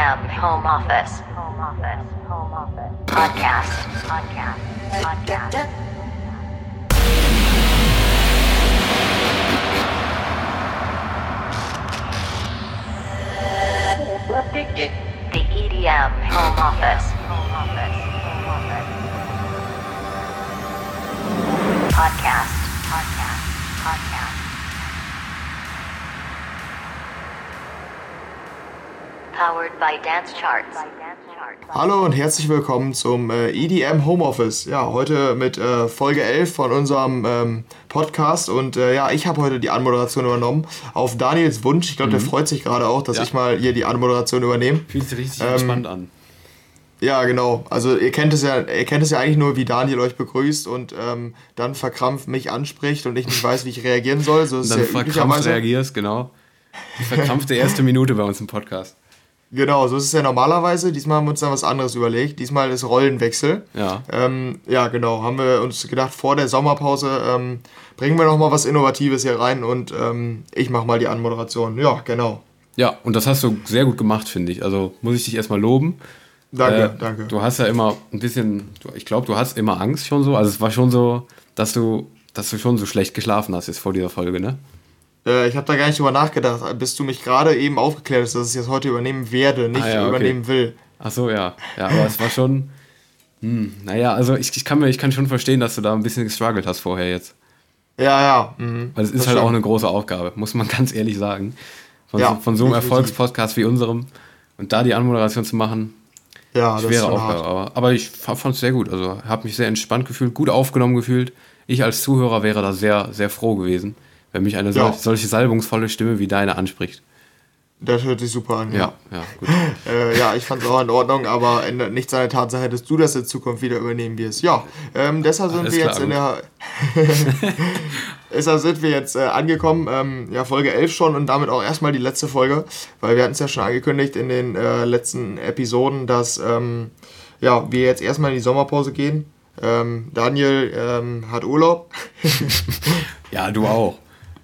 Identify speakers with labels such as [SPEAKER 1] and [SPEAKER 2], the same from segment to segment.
[SPEAKER 1] EDM Home Office. Home Office. Home Office. Podcast. Podcast. Podcast. The EDM Home Office. Home Office. Home Office. Podcast.
[SPEAKER 2] Hallo und herzlich willkommen zum äh, EDM Homeoffice. Ja, heute mit äh, Folge 11 von unserem ähm, Podcast und äh, ja, ich habe heute die Anmoderation übernommen auf Daniels Wunsch. Ich glaube, der freut sich gerade auch, dass
[SPEAKER 3] Ja.
[SPEAKER 2] ich mal hier die Anmoderation übernehme.
[SPEAKER 3] Fühlt sich richtig
[SPEAKER 2] Ähm,
[SPEAKER 3] entspannt an.
[SPEAKER 2] Ja, genau. Also ihr kennt es ja, ihr kennt es ja eigentlich nur, wie Daniel euch begrüßt und ähm, dann verkrampft mich anspricht und ich nicht weiß, wie ich reagieren soll. So
[SPEAKER 3] dann
[SPEAKER 2] ja
[SPEAKER 3] verkrampft reagierst, genau. Die verkrampfte erste Minute bei uns im Podcast.
[SPEAKER 2] Genau, so ist es ja normalerweise. Diesmal haben wir uns dann was anderes überlegt. Diesmal ist Rollenwechsel.
[SPEAKER 3] Ja.
[SPEAKER 2] Ähm, ja, genau. Haben wir uns gedacht, vor der Sommerpause ähm, bringen wir noch mal was Innovatives hier rein und ähm, ich mache mal die Anmoderation. Ja, genau.
[SPEAKER 3] Ja, und das hast du sehr gut gemacht, finde ich. Also muss ich dich erstmal loben.
[SPEAKER 2] Danke,
[SPEAKER 3] Äh,
[SPEAKER 2] danke.
[SPEAKER 3] Du hast ja immer ein bisschen, ich glaube, du hast immer Angst schon so. Also es war schon so, dass du, dass du schon so schlecht geschlafen hast jetzt vor dieser Folge, ne?
[SPEAKER 2] Äh, ich habe da gar nicht drüber nachgedacht, bis du mich gerade eben aufgeklärt hast, dass ich das heute übernehmen werde, nicht
[SPEAKER 3] Ah, ja, okay.
[SPEAKER 2] übernehmen will.
[SPEAKER 3] Ach so, ja. Ja, aber es war schon, hm, naja, also ich, ich, kann mir, ich kann schon verstehen, dass du da ein bisschen gestruggelt hast vorher jetzt.
[SPEAKER 2] Ja, ja. Mhm.
[SPEAKER 3] Weil es ist halt auch
[SPEAKER 2] stimmt.
[SPEAKER 3] eine große Aufgabe, muss man ganz ehrlich sagen. Von,
[SPEAKER 2] Ja,
[SPEAKER 3] so, von so einem. Erfolgspodcast wie unserem und da die Anmoderation zu machen,
[SPEAKER 2] ja,
[SPEAKER 3] schwere Aufgabe. Aber, aber ich fand es sehr gut. Also habe mich sehr entspannt gefühlt, gut aufgenommen gefühlt. Ich als Zuhörer wäre da sehr, sehr froh gewesen, wenn mich eine
[SPEAKER 2] Ja.
[SPEAKER 3] sol solche salbungsvolle Stimme wie deine anspricht.
[SPEAKER 2] Das hört sich super an.
[SPEAKER 3] Ja, ja, gut.
[SPEAKER 2] Äh, ja, ich fand es auch in Ordnung, aber ändert nichts an der Tatsache, dass du das in Zukunft wieder übernehmen wirst. Ja, ähm, deshalb sind
[SPEAKER 3] Alles
[SPEAKER 2] wir
[SPEAKER 3] klar,
[SPEAKER 2] jetzt in der. deshalb sind wir jetzt äh, angekommen, ähm, ja, Folge 11 schon und damit auch erstmal die letzte Folge, weil wir hatten es ja schon angekündigt in den äh, letzten Episoden, dass ähm, ja, wir jetzt erstmal in die Sommerpause gehen. Ähm, Daniel ähm, hat Urlaub.
[SPEAKER 3] Ja, du auch.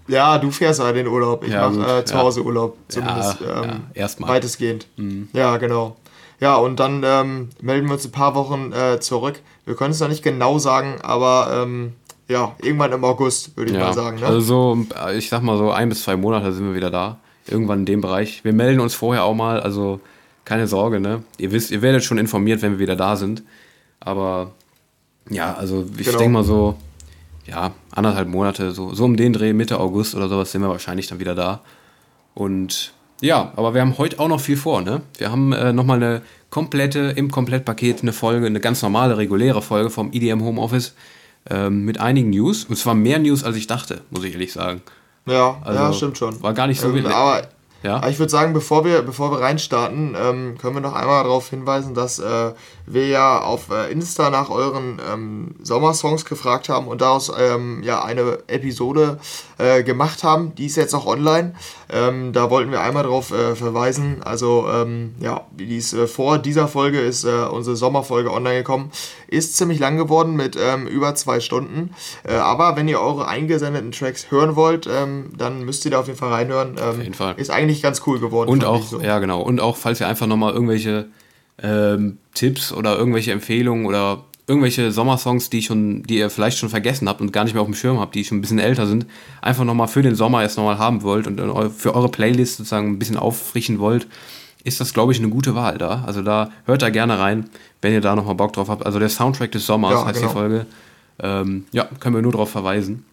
[SPEAKER 2] Ja, du fährst ja den Urlaub. Ich
[SPEAKER 3] Ja,
[SPEAKER 2] mache äh, zu
[SPEAKER 3] ja.
[SPEAKER 2] Hause Urlaub, zumindest
[SPEAKER 3] ja,
[SPEAKER 2] ähm,
[SPEAKER 3] erstmal.
[SPEAKER 2] weitestgehend. Ja, genau. Ja, und dann ähm, melden wir uns ein paar Wochen äh, zurück. Wir können es noch nicht genau sagen, aber ähm, ja, irgendwann im August, würde ich mal sagen. Ne?
[SPEAKER 3] also so, ich sag mal so ein bis zwei Monate sind wir wieder da. Irgendwann in dem Bereich. Wir melden uns vorher auch mal, also keine Sorge, ne? Ihr wisst, ihr werdet schon informiert, wenn wir wieder da sind. Aber ja, also ich
[SPEAKER 2] Genau.
[SPEAKER 3] denke mal so, ja, anderthalb Monate, so, so um den Dreh, Mitte August oder sowas sind wir wahrscheinlich dann wieder da. Und ja, aber wir haben heute auch noch viel vor, ne? Wir haben äh, nochmal eine komplette, im Komplettpaket eine Folge, eine ganz normale, reguläre Folge vom EDM Homeoffice ähm, mit einigen News. Und zwar mehr News, als ich dachte, muss ich ehrlich sagen.
[SPEAKER 2] ja,
[SPEAKER 3] also,
[SPEAKER 2] ja, stimmt schon.
[SPEAKER 3] war gar nicht so
[SPEAKER 2] ähm,
[SPEAKER 3] wild.
[SPEAKER 2] Aber
[SPEAKER 3] Ja,
[SPEAKER 2] Aber ich würde sagen, bevor wir, bevor wir reinstarten, ähm, können wir noch einmal darauf hinweisen, dass äh, wir ja auf äh, Insta nach euren ähm, Sommersongs gefragt haben und daraus ähm, ja eine Episode äh, gemacht haben. Die ist jetzt auch online. Ähm, da wollten wir einmal darauf äh, verweisen. Also ähm, ja, die ist, äh, vor dieser Folge ist äh, unsere Sommerfolge online gekommen. Ist ziemlich lang geworden mit ähm, über zwei Stunden. Äh, aber wenn ihr eure eingesendeten Tracks hören wollt, ähm, dann müsst ihr da auf jeden Fall reinhören. Ähm,
[SPEAKER 3] jeden Fall.
[SPEAKER 2] Ist eigentlich ganz cool geworden.
[SPEAKER 3] und auch,
[SPEAKER 2] so.
[SPEAKER 3] ja genau, und auch, falls ihr einfach nochmal irgendwelche ähm, Tipps oder irgendwelche Empfehlungen oder irgendwelche Sommersongs, die schon, die ihr vielleicht schon vergessen habt und gar nicht mehr auf dem Schirm habt, die schon ein bisschen älter sind, einfach nochmal für den Sommer jetzt nochmal haben wollt und für eure Playlist sozusagen ein bisschen auffrischen wollt, ist das, glaube ich, eine gute Wahl da. Also da hört da gerne rein, wenn ihr da nochmal Bock drauf habt. Also der Soundtrack des Sommers
[SPEAKER 2] Ja,
[SPEAKER 3] heißt
[SPEAKER 2] genau.
[SPEAKER 3] die Folge. Ähm, ja, können wir nur darauf verweisen.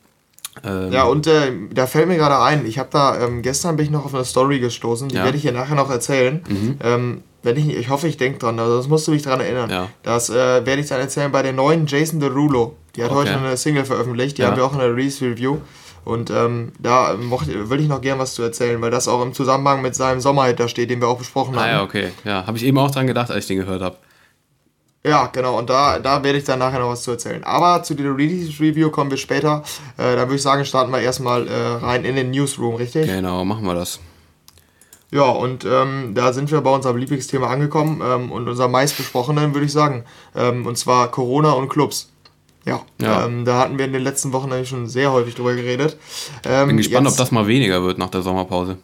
[SPEAKER 3] Ähm,
[SPEAKER 2] Ja, und äh, da fällt mir gerade ein, ich habe da, ähm, gestern bin ich noch auf eine Story gestoßen, die
[SPEAKER 3] Ja. Mhm.
[SPEAKER 2] werde ich hier nachher noch erzählen. Ähm, wenn ich, ich hoffe, ich denke dran, also das musst du mich dran erinnern.
[SPEAKER 3] Ja.
[SPEAKER 2] Das äh, werde ich dann erzählen bei der neuen Jason Derulo. Die hat
[SPEAKER 3] Okay.
[SPEAKER 2] heute eine Single veröffentlicht, die
[SPEAKER 3] Ja.
[SPEAKER 2] haben wir auch in der Release-Review. Und ähm, da würde ich noch gern was zu erzählen, weil das auch im Zusammenhang mit seinem Sommerhit da steht, den wir auch besprochen
[SPEAKER 3] ah
[SPEAKER 2] haben.
[SPEAKER 3] ja, okay. Ja, habe ich eben auch dran gedacht, als ich den gehört habe.
[SPEAKER 2] Ja, genau, und da, da werde ich dann nachher noch was zu erzählen. Aber zu der Release-Review kommen wir später. Äh, dann würde ich sagen, starten wir erstmal äh, rein in den Newsroom, richtig?
[SPEAKER 3] Genau, machen wir das.
[SPEAKER 2] Ja, und ähm, da sind wir bei unserem Lieblingsthema angekommen ähm, und unser meistbesprochenen, würde ich sagen. Ähm, und zwar Corona und Clubs. Ja,
[SPEAKER 3] Ja.
[SPEAKER 2] Ähm, da hatten wir in den letzten Wochen eigentlich schon sehr häufig drüber geredet. Ähm,
[SPEAKER 3] Bin gespannt,
[SPEAKER 2] jetzt,
[SPEAKER 3] ob das mal weniger wird nach der Sommerpause.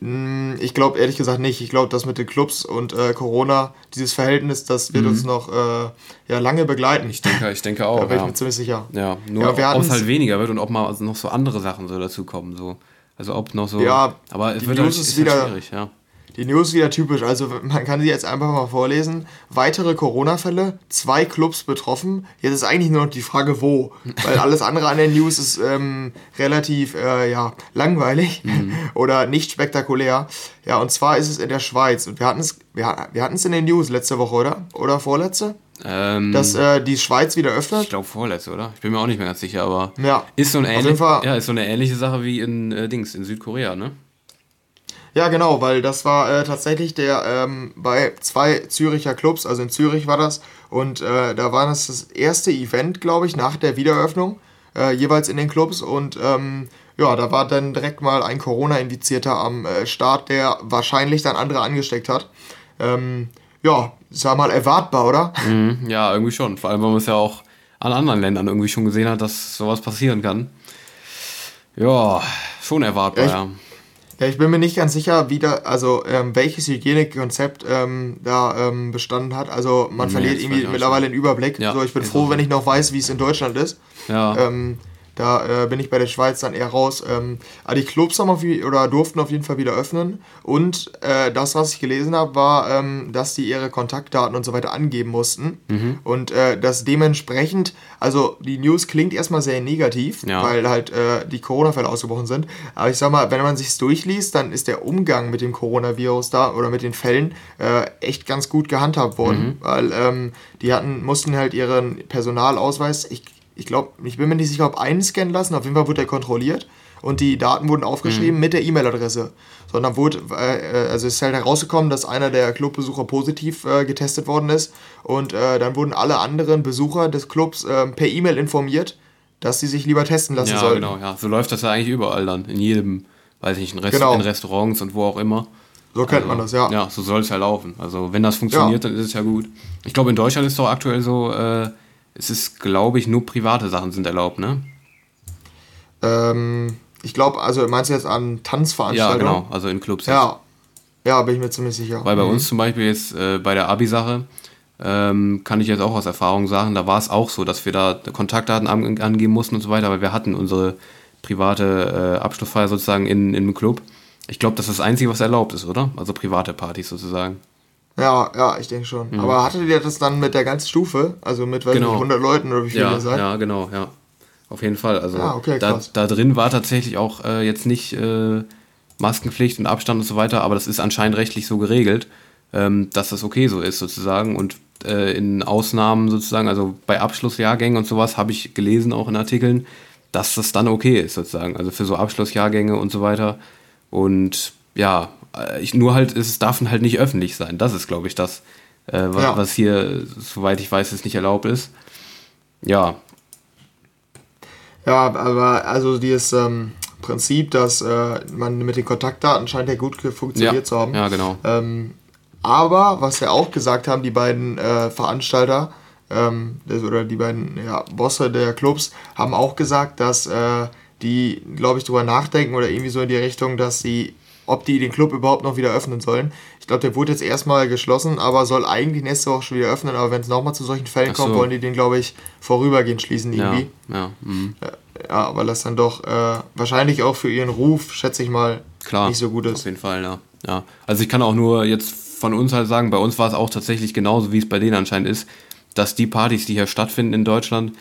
[SPEAKER 2] Mm, Ich glaube ehrlich gesagt nicht. Ich glaube, das mit den Clubs und äh, Corona, dieses Verhältnis, das wird uns noch äh, ja, lange begleiten.
[SPEAKER 3] Ich denke, ich denke
[SPEAKER 2] da
[SPEAKER 3] auch.
[SPEAKER 2] bin ich
[SPEAKER 3] Ja,
[SPEAKER 2] mir ziemlich sicher.
[SPEAKER 3] ja nur
[SPEAKER 2] Ja,
[SPEAKER 3] ob es halt weniger wird und ob mal noch so andere Sachen so dazukommen. So. Also ob noch so.
[SPEAKER 2] Ja,
[SPEAKER 3] aber es wird halt,
[SPEAKER 2] ist
[SPEAKER 3] ist halt
[SPEAKER 2] wieder-
[SPEAKER 3] schwierig, ja.
[SPEAKER 2] Die News ist wieder typisch. Also man kann sie jetzt einfach mal vorlesen. Weitere Corona-Fälle, zwei Clubs betroffen. Jetzt ist eigentlich nur noch die Frage, wo. Weil alles andere an der News ist ähm, relativ äh, ja, langweilig oder nicht spektakulär. Ja, und zwar ist es in der Schweiz. Und wir hatten es wir, wir hatten's in den News letzte Woche, oder? Oder vorletzte?
[SPEAKER 3] Ähm,
[SPEAKER 2] Dass äh, die Schweiz wieder öffnet.
[SPEAKER 3] ich glaube vorletzte, oder? Ich bin mir auch nicht mehr ganz sicher, aber
[SPEAKER 2] Ja.
[SPEAKER 3] ist so ähnliche,
[SPEAKER 2] Fall-
[SPEAKER 3] ja, ist so eine ähnliche Sache wie in äh, Dings in Südkorea, ne?
[SPEAKER 2] Ja, genau, weil das war äh, tatsächlich der ähm, bei zwei Züricher Clubs, also in Zürich war das, und äh, da war das das erste Event, glaube ich, nach der Wiedereröffnung, äh, jeweils in den Clubs und ähm, ja, da war dann direkt mal ein Corona-Infizierter am äh, Start, der wahrscheinlich dann andere angesteckt hat. Ähm, ja, sag mal erwartbar, oder?
[SPEAKER 3] Mhm, ja, irgendwie schon. Vor allem, weil man es ja auch an anderen Ländern irgendwie schon gesehen hat, dass sowas passieren kann. Ja, schon erwartbar,
[SPEAKER 2] Echt?
[SPEAKER 3] ja.
[SPEAKER 2] Ja, ich bin mir nicht ganz sicher, wie da, also ähm, welches Hygienekonzept ähm, da ähm, bestanden hat. Also man
[SPEAKER 3] Nee,
[SPEAKER 2] verliert irgendwie mittlerweile den Überblick.
[SPEAKER 3] Ja,
[SPEAKER 2] so, ich bin froh, wenn ich noch weiß, wie es in Deutschland ist.
[SPEAKER 3] Ja,
[SPEAKER 2] Ähm, da äh, bin ich bei der Schweiz dann eher raus. Ähm, aber die Clubs haben auf, oder durften auf jeden Fall wieder öffnen. Und äh, das, was ich gelesen habe, war, ähm, dass die ihre Kontaktdaten und so weiter angeben mussten.
[SPEAKER 3] Mhm.
[SPEAKER 2] Und äh, das dementsprechend, also die News klingt erstmal sehr negativ,
[SPEAKER 3] Ja.
[SPEAKER 2] weil halt äh, die Corona-Fälle ausgebrochen sind. Aber ich sag mal, wenn man sich durchliest, dann ist der Umgang mit dem Coronavirus da oder mit den Fällen äh, echt ganz gut gehandhabt worden.
[SPEAKER 3] Mhm.
[SPEAKER 2] Weil ähm, die hatten, mussten halt ihren Personalausweis, ich, ich glaube, ich bin mir nicht sicher, ob einscannen lassen, auf jeden Fall wurde der kontrolliert und die Daten wurden aufgeschrieben
[SPEAKER 3] Mhm.
[SPEAKER 2] mit der E-Mail-Adresse. Sondern wurde, äh, also es ist halt herausgekommen, dass einer der Clubbesucher positiv äh, getestet worden ist und äh, dann wurden alle anderen Besucher des Clubs äh, per E-Mail informiert, dass sie sich lieber testen lassen
[SPEAKER 3] ja
[SPEAKER 2] sollen.
[SPEAKER 3] genau, ja. So läuft das ja eigentlich überall dann. In jedem, weiß ich nicht, in, Rest
[SPEAKER 2] Genau.
[SPEAKER 3] in Restaurants und wo auch immer.
[SPEAKER 2] So kennt man das, ja.
[SPEAKER 3] Ja, so soll es ja laufen. Also wenn das funktioniert, dann ist es ja gut. Ich glaube, in Deutschland ist doch aktuell so, äh, es ist, glaube ich, nur private Sachen sind erlaubt, ne?
[SPEAKER 2] Ähm, ich glaube, also meinst du jetzt an
[SPEAKER 3] Ja,
[SPEAKER 2] Tanzveranstaltungen?
[SPEAKER 3] genau, also in Clubs.
[SPEAKER 2] Ja, ja, bin ich mir ziemlich sicher.
[SPEAKER 3] Weil bei
[SPEAKER 2] Mhm.
[SPEAKER 3] uns zum Beispiel jetzt äh, bei der Abi-Sache ähm, kann ich jetzt auch aus Erfahrung sagen, da war es auch so, dass wir da Kontaktdaten an, angeben mussten und so weiter, weil wir hatten unsere private äh, Abschlussfeier sozusagen in, in einem Club. Ich glaube, das ist das Einzige, was erlaubt ist, oder? Also private Partys sozusagen.
[SPEAKER 2] Ja, ja, ich denke schon.
[SPEAKER 3] Mhm.
[SPEAKER 2] Aber hattet ihr das dann mit der ganzen Stufe? Also mit weiß
[SPEAKER 3] Genau.
[SPEAKER 2] nicht, 100 Leuten oder wie viele
[SPEAKER 3] Ja,
[SPEAKER 2] ihr seid?
[SPEAKER 3] ja, genau, ja. Auf jeden Fall. Also
[SPEAKER 2] Ah, okay,
[SPEAKER 3] da, da drin war tatsächlich auch äh, jetzt nicht äh, Maskenpflicht und Abstand und so weiter, aber das ist anscheinend rechtlich so geregelt, ähm, dass das okay so ist sozusagen. Und äh, in Ausnahmen sozusagen, also bei Abschlussjahrgängen und sowas, habe ich gelesen auch in Artikeln, dass das dann okay ist sozusagen. Also für so Abschlussjahrgänge und so weiter. Und ja, ich, nur halt, es darf halt nicht öffentlich sein. Das ist, glaube ich, das, äh, was,
[SPEAKER 2] Ja.
[SPEAKER 3] was hier, soweit ich weiß, es nicht erlaubt ist. Ja,
[SPEAKER 2] Ja, aber also dieses ähm, Prinzip, dass äh, man mit den Kontaktdaten scheint ja gut funktioniert
[SPEAKER 3] ja,
[SPEAKER 2] zu haben.
[SPEAKER 3] ja, genau.
[SPEAKER 2] Ähm, aber was ja auch gesagt haben, die beiden äh, Veranstalter ähm, oder die beiden ja, Bosse der Clubs haben auch gesagt, dass äh, die, glaube ich, drüber nachdenken oder irgendwie so in die Richtung, dass sie, ob die den Club überhaupt noch wieder öffnen sollen. Ich glaube, der wurde jetzt erstmal geschlossen, aber soll eigentlich nächste Woche schon wieder öffnen. Aber wenn es nochmal zu solchen Fällen
[SPEAKER 3] so.
[SPEAKER 2] kommt, wollen die den, glaube ich, vorübergehend schließen
[SPEAKER 3] Ja,
[SPEAKER 2] irgendwie.
[SPEAKER 3] ja, mhm.
[SPEAKER 2] Ja, weil das dann doch äh, wahrscheinlich auch für ihren Ruf, schätze ich mal,
[SPEAKER 3] klar.
[SPEAKER 2] nicht so gut
[SPEAKER 3] Auf
[SPEAKER 2] ist.
[SPEAKER 3] jeden Fall, ja. ja. Also ich kann auch nur jetzt von uns halt sagen, bei uns war es auch tatsächlich genauso, wie es bei denen anscheinend ist, dass die Partys, die hier stattfinden in Deutschland,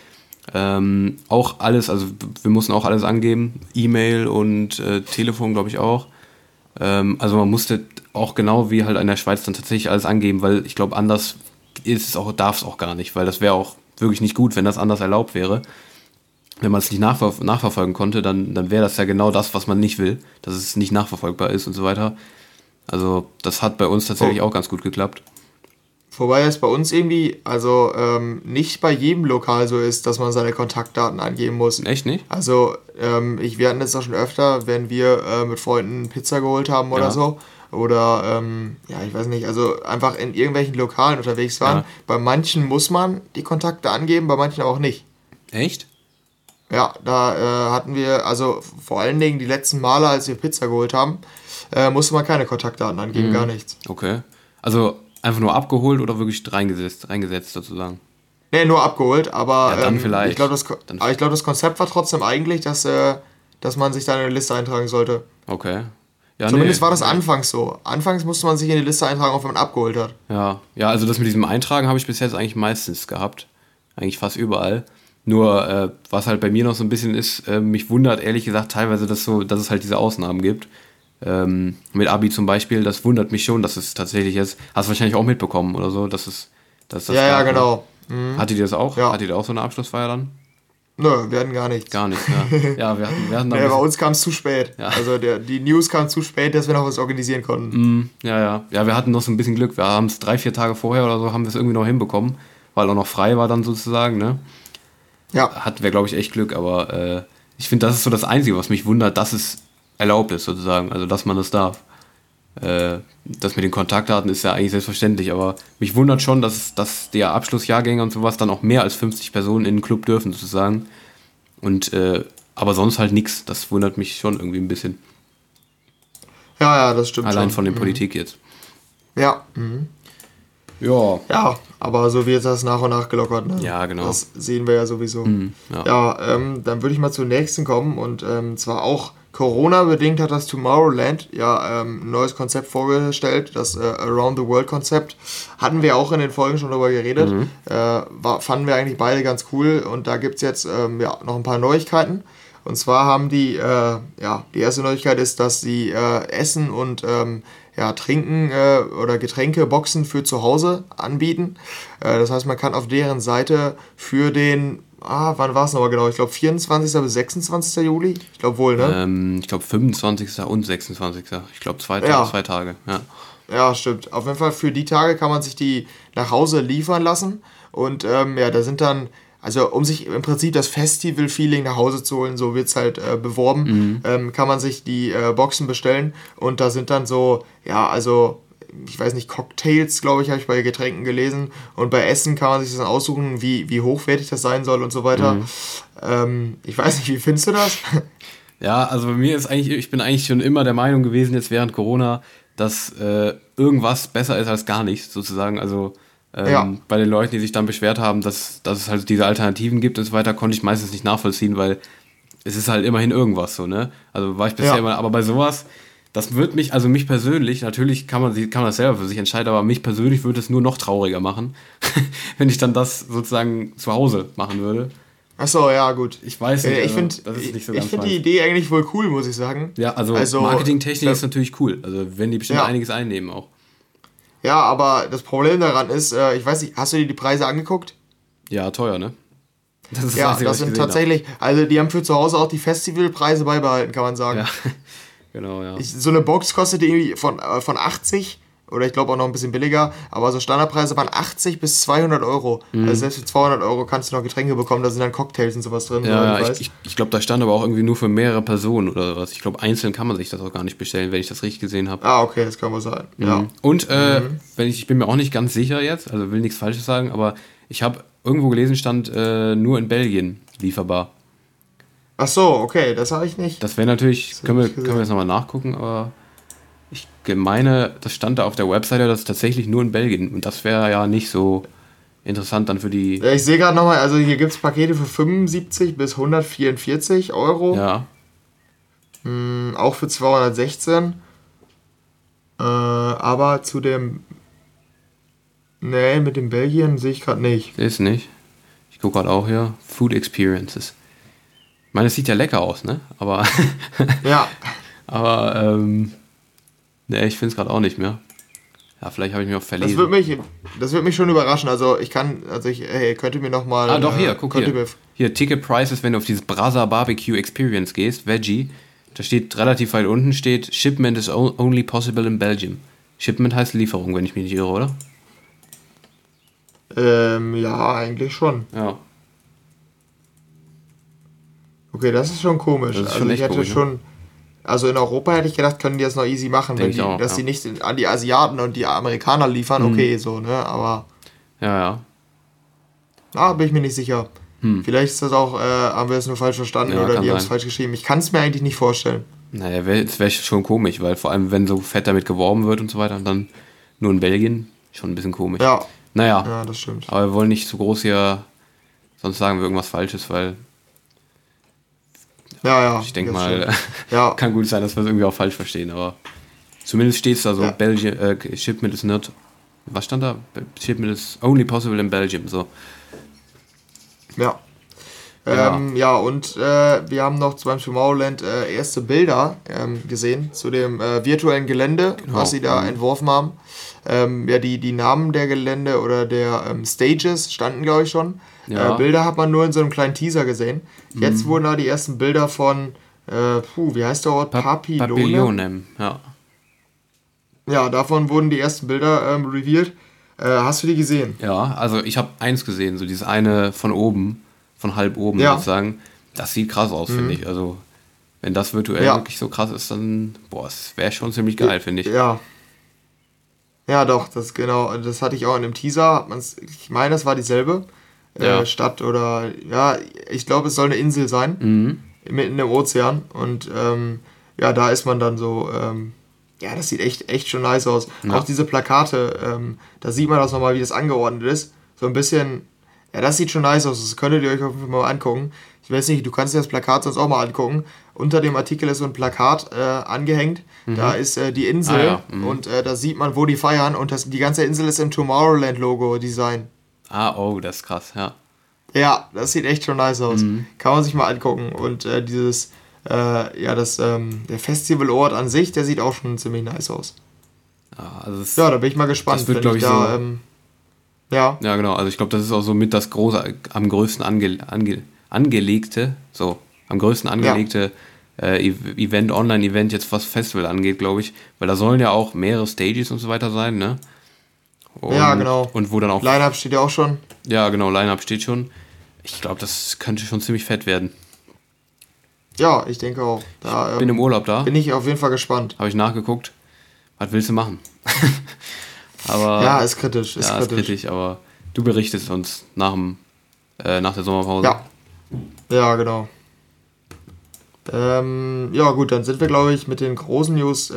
[SPEAKER 3] ähm, auch alles, also wir mussten auch alles angeben, E-Mail und äh, Telefon, glaube ich auch. Ähm, also man musste auch genau wie halt in der Schweiz dann tatsächlich alles angeben, weil ich glaube, anders ist es auch, darf es auch gar nicht, weil das wäre auch wirklich nicht gut, wenn das anders erlaubt wäre. Wenn man es nicht nachver nachverfolgen konnte, dann, dann wäre das ja genau das, was man nicht will, dass es nicht nachverfolgbar ist und so weiter. Also das hat bei uns tatsächlich
[SPEAKER 2] Oh.
[SPEAKER 3] auch ganz gut geklappt.
[SPEAKER 2] Wobei es bei uns irgendwie, also ähm, nicht bei jedem Lokal so ist, dass man seine Kontaktdaten angeben muss.
[SPEAKER 3] Echt nicht?
[SPEAKER 2] Also, ähm, ich, wir hatten das auch schon öfter, wenn wir äh, mit Freunden Pizza geholt haben oder
[SPEAKER 3] Ja.
[SPEAKER 2] so. Oder, ähm, ja, ich weiß nicht, also einfach in irgendwelchen Lokalen unterwegs waren.
[SPEAKER 3] Ja.
[SPEAKER 2] Bei manchen muss man die Kontakte angeben, bei manchen auch nicht.
[SPEAKER 3] Echt?
[SPEAKER 2] Ja, da äh, hatten wir, also vor allen Dingen die letzten Male, als wir Pizza geholt haben, äh, musste man keine Kontaktdaten angeben,
[SPEAKER 3] Mhm.
[SPEAKER 2] gar nichts.
[SPEAKER 3] Okay. Also einfach nur abgeholt oder wirklich reingesetzt, reingesetzt sozusagen?
[SPEAKER 2] Nee, nur abgeholt, aber
[SPEAKER 3] Ja, dann
[SPEAKER 2] ähm,
[SPEAKER 3] vielleicht.
[SPEAKER 2] ich glaube, das, Ko- glaub, das Konzept war trotzdem eigentlich, dass, äh, dass man sich da in eine Liste eintragen sollte.
[SPEAKER 3] Okay. Ja,
[SPEAKER 2] Zumindest
[SPEAKER 3] nee.
[SPEAKER 2] war das anfangs so. Anfangs musste man sich in die Liste eintragen, auch wenn man abgeholt hat.
[SPEAKER 3] Ja, ja, also das mit diesem Eintragen habe ich bis jetzt eigentlich meistens gehabt. Eigentlich fast überall. Nur, äh, was halt bei mir noch so ein bisschen ist, äh, mich wundert ehrlich gesagt teilweise, dass, so, dass es halt diese Ausnahmen gibt. Ähm, mit Abi zum Beispiel, das wundert mich schon, dass es tatsächlich jetzt, hast du wahrscheinlich auch mitbekommen oder so, dass es, dass das
[SPEAKER 2] ja, ja,
[SPEAKER 3] ne?
[SPEAKER 2] genau. Mhm.
[SPEAKER 3] Hattet ihr das auch?
[SPEAKER 2] Ja.
[SPEAKER 3] Hattet ihr auch so eine Abschlussfeier dann?
[SPEAKER 2] Nö, wir hatten gar nichts.
[SPEAKER 3] Gar nicht, ja. Ja, wir hatten, wir hatten
[SPEAKER 2] Nee, bei uns kam es zu spät.
[SPEAKER 3] Ja.
[SPEAKER 2] Also der, die News kam zu spät, dass wir noch was organisieren konnten.
[SPEAKER 3] Mm, ja, ja. Ja, wir hatten noch so ein bisschen Glück. Wir haben es drei, vier Tage vorher oder so, haben wir es irgendwie noch hinbekommen, weil auch noch frei war dann sozusagen, ne?
[SPEAKER 2] Ja,
[SPEAKER 3] Hatten wir, glaube ich, echt Glück, aber äh, ich finde, das ist so das Einzige, was mich wundert, dass es erlaubt ist, sozusagen, also dass man das darf. Äh, das mit den Kontaktdaten ist ja eigentlich selbstverständlich, aber mich wundert schon, dass, dass der Abschlussjahrgänge und sowas dann auch mehr als 50 Personen in den Club dürfen, sozusagen. Und, äh, aber sonst halt nichts. Das wundert mich schon irgendwie ein bisschen.
[SPEAKER 2] ja, ja, das stimmt
[SPEAKER 3] Allein
[SPEAKER 2] schon.
[SPEAKER 3] von der Politik jetzt.
[SPEAKER 2] Ja, mhm.
[SPEAKER 3] Ja.
[SPEAKER 2] ja, aber so wird das nach und nach gelockert. Ne?
[SPEAKER 3] Ja, genau.
[SPEAKER 2] Das sehen wir ja sowieso.
[SPEAKER 3] ja.
[SPEAKER 2] Ja, ähm, dann würde ich mal zur nächsten kommen und ähm, zwar auch Corona-bedingt hat das Tomorrowland ja ähm, ein neues Konzept vorgestellt, das äh, Around the World-Konzept. Hatten wir auch in den Folgen schon darüber geredet.
[SPEAKER 3] Mhm.
[SPEAKER 2] Äh, war, fanden wir eigentlich beide ganz cool und da gibt es jetzt ähm, ja, noch ein paar Neuigkeiten. Und zwar haben die, äh, ja, die erste Neuigkeit ist, dass sie äh, Essen und ähm, ja, Trinken äh, oder Getränkeboxen für zu Hause anbieten. Äh, das heißt, man kann auf deren Seite für den, ah, wann war es nochmal genau? Ich glaube 24. bis 26. Juli. Ich glaube wohl, ne?
[SPEAKER 3] Ähm, ich glaube 25. und 26. Ich glaube zwei,
[SPEAKER 2] Ja.
[SPEAKER 3] zwei Tage. Ja.
[SPEAKER 2] Ja, stimmt. Auf jeden Fall für die Tage kann man sich die nach Hause liefern lassen. Und ähm, ja, da sind dann, also um sich im Prinzip das Festival-Feeling nach Hause zu holen, so wird es halt äh, beworben, ähm, kann man sich die äh, Boxen bestellen. Und da sind dann so, ja, also ich weiß nicht, Cocktails, glaube ich, habe ich bei Getränken gelesen. Und bei Essen kann man sich das dann aussuchen, wie, wie hochwertig das sein soll und so weiter. Ähm, ich weiß nicht, wie findest du das?
[SPEAKER 3] ja, also bei mir ist eigentlich, ich bin eigentlich schon immer der Meinung gewesen, jetzt während Corona, dass äh, irgendwas besser ist als gar nichts, sozusagen. Also ähm,
[SPEAKER 2] Ja.
[SPEAKER 3] bei den Leuten, die sich dann beschwert haben, dass, dass es halt diese Alternativen gibt und so weiter, konnte ich meistens nicht nachvollziehen, weil es ist halt immerhin irgendwas so, ne? Also war ich bisher
[SPEAKER 2] Ja.
[SPEAKER 3] immer, aber bei sowas, das wird mich, also mich persönlich, natürlich kann man, kann man das selber für sich entscheiden, aber mich persönlich würde es nur noch trauriger machen, wenn ich dann das sozusagen zu Hause machen würde.
[SPEAKER 2] Achso, ja, gut.
[SPEAKER 3] Ich weiß nicht,
[SPEAKER 2] Äh, ich
[SPEAKER 3] also,
[SPEAKER 2] finde
[SPEAKER 3] das ist nicht so
[SPEAKER 2] ich
[SPEAKER 3] ganz
[SPEAKER 2] find die. Idee eigentlich wohl cool, muss ich sagen.
[SPEAKER 3] Ja, also,
[SPEAKER 2] Also,
[SPEAKER 3] Marketingtechnik ist natürlich cool. Also wenn die bestimmt
[SPEAKER 2] Ja.
[SPEAKER 3] einiges einnehmen auch.
[SPEAKER 2] Ja, aber das Problem daran ist, äh, ich weiß nicht, hast du dir die Preise angeguckt?
[SPEAKER 3] Ja, teuer, ne? Das ist
[SPEAKER 2] ja, das
[SPEAKER 3] ich
[SPEAKER 2] sind tatsächlich, also die haben für zu Hause auch die Festivalpreise beibehalten, kann man sagen.
[SPEAKER 3] Ja, genau, ja.
[SPEAKER 2] Ich, so eine Box kostet irgendwie von, äh, von 80 oder ich glaube auch noch ein bisschen billiger, aber so Standardpreise waren 80 bis 200 Euro.
[SPEAKER 3] Mhm.
[SPEAKER 2] Also selbst für 200 Euro kannst du noch Getränke bekommen, da sind dann Cocktails und sowas drin.
[SPEAKER 3] ja,
[SPEAKER 2] ich
[SPEAKER 3] ich, ich, glaube, da stand aber auch irgendwie nur für mehrere Personen oder was. Ich glaube, einzeln kann man sich das auch gar nicht bestellen, wenn ich das richtig gesehen habe.
[SPEAKER 2] ah, okay, das kann wohl sein. Ja.
[SPEAKER 3] Und äh,
[SPEAKER 2] Mhm.
[SPEAKER 3] wenn ich, ich bin mir auch nicht ganz sicher jetzt, also will nichts Falsches sagen, aber ich habe irgendwo gelesen, stand äh, nur in Belgien lieferbar.
[SPEAKER 2] Ach so, okay, das habe ich nicht.
[SPEAKER 3] Das wäre natürlich,
[SPEAKER 2] Das
[SPEAKER 3] können wir, können wir jetzt nochmal nachgucken, aber ich meine, das stand da auf der Webseite, das ist tatsächlich nur in Belgien. Und das wäre ja nicht so interessant dann für die.
[SPEAKER 2] Ja, ich sehe gerade nochmal, also hier gibt es Pakete für 75 bis 144 Euro.
[SPEAKER 3] Ja,
[SPEAKER 2] Mm, auch für 216. Äh, aber zu dem. Nee, mit dem Belgien sehe ich gerade nicht.
[SPEAKER 3] ist nicht. Ich gucke gerade auch hier. Food Experiences. Ich meine, es sieht ja lecker aus, ne? Aber,
[SPEAKER 2] Ja,
[SPEAKER 3] aber ähm, ne, ich finde es gerade auch nicht mehr. Ja, vielleicht habe ich mich auch
[SPEAKER 2] das
[SPEAKER 3] verlesen.
[SPEAKER 2] wird mich, das wird mich schon überraschen. Also ich kann, also ich hey, könnte mir nochmal.
[SPEAKER 3] Ah, doch, hier, guck
[SPEAKER 2] könnte
[SPEAKER 3] hier. Hier, Ticket Prices, wenn du auf dieses Brasa Barbecue Experience gehst, Veggie, da steht relativ weit unten, steht Shipment is only possible in Belgium. Shipment heißt Lieferung, wenn ich mich nicht irre, oder?
[SPEAKER 2] ähm, ja, eigentlich schon.
[SPEAKER 3] Ja.
[SPEAKER 2] Okay, das ist schon komisch.
[SPEAKER 3] Das ist
[SPEAKER 2] also
[SPEAKER 3] schon
[SPEAKER 2] ich
[SPEAKER 3] echt
[SPEAKER 2] hätte
[SPEAKER 3] komisch,
[SPEAKER 2] schon. Also in Europa hätte ich gedacht, können die das noch easy machen,
[SPEAKER 3] ich
[SPEAKER 2] die,
[SPEAKER 3] auch,
[SPEAKER 2] dass
[SPEAKER 3] ja.
[SPEAKER 2] die nicht an die Asiaten und die Amerikaner liefern,
[SPEAKER 3] Mhm.
[SPEAKER 2] okay, so, ne? Aber
[SPEAKER 3] Ja, ja.
[SPEAKER 2] ah, bin ich mir nicht sicher. Vielleicht ist das auch, äh, haben wir es nur falsch verstanden
[SPEAKER 3] Ja,
[SPEAKER 2] oder die haben es falsch geschrieben. Ich kann es mir eigentlich nicht vorstellen.
[SPEAKER 3] Naja, das wäre schon komisch, weil vor allem, wenn so fett damit geworben wird und so weiter, und dann nur in Belgien, schon ein bisschen komisch.
[SPEAKER 2] Ja,
[SPEAKER 3] Naja,
[SPEAKER 2] ja, das stimmt.
[SPEAKER 3] aber wir wollen nicht zu groß hier, sonst sagen wir irgendwas Falsches, weil
[SPEAKER 2] Ja, ja.
[SPEAKER 3] ich denke mal.
[SPEAKER 2] Ja,
[SPEAKER 3] kann gut sein, dass wir es irgendwie auch falsch verstehen, aber zumindest steht es da so,
[SPEAKER 2] Ja.
[SPEAKER 3] Belgium, äh, Shipment is not, was stand da? Shipment is only possible in Belgium, so.
[SPEAKER 2] Ja.
[SPEAKER 3] Ja.
[SPEAKER 2] Ähm, ja, und äh, wir haben noch zum Beispiel Tomorrowland äh, erste Bilder ähm, gesehen zu dem äh, virtuellen Gelände, was sie da
[SPEAKER 3] Mhm.
[SPEAKER 2] entworfen haben. Ähm, ja, die, die Namen der Gelände oder der ähm, Stages standen, glaube ich, schon.
[SPEAKER 3] Ja. Mhm.
[SPEAKER 2] Äh, Bilder hat man nur in so einem kleinen Teaser gesehen. Jetzt wurden da die ersten Bilder von, äh, puh, wie heißt der Ort?
[SPEAKER 3] Pa-
[SPEAKER 2] Papillone?
[SPEAKER 3] Papillonem, ja.
[SPEAKER 2] Ja, davon wurden die ersten Bilder ähm, revealed. Äh, hast du die gesehen?
[SPEAKER 3] Ja, also ich habe eins gesehen, so dieses eine von oben, von halb oben
[SPEAKER 2] Ja.
[SPEAKER 3] sozusagen. Das sieht krass aus, finde ich. Also, wenn das virtuell
[SPEAKER 2] Ja.
[SPEAKER 3] wirklich so krass ist, dann, boah, es wäre schon ziemlich geil, finde ich.
[SPEAKER 2] Ja. Ja, doch, das genau, das hatte ich auch in dem Teaser. Ich meine, das war dieselbe
[SPEAKER 3] Ja.
[SPEAKER 2] äh, Stadt oder ja, ich glaube, es soll eine Insel sein,
[SPEAKER 3] Mhm.
[SPEAKER 2] mitten im Ozean. Und ähm, ja, da ist man dann so, ähm, ja, das sieht echt, echt schon nice aus.
[SPEAKER 3] Ja.
[SPEAKER 2] Auch diese Plakate, ähm, da sieht man das nochmal, wie das angeordnet ist. So ein bisschen, ja, das sieht schon nice aus. Das könntet ihr euch auf jeden Fall mal angucken. Ich weiß nicht, du kannst dir das Plakat sonst auch mal angucken. Unter dem Artikel ist so ein Plakat äh, angehängt. Da ist äh, die Insel
[SPEAKER 3] Ah, ja. Mhm.
[SPEAKER 2] und äh, da sieht man, wo die feiern. Und das, die ganze Insel ist im Tomorrowland-Logo-Design.
[SPEAKER 3] Ah, oh, das ist krass, ja.
[SPEAKER 2] Ja, das sieht echt schon nice aus.
[SPEAKER 3] Mhm.
[SPEAKER 2] Kann man sich mal angucken. Und äh, dieses, äh, ja, das, ähm, der Festivalort an sich, der sieht auch schon ziemlich nice aus.
[SPEAKER 3] Ja, also es,
[SPEAKER 2] Ja, da bin ich mal gespannt.
[SPEAKER 3] Das wird,
[SPEAKER 2] wenn
[SPEAKER 3] glaub ich,
[SPEAKER 2] da,
[SPEAKER 3] so-
[SPEAKER 2] ähm, ja,
[SPEAKER 3] ja, genau. Also ich glaube, das ist auch so mit das große, am größten ange, ange, angelegte, so, am größten angelegte äh, Ev- Event, Online-Event, jetzt was Festival angeht, glaube ich. Weil da sollen ja auch mehrere Stages und so weiter sein, ne? Und,
[SPEAKER 2] Ja, genau.
[SPEAKER 3] Und wo dann auch
[SPEAKER 2] Line-Up steht ja auch schon.
[SPEAKER 3] Ja, genau, Line-Up steht schon. Ich glaube, das könnte schon ziemlich fett werden.
[SPEAKER 2] Ja, ich denke auch. Da
[SPEAKER 3] Bin
[SPEAKER 2] ähm,
[SPEAKER 3] im Urlaub da,
[SPEAKER 2] bin ich auf jeden Fall gespannt.
[SPEAKER 3] habe ich nachgeguckt. Was willst du machen? aber
[SPEAKER 2] Ja, ist kritisch. Ist
[SPEAKER 3] ja, ist
[SPEAKER 2] kritisch.
[SPEAKER 3] kritisch, aber du berichtest uns nach, dem, äh, nach der Sommerpause.
[SPEAKER 2] Ja. Ja, genau. Ähm, ja, gut, dann sind wir, glaube ich, mit den großen News äh,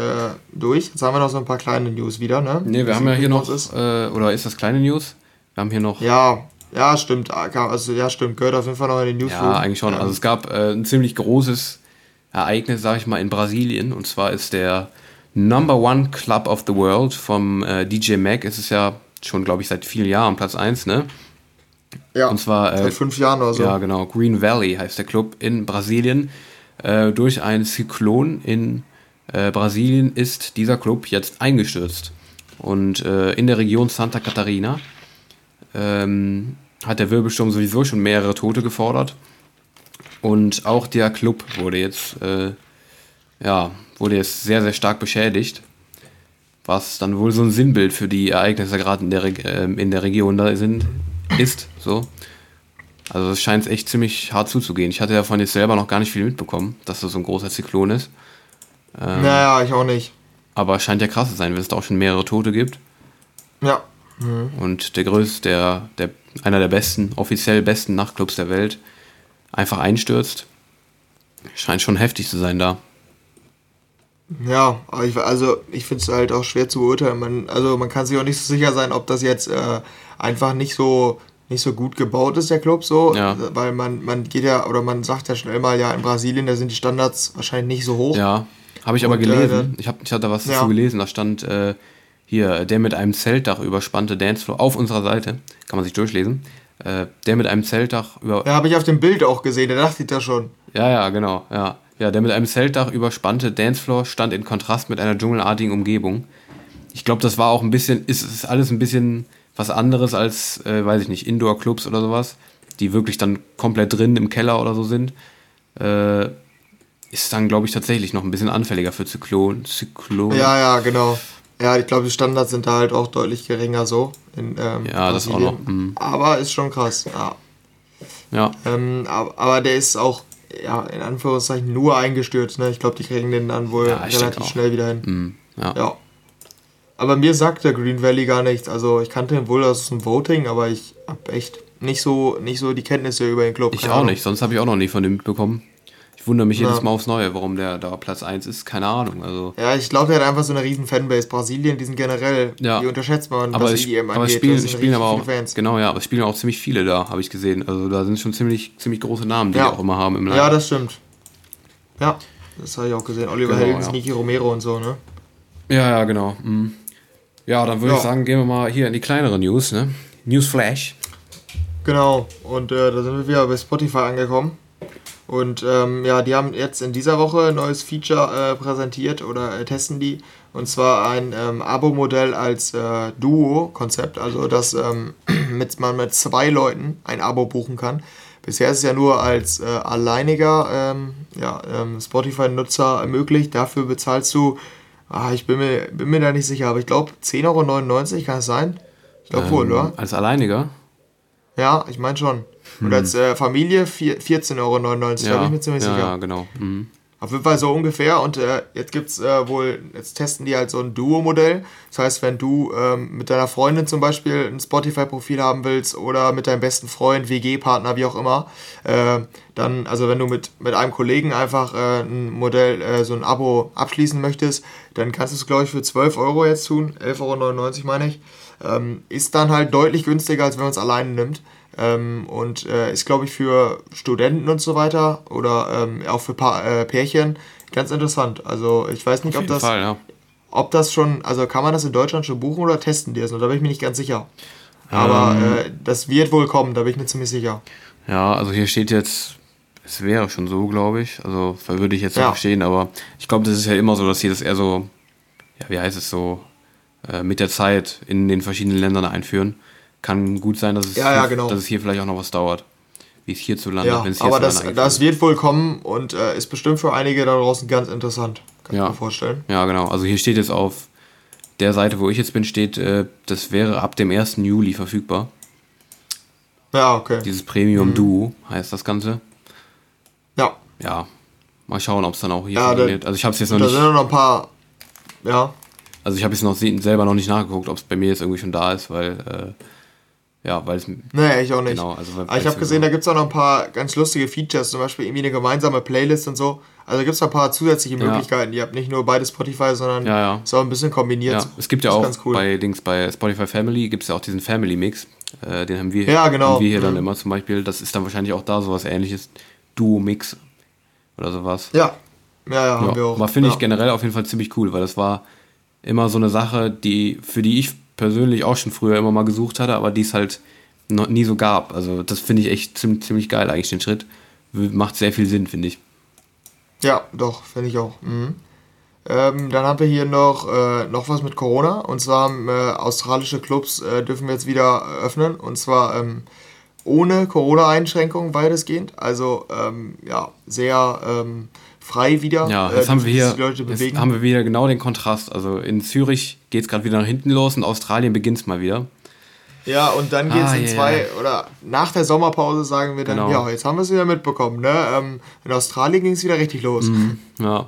[SPEAKER 2] durch. Jetzt haben wir noch so ein paar kleine News wieder, ne?
[SPEAKER 3] Ne, wir haben ja hier noch,
[SPEAKER 2] Ist.
[SPEAKER 3] äh, oder ist das kleine News? Wir haben hier noch, ja,
[SPEAKER 2] Ja, ja, stimmt. Ah, Also, ja, stimmt. Gehört auf jeden Fall noch in den News.
[SPEAKER 3] eigentlich schon.
[SPEAKER 2] Ähm,
[SPEAKER 3] Also es gab äh, ein ziemlich großes Ereignis, sage ich mal, in Brasilien. Und zwar ist der Number One Club of the World vom äh, DJ Mac. Es ist ja schon, glaube ich, seit vielen Jahren Platz 1, ne?
[SPEAKER 2] ja,
[SPEAKER 3] und zwar, äh,
[SPEAKER 2] seit fünf Jahren oder so.
[SPEAKER 3] Ja, genau. Green Valley heißt der Club in Brasilien. Äh, durch einen Zyklon in äh, Brasilien ist dieser Club jetzt eingestürzt. Und äh, in der Region Santa Catarina ähm, hat der Wirbelsturm sowieso schon mehrere Tote gefordert. Und auch der Club wurde jetzt, äh, ja, wurde jetzt sehr, sehr stark beschädigt. Was dann wohl so ein Sinnbild für die Ereignisse gerade in der, ähm, in der Region da sind, ist. So. Also es scheint echt ziemlich hart zuzugehen. Ich hatte davon jetzt selber noch gar nicht viel mitbekommen, dass das so ein großer Zyklon ist. Ähm,
[SPEAKER 2] Naja, ich auch nicht.
[SPEAKER 3] Aber es scheint ja krass zu sein, wenn es da auch schon mehrere Tote gibt.
[SPEAKER 2] Ja.
[SPEAKER 3] Und der größte, der, der, einer der besten, offiziell besten Nachtclubs der Welt, einfach einstürzt. Scheint schon heftig zu sein da.
[SPEAKER 2] Ja, aber ich, also ich finde es halt auch schwer zu beurteilen. Man, also man kann sich auch nicht so sicher sein, ob das jetzt äh, einfach nicht so nicht so gut gebaut ist, der Club so.
[SPEAKER 3] Ja.
[SPEAKER 2] Weil man, man geht ja, oder man sagt ja schnell mal, ja, in Brasilien, da sind die Standards wahrscheinlich nicht so hoch.
[SPEAKER 3] Ja, habe ich aber
[SPEAKER 2] Und, äh,
[SPEAKER 3] gelesen.
[SPEAKER 2] dann-
[SPEAKER 3] ich, hab, ich hatte was
[SPEAKER 2] Ja.
[SPEAKER 3] dazu gelesen. Da stand äh, hier, der mit einem Zeltdach überspannte Dancefloor auf unserer Seite. Kann man sich durchlesen. Äh, der mit einem Zeltdach über.
[SPEAKER 2] Ja, habe ich auf dem Bild auch gesehen, da dachte ich da schon.
[SPEAKER 3] Ja, ja, genau. Ja. ja, der mit einem Zeltdach überspannte Dancefloor stand in Kontrast mit einer dschungelartigen Umgebung. Ich glaube, das war auch ein bisschen, ist, ist alles ein bisschen was anderes als, äh, weiß ich nicht, Indoor-Clubs oder sowas, die wirklich dann komplett drin im Keller oder so sind. Äh, ist dann, glaube ich, tatsächlich noch ein bisschen anfälliger für Zyklon. Zyklon.
[SPEAKER 2] Ja, ja, genau. Ja, ich glaube, die Standards sind da halt auch deutlich geringer so. In, ähm,
[SPEAKER 3] Ja, das auch noch, mhm.
[SPEAKER 2] Aber ist schon krass, ja.
[SPEAKER 3] ja.
[SPEAKER 2] Ähm, aber, aber der ist auch, ja, in Anführungszeichen nur eingestürzt. Ne? Ich glaube, die kriegen den dann wohl
[SPEAKER 3] Ja,
[SPEAKER 2] relativ schnell wieder hin.
[SPEAKER 3] Mhm. ja.
[SPEAKER 2] Ja. Aber mir sagt der Green Valley gar nichts. Also ich kannte ihn wohl aus dem Voting, aber ich hab echt nicht so, nicht so die Kenntnisse über den Club.
[SPEAKER 3] Ich auch
[SPEAKER 2] Ahnung.
[SPEAKER 3] nicht, sonst habe ich auch noch nie von dem mitbekommen. Ich wundere mich jedes
[SPEAKER 2] Ja.
[SPEAKER 3] Mal aufs Neue, warum der da Platz 1 ist. Keine Ahnung. Also,
[SPEAKER 2] Ja, ich glaube, der hat einfach so eine riesen Fanbase. Brasilien, die sind generell,
[SPEAKER 3] Ja.
[SPEAKER 2] die unterschätzt man,
[SPEAKER 3] aber
[SPEAKER 2] was
[SPEAKER 3] es,
[SPEAKER 2] EM
[SPEAKER 3] aber spielen, spielen aber auch,
[SPEAKER 2] Fans.
[SPEAKER 3] genau, ja, aber es spielen auch ziemlich viele da, habe ich gesehen. Also da sind schon ziemlich, ziemlich große Namen, die
[SPEAKER 2] Ja.
[SPEAKER 3] die auch immer haben im Land.
[SPEAKER 2] Ja, das stimmt. Ja, das habe ich auch gesehen. Oliver
[SPEAKER 3] Genau,
[SPEAKER 2] Heldens,
[SPEAKER 3] ja.
[SPEAKER 2] Niki Romero und so, ne?
[SPEAKER 3] Ja, ja, genau. Mhm. Ja, dann würde
[SPEAKER 2] Ja.
[SPEAKER 3] ich sagen, gehen wir mal hier in die kleinere News, ne? Newsflash.
[SPEAKER 2] Genau, und äh, da sind wir wieder bei Spotify angekommen. Und ähm, ja, die haben jetzt in dieser Woche ein neues Feature äh, präsentiert oder äh, testen die. Und zwar ein ähm, Abo-Modell als äh, Duo-Konzept, also dass ähm, mit, man mit zwei Leuten ein Abo buchen kann. Bisher ist es ja nur als äh, alleiniger ähm, ja, ähm, Spotify-Nutzer möglich. Dafür bezahlst du, ah, ich bin mir, bin mir da nicht sicher, aber ich glaube 10,99 Euro kann es sein. Ich glaube wohl,
[SPEAKER 3] Ähm,
[SPEAKER 2] oder?
[SPEAKER 3] Als Alleiniger?
[SPEAKER 2] Ja, ich meine schon. Und als äh, Familie vier- 14,99 Euro, da bin ich mir ziemlich
[SPEAKER 3] ja,
[SPEAKER 2] sicher.
[SPEAKER 3] ja, genau. Mhm.
[SPEAKER 2] Auf jeden Fall so ungefähr. Und äh, jetzt gibt's äh, wohl, jetzt testen die halt so ein Duo-Modell. Das heißt, wenn du ähm, mit deiner Freundin zum Beispiel ein Spotify-Profil haben willst oder mit deinem besten Freund, WG-Partner, wie auch immer, äh, dann, also wenn du mit, mit einem Kollegen einfach äh, ein Modell, äh, so ein Abo abschließen möchtest, dann kannst du es, glaube ich, für 12 Euro jetzt tun. 11,99 Euro meine ich. Ähm, ist dann halt deutlich günstiger, als wenn man es alleine nimmt. Ähm, und äh, ist, glaube ich, für Studenten und so weiter oder ähm, auch für pa äh, Pärchen ganz interessant. Also ich weiß nicht,
[SPEAKER 3] Auf
[SPEAKER 2] ob das,
[SPEAKER 3] Fall, ja.
[SPEAKER 2] ob das schon, also kann man das in Deutschland schon buchen oder testen die es? noch? Da bin ich mir nicht ganz sicher. Aber
[SPEAKER 3] Ähm.
[SPEAKER 2] äh, das wird wohl kommen, da bin ich mir ziemlich sicher.
[SPEAKER 3] Ja, also hier steht jetzt, es wäre schon so, glaube ich. Also da würde ich jetzt
[SPEAKER 2] Ja.
[SPEAKER 3] verstehen, aber ich glaube, das ist ja immer so, dass hier das eher so, ja, wie heißt es so, äh, mit der Zeit in den verschiedenen Ländern einführen. Kann gut sein, dass es,
[SPEAKER 2] Ja, ja,
[SPEAKER 3] hier,
[SPEAKER 2] genau.
[SPEAKER 3] dass es hier vielleicht auch noch was dauert. Wie es hierzulande,
[SPEAKER 2] Ja,
[SPEAKER 3] wenn es
[SPEAKER 2] aber das, das wird wohl kommen und äh, ist bestimmt für einige da draußen ganz interessant. Kann
[SPEAKER 3] Ja.
[SPEAKER 2] ich mir vorstellen.
[SPEAKER 3] Ja, genau. Also hier steht jetzt auf der Seite, wo ich jetzt bin, steht, äh, das wäre ab dem 1. Juli verfügbar.
[SPEAKER 2] Ja, okay.
[SPEAKER 3] Dieses Premium Duo heißt das Ganze.
[SPEAKER 2] Ja,
[SPEAKER 3] Ja, mal schauen, ob es dann auch hier
[SPEAKER 2] Ja, da-
[SPEAKER 3] funktioniert. Also ich habe es jetzt noch
[SPEAKER 2] da
[SPEAKER 3] nicht,
[SPEAKER 2] sind noch ein paar. Ja,
[SPEAKER 3] also ich habe jetzt noch se- selber noch nicht nachgeguckt, ob es bei mir jetzt irgendwie schon da ist, weil äh, ja, weil es
[SPEAKER 2] nee, ich auch nicht.
[SPEAKER 3] Genau, also
[SPEAKER 2] Aber ich habe gesehen, da gibt es auch noch ein paar ganz lustige Features, zum Beispiel irgendwie eine gemeinsame Playlist und so. Also gibt es ein paar zusätzliche
[SPEAKER 3] Ja.
[SPEAKER 2] Möglichkeiten. Ihr habt nicht nur beide Spotify, sondern
[SPEAKER 3] Ja, ja.
[SPEAKER 2] ist auch ein bisschen kombiniert.
[SPEAKER 3] ja, es gibt ja auch
[SPEAKER 2] cool.
[SPEAKER 3] bei Dings bei Spotify Family gibt es ja auch diesen Family Mix. Äh, den haben wir,
[SPEAKER 2] Ja, genau.
[SPEAKER 3] haben wir hier dann
[SPEAKER 2] Mhm.
[SPEAKER 3] immer zum Beispiel. Das ist dann wahrscheinlich auch da sowas ähnliches. Duo Mix oder sowas.
[SPEAKER 2] Ja, ja, ja, haben wir
[SPEAKER 3] Ja,
[SPEAKER 2] auch.
[SPEAKER 3] aber finde ich generell auf jeden Fall ziemlich cool, weil das war immer so eine Sache, die, für die ich persönlich auch schon früher immer mal gesucht hatte, aber die es halt noch nie so gab. Also das finde ich echt ziemlich, ziemlich geil eigentlich, den Schritt. Macht sehr viel Sinn, finde ich.
[SPEAKER 2] Ja, doch, finde ich auch. Mhm. Ähm, dann haben wir hier noch, äh, noch was mit Corona. Und zwar haben äh, australische Clubs äh, dürfen wir jetzt wieder öffnen. Und zwar ähm, ohne Corona-Einschränkungen weitestgehend. Also ähm, ja, sehr ähm, frei wieder.
[SPEAKER 3] Ja,
[SPEAKER 2] äh,
[SPEAKER 3] jetzt haben wir hier
[SPEAKER 2] sich die Leute
[SPEAKER 3] jetzt haben wir wieder genau den Kontrast. Also in Zürich geht es gerade wieder nach hinten los und Australien beginnt es mal wieder.
[SPEAKER 2] Ja, und dann geht es
[SPEAKER 3] Ah,
[SPEAKER 2] in
[SPEAKER 3] yeah.
[SPEAKER 2] zwei, oder nach der Sommerpause sagen wir dann,
[SPEAKER 3] Genau.
[SPEAKER 2] ja, jetzt haben wir es wieder mitbekommen. Ne? Ähm, in Australien ging es wieder richtig los.
[SPEAKER 3] Ja,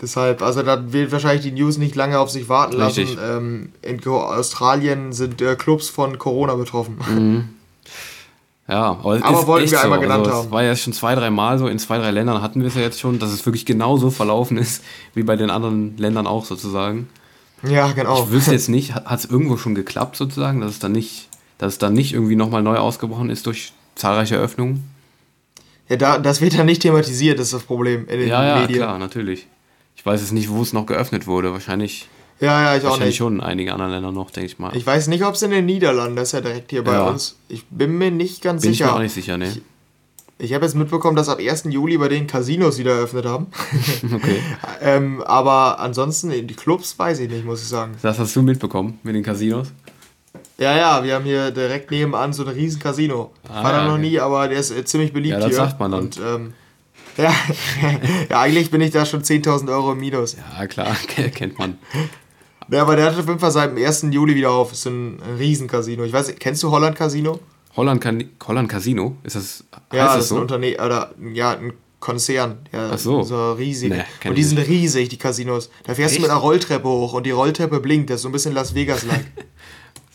[SPEAKER 2] Deshalb, also da wird wahrscheinlich die News nicht lange auf sich warten lassen. Ähm, in Australien sind äh, Clubs von Corona betroffen.
[SPEAKER 3] ja. Aber,
[SPEAKER 2] Aber wollten wir einmal
[SPEAKER 3] so.
[SPEAKER 2] genannt
[SPEAKER 3] also,
[SPEAKER 2] haben.
[SPEAKER 3] War ja schon zwei, drei Mal so. In zwei, drei Ländern hatten wir es ja jetzt schon, dass es wirklich genauso verlaufen ist, wie bei den anderen Ländern auch sozusagen.
[SPEAKER 2] Ja, genau.
[SPEAKER 3] Ich wüsste jetzt nicht, hat es irgendwo schon geklappt sozusagen, dass es dann nicht, dass es dann nicht irgendwie nochmal neu ausgebrochen ist durch zahlreiche Eröffnungen?
[SPEAKER 2] Ja, da, das wird ja nicht thematisiert, das ist das Problem in den
[SPEAKER 3] Ja, ja,
[SPEAKER 2] Medien.
[SPEAKER 3] klar, natürlich. Ich weiß jetzt nicht, wo es noch geöffnet wurde. Wahrscheinlich,
[SPEAKER 2] Ja, ja, ich auch nicht.
[SPEAKER 3] schon in einigen anderen Ländern noch, denke ich mal.
[SPEAKER 2] Ich weiß nicht, ob es in den Niederlanden, ist ja direkt hier bei
[SPEAKER 3] Ja.
[SPEAKER 2] uns. Ich bin mir nicht ganz
[SPEAKER 3] Bin ich
[SPEAKER 2] sicher.
[SPEAKER 3] mir auch nicht sicher, ne?
[SPEAKER 2] Ich habe jetzt mitbekommen, dass ab 1. Juli bei den Casinos wieder eröffnet haben.
[SPEAKER 3] Okay.
[SPEAKER 2] ähm, aber ansonsten, die Clubs weiß ich nicht, muss ich sagen.
[SPEAKER 3] Das hast du mitbekommen mit den Casinos?
[SPEAKER 2] Ja, ja, wir haben hier direkt nebenan so ein riesen Casino.
[SPEAKER 3] Ah,
[SPEAKER 2] War da
[SPEAKER 3] ja,
[SPEAKER 2] noch
[SPEAKER 3] okay.
[SPEAKER 2] nie, aber der ist äh, ziemlich beliebt
[SPEAKER 3] Ja, das
[SPEAKER 2] hier.
[SPEAKER 3] sagt man dann.
[SPEAKER 2] Und, ähm, ja, ja, eigentlich bin ich da schon 10.000 Euro im Minus.
[SPEAKER 3] Ja, klar, kennt man.
[SPEAKER 2] Ja, aber der hat auf jeden Fall seit dem 1. Juli wieder auf. Ist so ein riesen Casino. Ich weiß, nicht, kennst du Holland Casino?
[SPEAKER 3] Holland, Holland Casino? Ist das,
[SPEAKER 2] Ja, das
[SPEAKER 3] das
[SPEAKER 2] ist ein
[SPEAKER 3] so?
[SPEAKER 2] Unternehmen, oder ja, ein Konzern. Ja,
[SPEAKER 3] Ach so.
[SPEAKER 2] So riesig.
[SPEAKER 3] Nee,
[SPEAKER 2] und die sind riesig, die Casinos. Da fährst du
[SPEAKER 3] Echt?
[SPEAKER 2] mit einer Rolltreppe hoch und die Rolltreppe blinkt. Das ist so ein bisschen Las Vegas-like.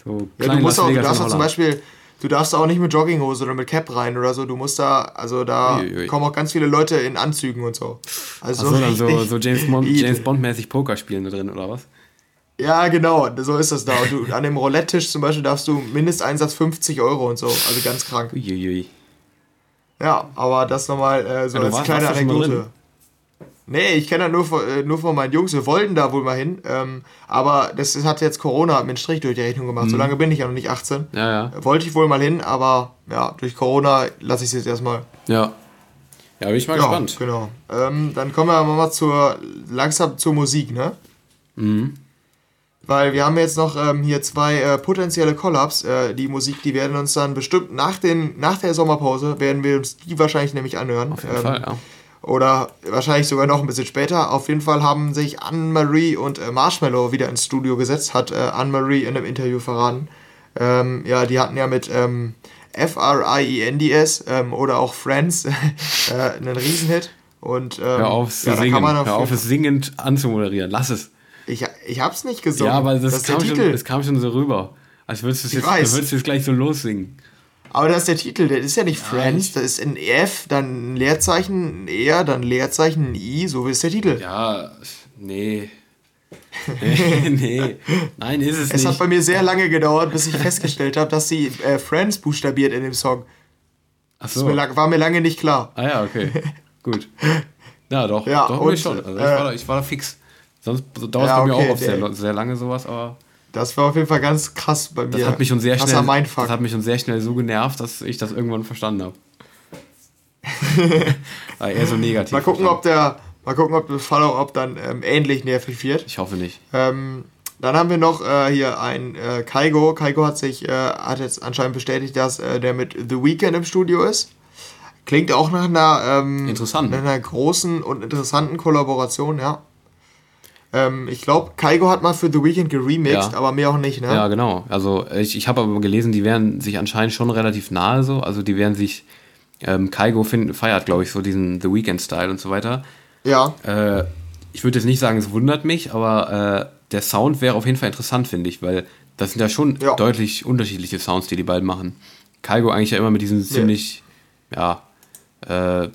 [SPEAKER 3] So
[SPEAKER 2] Ja, du musst
[SPEAKER 3] Las
[SPEAKER 2] auch, du darfst auch zum. Beispiel, du darfst auch nicht mit Jogginghose oder mit Cap rein oder so. Du musst da, also da
[SPEAKER 3] Uiuiui.
[SPEAKER 2] kommen auch ganz viele Leute in Anzügen und so. Also
[SPEAKER 3] so,
[SPEAKER 2] richtig
[SPEAKER 3] so James Bond. James Bond-mäßig Poker spielen da drin, oder was?
[SPEAKER 2] Ja, genau, so ist das da. Und du, an dem Roulette-Tisch zum Beispiel darfst du Mindesteinsatz 50 Euro und so. Also ganz krank.
[SPEAKER 3] Uiuiui.
[SPEAKER 2] Ja, aber das nochmal äh, so
[SPEAKER 3] Ja,
[SPEAKER 2] als kleine Anekdote. Nee, ich kenne das nur von, äh, nur von meinen Jungs. Wir wollten da wohl mal hin. Ähm, aber das ist- hat jetzt Corona einen Strich durch die Rechnung gemacht.
[SPEAKER 3] Mhm.
[SPEAKER 2] So lange bin ich ja noch nicht 18.
[SPEAKER 3] Ja, ja.
[SPEAKER 2] Wollte ich wohl mal hin, aber ja, durch Corona lasse ich es jetzt erstmal.
[SPEAKER 3] Ja. Ja, bin ich mal
[SPEAKER 2] Ja,
[SPEAKER 3] gespannt.
[SPEAKER 2] genau. Ähm, dann kommen wir aber mal zur, langsam zur Musik, ne?
[SPEAKER 3] Mhm.
[SPEAKER 2] Weil wir haben jetzt noch ähm, hier zwei äh, potenzielle Collabs. Äh, die Musik, die werden uns dann bestimmt nach, den, nach der Sommerpause, werden wir uns die wahrscheinlich nämlich anhören.
[SPEAKER 3] Auf jeden
[SPEAKER 2] Ähm,
[SPEAKER 3] Fall, ja.
[SPEAKER 2] Oder wahrscheinlich sogar noch ein bisschen später. Auf jeden Fall haben sich Anne-Marie und äh, Marshmallow wieder ins Studio gesetzt, hat äh, Anne-Marie in einem Interview verraten. Ähm, ja, die hatten ja mit ähm, F-R-I-E-N-D-S ähm, oder auch Friends äh, einen Riesenhit. Und, ähm,
[SPEAKER 3] Hör auf
[SPEAKER 2] ja, da
[SPEAKER 3] singen.
[SPEAKER 2] kann man auf
[SPEAKER 3] Hör auf, es singend anzumoderieren. Lass es.
[SPEAKER 2] Ich, ich hab's nicht gesungen.
[SPEAKER 3] Ja, aber das,
[SPEAKER 2] der
[SPEAKER 3] kam, schon, das kam schon so rüber. Als würdest du es jetzt, würdest jetzt gleich so lossingen.
[SPEAKER 2] Aber das ist der Titel, das ist ja nicht Friends,
[SPEAKER 3] ich-
[SPEAKER 2] das ist ein F, dann ein Leerzeichen, ein R, dann ein Leerzeichen, ein I, so ist der Titel.
[SPEAKER 3] Ja, nee. nee, nee. Nein, ist es,
[SPEAKER 2] Es hat
[SPEAKER 3] nicht.
[SPEAKER 2] bei mir sehr lange gedauert, bis ich festgestellt habe, dass sie äh, Friends buchstabiert in dem Song.
[SPEAKER 3] Ach
[SPEAKER 2] Das
[SPEAKER 3] so.
[SPEAKER 2] mir war mir lange nicht klar.
[SPEAKER 3] Ah ja, okay. Gut. Ja, doch.
[SPEAKER 2] Ja,
[SPEAKER 3] doch
[SPEAKER 2] und,
[SPEAKER 3] mir schon. Also ich,
[SPEAKER 2] äh,
[SPEAKER 3] war da, ich war da fix. Sonst dauert es
[SPEAKER 2] Ja,
[SPEAKER 3] bei mir
[SPEAKER 2] okay,
[SPEAKER 3] auch auf sehr, sehr lange sowas, aber
[SPEAKER 2] Das war auf jeden Fall ganz krass bei mir.
[SPEAKER 3] das hat mich schon sehr schnell. Das hat mich schon sehr schnell so genervt, dass ich das irgendwann verstanden habe. war eher so negativ.
[SPEAKER 2] mal gucken,
[SPEAKER 3] verstanden.
[SPEAKER 2] ob der, mal gucken, ob das Follow-up dann ähm, ähnlich nervig wird.
[SPEAKER 3] Ich hoffe nicht.
[SPEAKER 2] Ähm, dann haben wir noch äh, hier ein äh, Kaigo. Kaigo hat sich, äh, hat jetzt anscheinend bestätigt, dass äh, der mit The Weeknd im Studio ist. Klingt auch nach einer, ähm, nach einer großen und interessanten Kollaboration, ja. Ähm, ich glaube, Kaigo hat mal für The Weeknd geremixed,
[SPEAKER 3] Ja.
[SPEAKER 2] aber mehr auch nicht, ne?
[SPEAKER 3] Ja, genau. Also ich, ich habe aber gelesen, die wären sich anscheinend schon relativ nahe so. Also die wären sich. Ähm, Kaigo find, feiert, glaube ich, so diesen The Weekend-Style und so weiter.
[SPEAKER 2] Ja,
[SPEAKER 3] Äh, ich würde jetzt nicht sagen, es wundert mich, aber äh, der Sound wäre auf jeden Fall interessant, finde ich, weil das sind ja schon
[SPEAKER 2] Ja.
[SPEAKER 3] deutlich unterschiedliche Sounds, die die beiden machen. Kaigo eigentlich ja immer mit diesem ziemlich, ja, äh,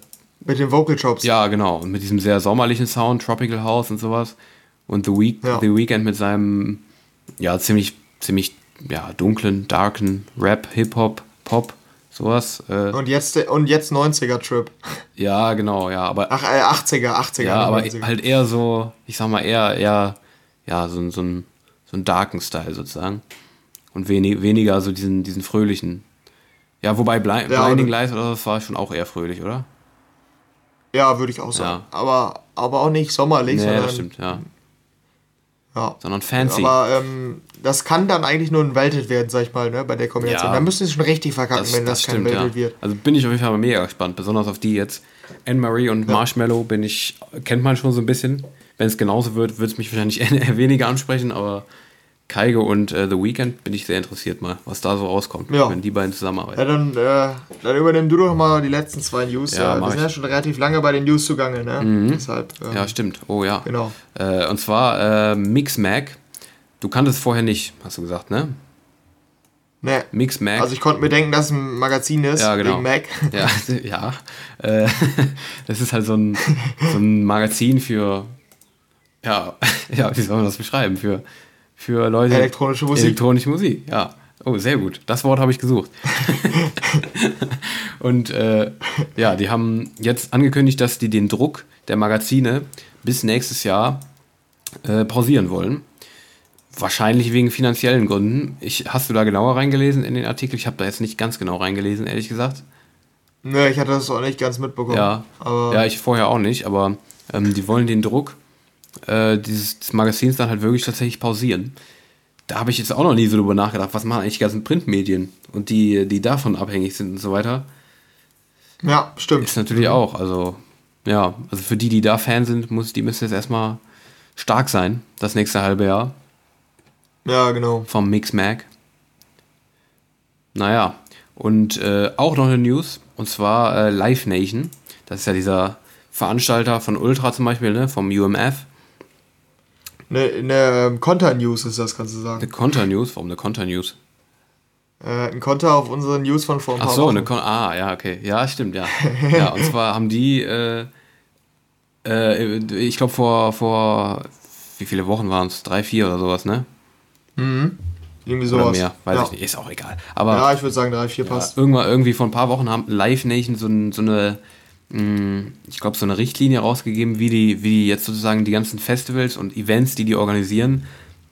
[SPEAKER 2] mit den Vocal Chops.
[SPEAKER 3] ja, genau, und mit diesem sehr sommerlichen Sound, Tropical House und sowas. Und The, Week,
[SPEAKER 2] Ja.
[SPEAKER 3] The Weeknd mit seinem, ja, ziemlich, ziemlich, ja, dunklen, darken Rap, Hip-Hop, Pop, sowas. Äh,
[SPEAKER 2] Und jetzt, und jetzt 90er-Trip.
[SPEAKER 3] ja, genau, ja, aber
[SPEAKER 2] Ach, äh, 80er, 80er.
[SPEAKER 3] Ja, aber
[SPEAKER 2] 90er.
[SPEAKER 3] halt eher so, ich sag mal, eher, eher, ja, so, ein- so ein, so ein darken Style sozusagen. Und wenig, weniger so diesen, diesen fröhlichen. Ja, wobei Bli
[SPEAKER 2] Ja,
[SPEAKER 3] Blinding Lights oder das war schon auch eher fröhlich, oder?
[SPEAKER 2] Ja, würde ich auch sagen. Aber, aber auch nicht sommerlich,
[SPEAKER 3] Nee,
[SPEAKER 2] sondern.
[SPEAKER 3] das stimmt, ja.
[SPEAKER 2] Ja.
[SPEAKER 3] Sondern fancy.
[SPEAKER 2] Aber ähm, das kann dann eigentlich nur ein Welted werden, sag ich mal, ne, bei der Kombination.
[SPEAKER 3] Ja.
[SPEAKER 2] Da müssen sie schon richtig verkacken,
[SPEAKER 3] das,
[SPEAKER 2] wenn
[SPEAKER 3] das
[SPEAKER 2] das, kein
[SPEAKER 3] stimmt, ja.
[SPEAKER 2] Welted wird.
[SPEAKER 3] Also bin ich auf jeden Fall mega gespannt, besonders auf die jetzt. Anne-Marie und Marshmallow bin ich, kennt man schon so ein bisschen. Wenn es genauso wird, wird es mich wahrscheinlich eher weniger ansprechen, aber Kaigo und äh, The Weeknd bin ich sehr interessiert mal, was da so rauskommt,
[SPEAKER 2] Ja.
[SPEAKER 3] wenn die beiden zusammenarbeiten.
[SPEAKER 2] Ja, dann, äh, dann übernimm du doch mal die letzten zwei News.
[SPEAKER 3] Ja,
[SPEAKER 2] wir sind ja schon relativ lange bei den News zugange, ne? Deshalb, ähm,
[SPEAKER 3] Ja, stimmt. Oh ja.
[SPEAKER 2] Genau.
[SPEAKER 3] Äh, und zwar äh, Mixmag. Du kanntest es vorher nicht, hast du gesagt, ne?
[SPEAKER 2] ne.
[SPEAKER 3] Mixmag.
[SPEAKER 2] Also ich konnte mir denken, dass es ein Magazin ist,
[SPEAKER 3] Ja, genau.
[SPEAKER 2] wegen Mac.
[SPEAKER 3] ja, ja. Äh, das ist halt so ein, so ein Magazin für, ja, ja, wie soll man das beschreiben? Für, für Leute.
[SPEAKER 2] Elektronische Musik.
[SPEAKER 3] Elektronische Musik, ja. Oh, sehr gut. Das Wort habe ich gesucht. Und äh, ja, die haben jetzt angekündigt, dass die den Druck der Magazine bis nächstes Jahr äh, pausieren wollen. Wahrscheinlich wegen finanziellen Gründen. Ich, hast du da genauer reingelesen in den Artikel? Ich habe da jetzt nicht ganz genau reingelesen, ehrlich gesagt.
[SPEAKER 2] ne, ich hatte das auch nicht ganz mitbekommen.
[SPEAKER 3] Ja, ja, ich vorher auch nicht, aber ähm, die wollen den Druck äh, dieses des Magazins dann halt wirklich tatsächlich pausieren. Da habe ich jetzt auch noch nie so drüber nachgedacht, was machen eigentlich die ganzen Printmedien und die, die davon abhängig sind und so weiter.
[SPEAKER 2] ja, stimmt.
[SPEAKER 3] Ist natürlich auch, also ja, also für die, die da Fan sind, muss, die müssen jetzt erstmal stark sein, das nächste halbe Jahr
[SPEAKER 2] Ja, genau.
[SPEAKER 3] vom Mix Mag. Naja, und äh, auch noch eine News, und zwar äh, Live Nation. Das ist ja dieser Veranstalter von Ultra zum Beispiel, ne, vom UMF.
[SPEAKER 2] Eine ne, ähm, Konter-News ist das, kannst du
[SPEAKER 3] Eine
[SPEAKER 2] sagen.
[SPEAKER 3] Konter News, warum eine Konter News?
[SPEAKER 2] Äh, ein Konter auf unsere News von vor ein
[SPEAKER 3] Ach
[SPEAKER 2] paar
[SPEAKER 3] so,
[SPEAKER 2] Wochen.
[SPEAKER 3] eine Kon Ah, ja, okay. Ja, stimmt, ja. ja, und zwar haben die, äh, äh, ich glaube, vor, vor, wie viele Wochen waren es? Drei, vier oder sowas, ne?
[SPEAKER 2] Irgendwie
[SPEAKER 3] Oder
[SPEAKER 2] sowas.
[SPEAKER 3] mehr, weiß
[SPEAKER 2] ja.
[SPEAKER 3] ich nicht. Ist auch egal. Aber
[SPEAKER 2] Ja, ich würde sagen, drei, vier
[SPEAKER 3] Ja,
[SPEAKER 2] passt.
[SPEAKER 3] irgendwann, irgendwie vor ein paar Wochen haben Live Nation so, so eine, ich glaube, so eine Richtlinie rausgegeben, wie die, wie die jetzt sozusagen die ganzen Festivals und Events, die die organisieren,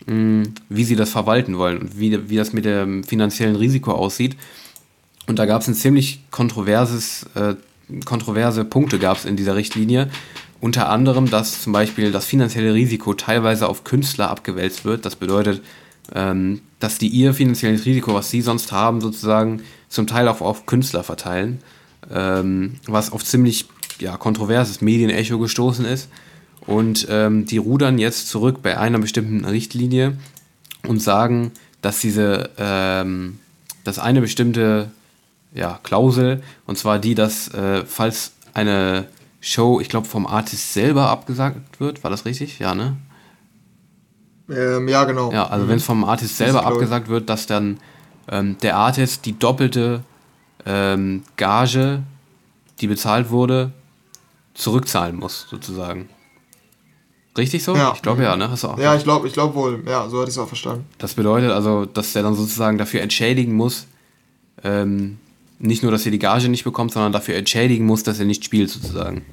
[SPEAKER 3] mh, wie sie das verwalten wollen und wie, wie das mit dem finanziellen Risiko aussieht. Und da gab es ein ziemlich kontroverses, äh, kontroverse Punkte gab es in dieser Richtlinie. Unter anderem, dass zum Beispiel das finanzielle Risiko teilweise auf Künstler abgewälzt wird. Das bedeutet, ähm, dass die ihr finanzielles Risiko, was sie sonst haben, sozusagen zum Teil auch auf Künstler verteilen. Ähm, was auf ziemlich ja, kontroverses Medienecho gestoßen ist. Und ähm, die rudern jetzt zurück bei einer bestimmten Richtlinie und sagen, dass diese, ähm, dass eine bestimmte ja, Klausel, und zwar die, dass äh, falls eine Show, ich glaube, vom Artist selber abgesagt wird, war das richtig? Ja, ne?
[SPEAKER 2] Ähm, ja, genau.
[SPEAKER 3] Ja, also wenn es vom Artist selber abgesagt wird, dass dann ähm, der Artist die doppelte ähm, Gage, die bezahlt wurde, zurückzahlen muss, sozusagen. Richtig so?
[SPEAKER 2] Ja.
[SPEAKER 3] Ich glaube ja, ne? Hast du auch.
[SPEAKER 2] Ja, ich glaube ich glaub wohl. Ja, so hatte ich es auch verstanden.
[SPEAKER 3] Das bedeutet also, dass der dann sozusagen dafür entschädigen muss, ähm, nicht nur, dass er die Gage nicht bekommt, sondern dafür entschädigen muss, dass er nicht spielt, sozusagen.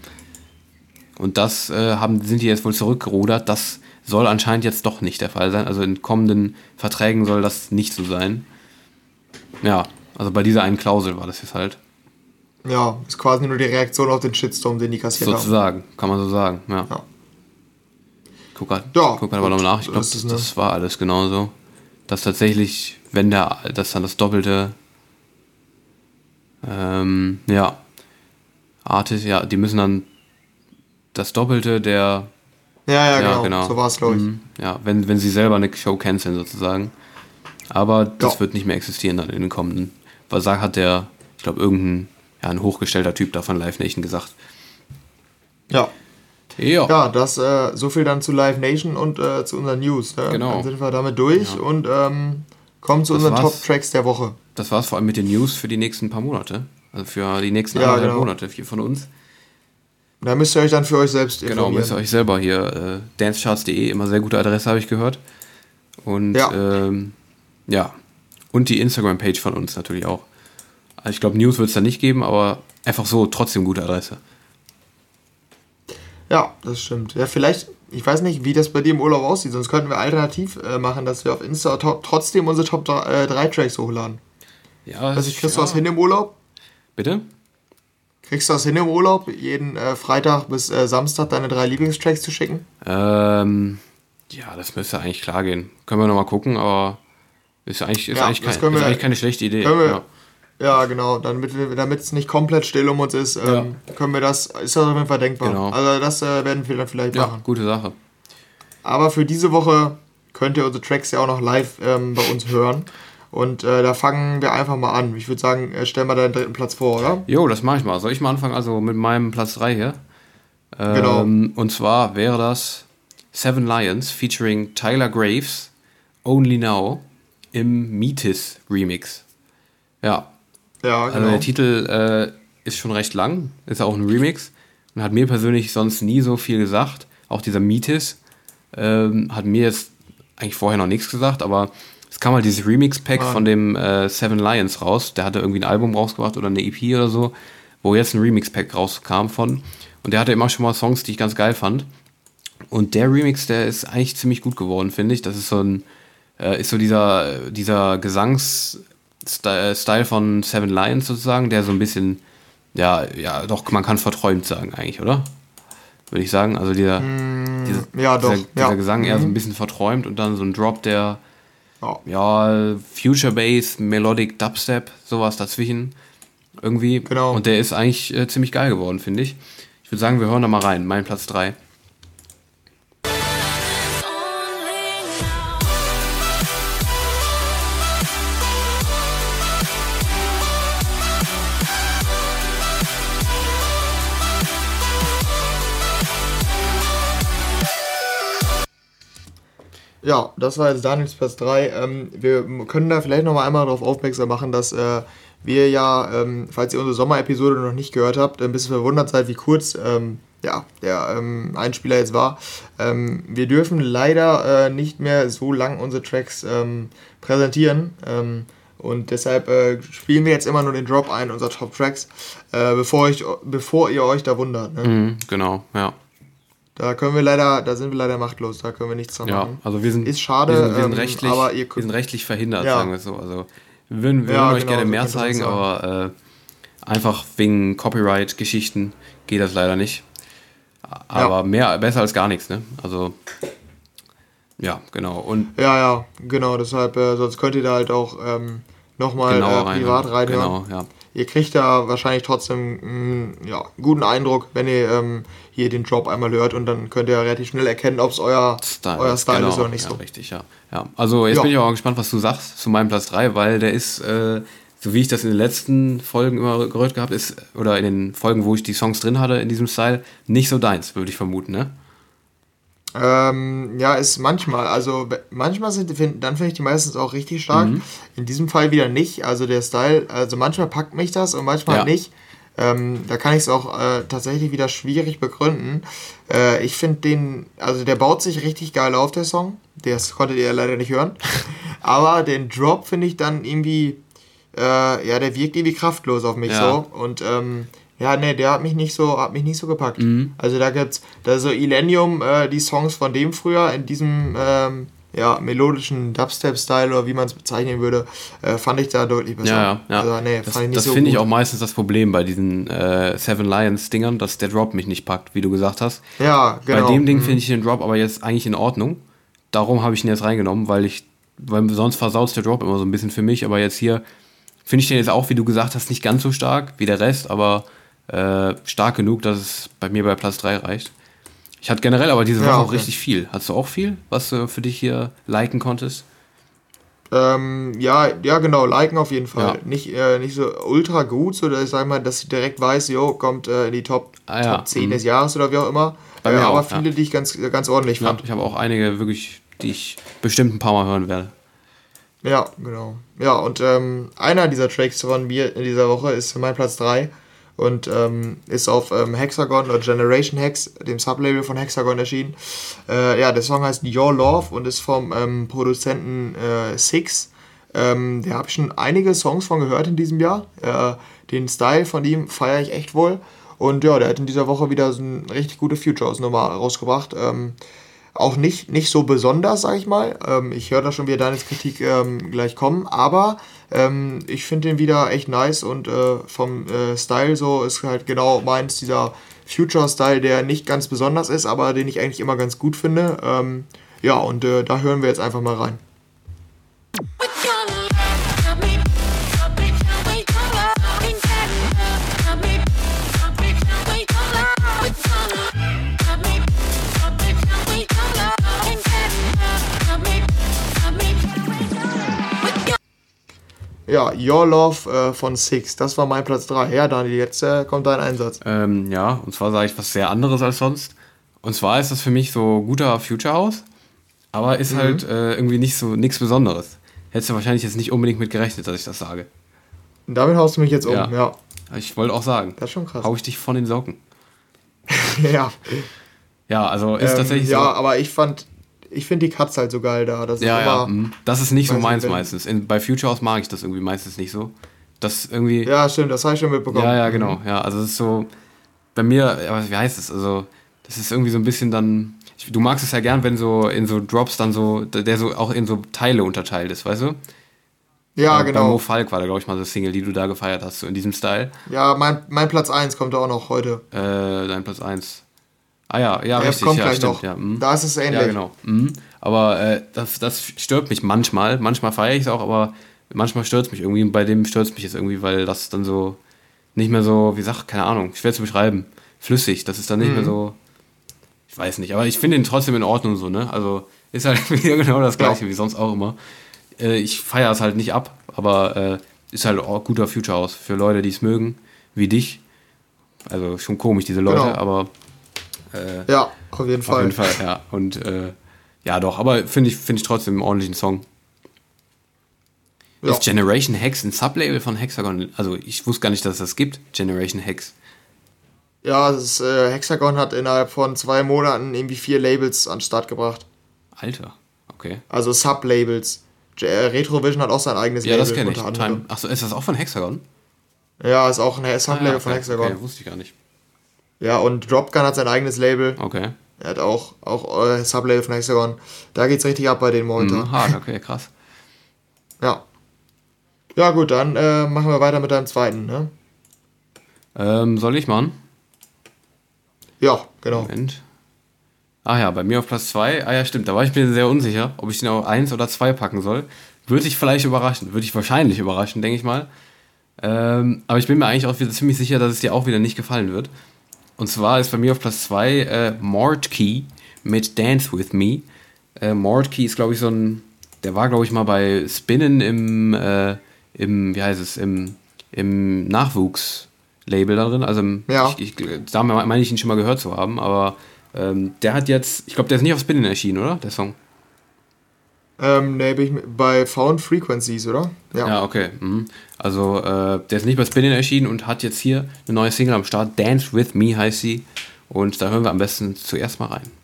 [SPEAKER 3] Und das äh, haben, sind die jetzt wohl zurückgerudert. Das soll anscheinend jetzt doch nicht der Fall sein. Also in kommenden Verträgen soll das nicht so sein. Ja, also bei dieser einen Klausel war das jetzt halt.
[SPEAKER 2] Ja, ist quasi nur die Reaktion auf den Shitstorm, den die kassiert haben.
[SPEAKER 3] Sozusagen, kann man so sagen. Ja.
[SPEAKER 2] Ja.
[SPEAKER 3] Guck grad,
[SPEAKER 2] Ja,
[SPEAKER 3] guck grad aber noch nach. Ich glaube, das,
[SPEAKER 2] ne?
[SPEAKER 3] das war alles genauso. Dass tatsächlich, wenn der, dass dann das Doppelte, ähm, ja, Artist, ja, die müssen dann das Doppelte der,
[SPEAKER 2] Ja, ja, genau. So war es, glaube ich.
[SPEAKER 3] Mhm. Ja, wenn, wenn sie selber eine Show canceln sozusagen. Aber das
[SPEAKER 2] Ja.
[SPEAKER 3] wird nicht mehr existieren dann in den kommenden. Weil sag hat der, ich glaube, irgendein ja, ein hochgestellter Typ da von Live Nation gesagt.
[SPEAKER 2] Ja.
[SPEAKER 3] Ja.
[SPEAKER 2] Ja, das äh, so viel dann zu Live Nation und äh, zu unseren News. Ne?
[SPEAKER 3] Genau.
[SPEAKER 2] Dann sind wir damit durch
[SPEAKER 3] Ja.
[SPEAKER 2] und ähm, kommen zu
[SPEAKER 3] Das
[SPEAKER 2] unseren
[SPEAKER 3] war's.
[SPEAKER 2] Top-Tracks der Woche.
[SPEAKER 3] Das war's vor allem mit den News für die nächsten paar Monate. Also für die nächsten
[SPEAKER 2] Ja, genau.
[SPEAKER 3] Monate hier von uns.
[SPEAKER 2] Da müsst ihr euch dann für euch selbst
[SPEAKER 3] Genau,
[SPEAKER 2] informieren.
[SPEAKER 3] müsst ihr euch selber hier, äh, dancecharts.de, immer sehr gute Adresse, habe ich gehört. Und
[SPEAKER 2] Ja.
[SPEAKER 3] ähm, ja, und die Instagram-Page von uns natürlich auch. Also ich glaube, News wird es da nicht geben, aber einfach so trotzdem gute Adresse.
[SPEAKER 2] Ja, das stimmt. Ja, vielleicht, ich weiß nicht, wie das bei dir im Urlaub aussieht, sonst könnten wir alternativ äh, machen, dass wir auf Insta trotzdem unsere Top 3 äh, drei Tracks hochladen.
[SPEAKER 3] Ja,
[SPEAKER 2] Also ich kriegst du was hin im Urlaub?
[SPEAKER 3] Bitte?
[SPEAKER 2] Kriegst du das hin im Urlaub, jeden äh, Freitag bis äh, Samstag deine drei Lieblingstracks zu schicken?
[SPEAKER 3] Ähm, ja, das müsste eigentlich klar gehen. Können wir nochmal gucken, aber ist eigentlich, ist
[SPEAKER 2] Ja,
[SPEAKER 3] eigentlich, kein, ist
[SPEAKER 2] wir-
[SPEAKER 3] eigentlich keine schlechte Idee.
[SPEAKER 2] wir-
[SPEAKER 3] ja.
[SPEAKER 2] Ja, genau, damit es nicht komplett still um uns ist, ähm, können wir das, ist das auf jeden Fall denkbar.
[SPEAKER 3] Genau.
[SPEAKER 2] Also das äh, werden wir dann vielleicht
[SPEAKER 3] ja,
[SPEAKER 2] machen.
[SPEAKER 3] gute Sache.
[SPEAKER 2] Aber für diese Woche könnt ihr unsere Tracks ja auch noch live ähm, bei uns hören. Und äh, da fangen wir einfach mal an. Ich würde sagen, äh, stell mal deinen dritten Platz vor, oder?
[SPEAKER 3] Jo, das mache ich mal. Soll ich mal anfangen? Also mit meinem Platz 3 hier.
[SPEAKER 2] Genau.
[SPEAKER 3] Ähm, und zwar wäre das Seven Lions featuring Tyler Graves, Only Now im Metis Remix. Ja,
[SPEAKER 2] Ja,
[SPEAKER 3] also
[SPEAKER 2] genau.
[SPEAKER 3] der Titel äh, ist schon recht lang, ist auch ein Remix und hat mir persönlich sonst nie so viel gesagt. Auch dieser Metis ähm, hat mir jetzt eigentlich vorher noch nichts gesagt, aber es kam halt dieses Remix-Pack
[SPEAKER 2] Ah.
[SPEAKER 3] von dem äh, Seven Lions raus. Der hatte irgendwie ein Album rausgebracht oder eine EP oder so, wo jetzt ein Remix-Pack rauskam von. Und der hatte immer schon mal Songs, die ich ganz geil fand. Und der Remix, der ist eigentlich ziemlich gut geworden, finde ich. Das ist so ein, äh, ist so dieser, dieser Gesangs-Style von Seven Lions sozusagen, der so ein bisschen, ja, ja, doch, man kann verträumt sagen eigentlich, oder? Würde ich sagen. Also dieser, dieser,
[SPEAKER 2] ja, doch.
[SPEAKER 3] dieser,
[SPEAKER 2] ja.
[SPEAKER 3] dieser Gesang eher so ein
[SPEAKER 2] Mhm.
[SPEAKER 3] bisschen verträumt und dann so ein Drop, der,
[SPEAKER 2] Ja.
[SPEAKER 3] ja, Future Bass, Melodic Dubstep, sowas dazwischen irgendwie.
[SPEAKER 2] Genau.
[SPEAKER 3] Und der ist eigentlich äh, ziemlich geil geworden, finde ich. Ich würde sagen, wir hören da mal rein. Mein Platz 3.
[SPEAKER 2] Ja, das war jetzt Daniels Platz 3. Ähm, wir können da vielleicht noch mal einmal darauf aufmerksam machen, dass äh, wir ja, ähm, falls ihr unsere Sommerepisode noch nicht gehört habt, ein bisschen verwundert seid, wie kurz ähm, ja, der ähm, Einspieler jetzt war. Ähm, wir dürfen leider äh, nicht mehr so lang unsere Tracks ähm, präsentieren. Ähm, und deshalb äh, spielen wir jetzt immer nur den Drop ein, unserer Top Tracks, äh, bevor, ich, bevor ihr euch da wundert. Ne?
[SPEAKER 3] Mhm, genau, ja.
[SPEAKER 2] Da können wir leider, da sind wir leider machtlos, da können wir nichts dran
[SPEAKER 3] Ja,
[SPEAKER 2] machen.
[SPEAKER 3] also wir sind,
[SPEAKER 2] Ist schade,
[SPEAKER 3] wir sind, wir sind,
[SPEAKER 2] ähm,
[SPEAKER 3] rechtlich,
[SPEAKER 2] aber ihr
[SPEAKER 3] wir sind rechtlich verhindert,
[SPEAKER 2] Ja.
[SPEAKER 3] sagen wir es so. Also wir würden, wir
[SPEAKER 2] Ja,
[SPEAKER 3] würden euch
[SPEAKER 2] genau,
[SPEAKER 3] gerne
[SPEAKER 2] so
[SPEAKER 3] mehr zeigen, aber äh, einfach wegen Copyright-Geschichten geht das leider nicht. Aber mehr, besser als gar nichts, ne? Also ja, genau. Und
[SPEAKER 2] Ja, ja, genau, deshalb, äh, sonst könnt ihr da halt auch ähm, nochmal äh,
[SPEAKER 3] rein.
[SPEAKER 2] privat reinhören.
[SPEAKER 3] Genau, ja.
[SPEAKER 2] Ihr kriegt da wahrscheinlich trotzdem mh, ja, einen guten Eindruck, wenn ihr ähm, hier den Drop einmal hört und dann könnt ihr relativ schnell erkennen, ob es euer
[SPEAKER 3] Style,
[SPEAKER 2] euer Style
[SPEAKER 3] genau,
[SPEAKER 2] ist oder nicht
[SPEAKER 3] ja,
[SPEAKER 2] so.
[SPEAKER 3] Richtig, ja. ja. Also jetzt
[SPEAKER 2] Ja.
[SPEAKER 3] bin ich auch gespannt, was du sagst zu meinem Platz 3, weil der ist, äh, so wie ich das in den letzten Folgen immer gehört gehabt, ist, oder in den Folgen, wo ich die Songs drin hatte in diesem Style, nicht so deins, würde ich vermuten, ne?
[SPEAKER 2] Ähm, ja, ist manchmal. Also manchmal sind dann finde ich die meistens auch richtig stark. In diesem Fall wieder nicht. Also der Style, also manchmal packt mich das und manchmal
[SPEAKER 3] Ja.
[SPEAKER 2] nicht. Ähm, da kann ich es auch äh, tatsächlich wieder schwierig begründen. Äh, ich finde den, also der baut sich richtig geil auf, der Song. Das konntet ihr leider nicht hören. Aber den Drop finde ich dann irgendwie, äh, ja, der wirkt irgendwie kraftlos auf mich
[SPEAKER 3] Ja.
[SPEAKER 2] so. Und ähm, ja, nee, der hat mich nicht so, hat mich nicht so gepackt.
[SPEAKER 3] Mhm.
[SPEAKER 2] Also da gibt's, da so Illenium, äh, die Songs von dem früher in diesem ähm, ja, melodischen Dubstep-Style oder wie man es bezeichnen würde, äh, fand ich da deutlich besser.
[SPEAKER 3] Ja, ja, ja.
[SPEAKER 2] Also nee,
[SPEAKER 3] das das
[SPEAKER 2] so
[SPEAKER 3] finde ich auch meistens das Problem bei diesen äh, Seven Lions-Dingern, dass der Drop mich nicht packt, wie du gesagt hast.
[SPEAKER 2] Ja, genau.
[SPEAKER 3] Bei dem Ding
[SPEAKER 2] Mhm.
[SPEAKER 3] finde ich den Drop aber jetzt eigentlich in Ordnung. Darum habe ich ihn jetzt reingenommen, weil ich, weil sonst versaut der Drop immer so ein bisschen für mich. Aber jetzt hier finde ich den jetzt auch, wie du gesagt hast, nicht ganz so stark wie der Rest, aber äh, stark genug, dass es bei mir bei Platz 3 reicht. Ich hatte generell aber diese Woche
[SPEAKER 2] Ja,
[SPEAKER 3] auch
[SPEAKER 2] okay.
[SPEAKER 3] richtig viel. Hast du auch viel, was du für dich hier liken konntest?
[SPEAKER 2] Ähm, ja, ja, genau, liken auf jeden Fall.
[SPEAKER 3] Ja.
[SPEAKER 2] Nicht, äh, nicht so ultra gut, so dass ich sag mal, dass ich direkt weiß, jo, kommt äh, in die Top,
[SPEAKER 3] Ah, ja.
[SPEAKER 2] Top 10
[SPEAKER 3] Mhm.
[SPEAKER 2] des Jahres oder wie auch immer.
[SPEAKER 3] Bei
[SPEAKER 2] äh,
[SPEAKER 3] mir
[SPEAKER 2] aber
[SPEAKER 3] auch,
[SPEAKER 2] viele, die ich ganz, ganz ordentlich fand.
[SPEAKER 3] ich habe auch einige wirklich, die ich bestimmt ein paar Mal hören werde.
[SPEAKER 2] Ja, genau. Ja, und ähm, einer dieser Tracks von mir in dieser Woche ist mein Platz 3 und ähm, ist auf ähm, Hexagon oder Generation Hex, dem Sublabel von Hexagon erschienen. Äh, ja, der Song heißt Your Love und ist vom ähm, Produzenten äh, Six. Ähm, der habe ich schon einige Songs von gehört in diesem Jahr. Äh, den Style von ihm feiere ich echt wohl. Und ja, der hat in dieser Woche wieder so eine richtig gute Futures-Nummer rausgebracht. Ähm, auch nicht, nicht so besonders, sag ich mal. Ähm, ich höre da schon wieder deine Kritik ähm, gleich kommen, aber ähm, ich finde den wieder echt nice und äh, vom äh, Style so ist halt genau meins, dieser Future-Style, der nicht ganz besonders ist, aber den ich eigentlich immer ganz gut finde. Ähm, ja, und äh, da hören wir jetzt einfach mal rein. Ja, Your Love äh, von Six, das war mein Platz 3. Ja, Daniel, jetzt äh, kommt dein Einsatz.
[SPEAKER 3] Ähm, ja, und zwar sage ich was sehr anderes als sonst. Und zwar ist das für mich so guter Future House, aber ist halt äh, irgendwie nicht so nichts Besonderes. Hättest du wahrscheinlich jetzt nicht unbedingt mit gerechnet, dass ich das sage.
[SPEAKER 2] Und damit haust du mich jetzt um.
[SPEAKER 3] Ja.
[SPEAKER 2] Ja,
[SPEAKER 3] Ich wollte auch sagen,
[SPEAKER 2] das ist schon krass.
[SPEAKER 3] hau ich dich von den Socken.
[SPEAKER 2] ja,
[SPEAKER 3] Ja, also ist
[SPEAKER 2] ähm,
[SPEAKER 3] tatsächlich
[SPEAKER 2] ja
[SPEAKER 3] so.
[SPEAKER 2] aber ich fand, ich finde die Cuts halt so geil da. Das ist
[SPEAKER 3] Ja, ja, mhm. das ist nicht so
[SPEAKER 2] nicht,
[SPEAKER 3] meins
[SPEAKER 2] wenn-
[SPEAKER 3] meistens. In, bei Future House mag ich das irgendwie meistens nicht so. Das irgendwie.
[SPEAKER 2] Ja, stimmt, das habe ich schon mitbekommen.
[SPEAKER 3] Ja, ja, genau. Ja, also es ist so, bei mir, wie heißt es? Also, das ist irgendwie so ein bisschen dann, ich, du magst es ja gern, wenn so in so Drops dann so, der so auch in so Teile unterteilt ist, weißt du?
[SPEAKER 2] Ja,
[SPEAKER 3] Äh, Bei Mo
[SPEAKER 2] genau.
[SPEAKER 3] Falk war da, glaube ich, mal so Single, die du da gefeiert hast, so in diesem Style.
[SPEAKER 2] Ja, mein, mein Platz 1 kommt auch noch heute.
[SPEAKER 3] Äh, dein Platz 1. Ah ja, ja,
[SPEAKER 2] Der
[SPEAKER 3] richtig,
[SPEAKER 2] kommt
[SPEAKER 3] ja,
[SPEAKER 2] gleich
[SPEAKER 3] stimmt,
[SPEAKER 2] noch.
[SPEAKER 3] ja. mhm.
[SPEAKER 2] Da ist es ähnlich.
[SPEAKER 3] Ja, genau. Mhm. Aber äh, das, das stört mich manchmal. Manchmal feiere ich es auch, aber manchmal stört es mich irgendwie. Und bei dem stört es mich jetzt irgendwie, weil das dann so nicht mehr so, wie sagt, keine Ahnung, schwer zu beschreiben, flüssig. Das ist dann nicht mehr
[SPEAKER 2] Mhm.
[SPEAKER 3] so, ich weiß nicht. Aber ich finde ihn trotzdem in Ordnung so, ne? Also ist halt wieder genau das gleiche
[SPEAKER 2] Ja.
[SPEAKER 3] wie sonst auch immer. Äh, ich feiere es halt nicht ab, aber äh, ist halt auch guter Future House für Leute, die es mögen, wie dich. Also schon komisch, diese Leute,
[SPEAKER 2] Genau.
[SPEAKER 3] aber äh,
[SPEAKER 2] Ja, auf jeden
[SPEAKER 3] auf
[SPEAKER 2] Fall.
[SPEAKER 3] jeden Fall, ja. Und äh, Ja, doch, aber finde ich, find ich trotzdem einen ordentlichen Song.
[SPEAKER 2] Ja.
[SPEAKER 3] Ist Generation Hex ein Sublabel von Hexagon? Also ich wusste gar nicht, dass es das gibt, Generation Hex.
[SPEAKER 2] Ja, das, äh, Hexagon hat innerhalb von zwei Monaten irgendwie vier Labels an den Start gebracht.
[SPEAKER 3] Alter, okay.
[SPEAKER 2] Also Sublabels. Äh, Retrovision hat auch sein eigenes
[SPEAKER 3] Ja,
[SPEAKER 2] Label.
[SPEAKER 3] das kenne ich. Time. Achso, ist das auch von Hexagon?
[SPEAKER 2] Ja, ist auch ein
[SPEAKER 3] Ah,
[SPEAKER 2] Sublabel
[SPEAKER 3] ja,
[SPEAKER 2] von
[SPEAKER 3] okay,
[SPEAKER 2] Hexagon.
[SPEAKER 3] Okay, wusste ich gar nicht.
[SPEAKER 2] Ja, und Dropgun hat sein eigenes Label.
[SPEAKER 3] Okay.
[SPEAKER 2] Er hat auch, auch äh, Sublabel von Hexagon. Da geht's richtig ab bei den momentan.
[SPEAKER 3] Mhm, hart, okay, krass.
[SPEAKER 2] Ja. Ja, gut, dann äh, machen wir weiter mit deinem zweiten, ne?
[SPEAKER 3] Ähm, soll ich machen?
[SPEAKER 2] Ja, genau.
[SPEAKER 3] Moment. Ah ja, bei mir auf Platz 2. Ah ja, stimmt. Da war ich mir sehr unsicher, ob ich den auf 1 oder 2 packen soll. Würde ich vielleicht überraschen. Würde ich wahrscheinlich überraschen, denke ich mal. Ähm, aber ich bin mir eigentlich auch wieder ziemlich sicher, dass es dir auch wieder nicht gefallen wird. Und zwar ist bei mir auf Platz 2 äh, Mordkey mit Dance With Me. Äh, Mordkey ist, glaube ich, so ein. Der war, glaube ich, mal bei Spinnen im, äh, im, wie heißt es, im, im Nachwuchs-Label da drin. Also im,
[SPEAKER 2] Ja.
[SPEAKER 3] ich, ich, da meine ich ihn schon mal gehört zu haben, aber ähm, der hat jetzt, ich glaube, der ist nicht auf Spinnen erschienen, oder? Der Song.
[SPEAKER 2] Ähm, ne, bin ich bei Found Frequencies, oder?
[SPEAKER 3] Ja, okay. Mhm. Also, äh, der ist nicht bei Spinning erschienen und hat jetzt hier eine neue Single am Start. Dance With Me heißt sie. Und da hören wir am besten zuerst mal rein.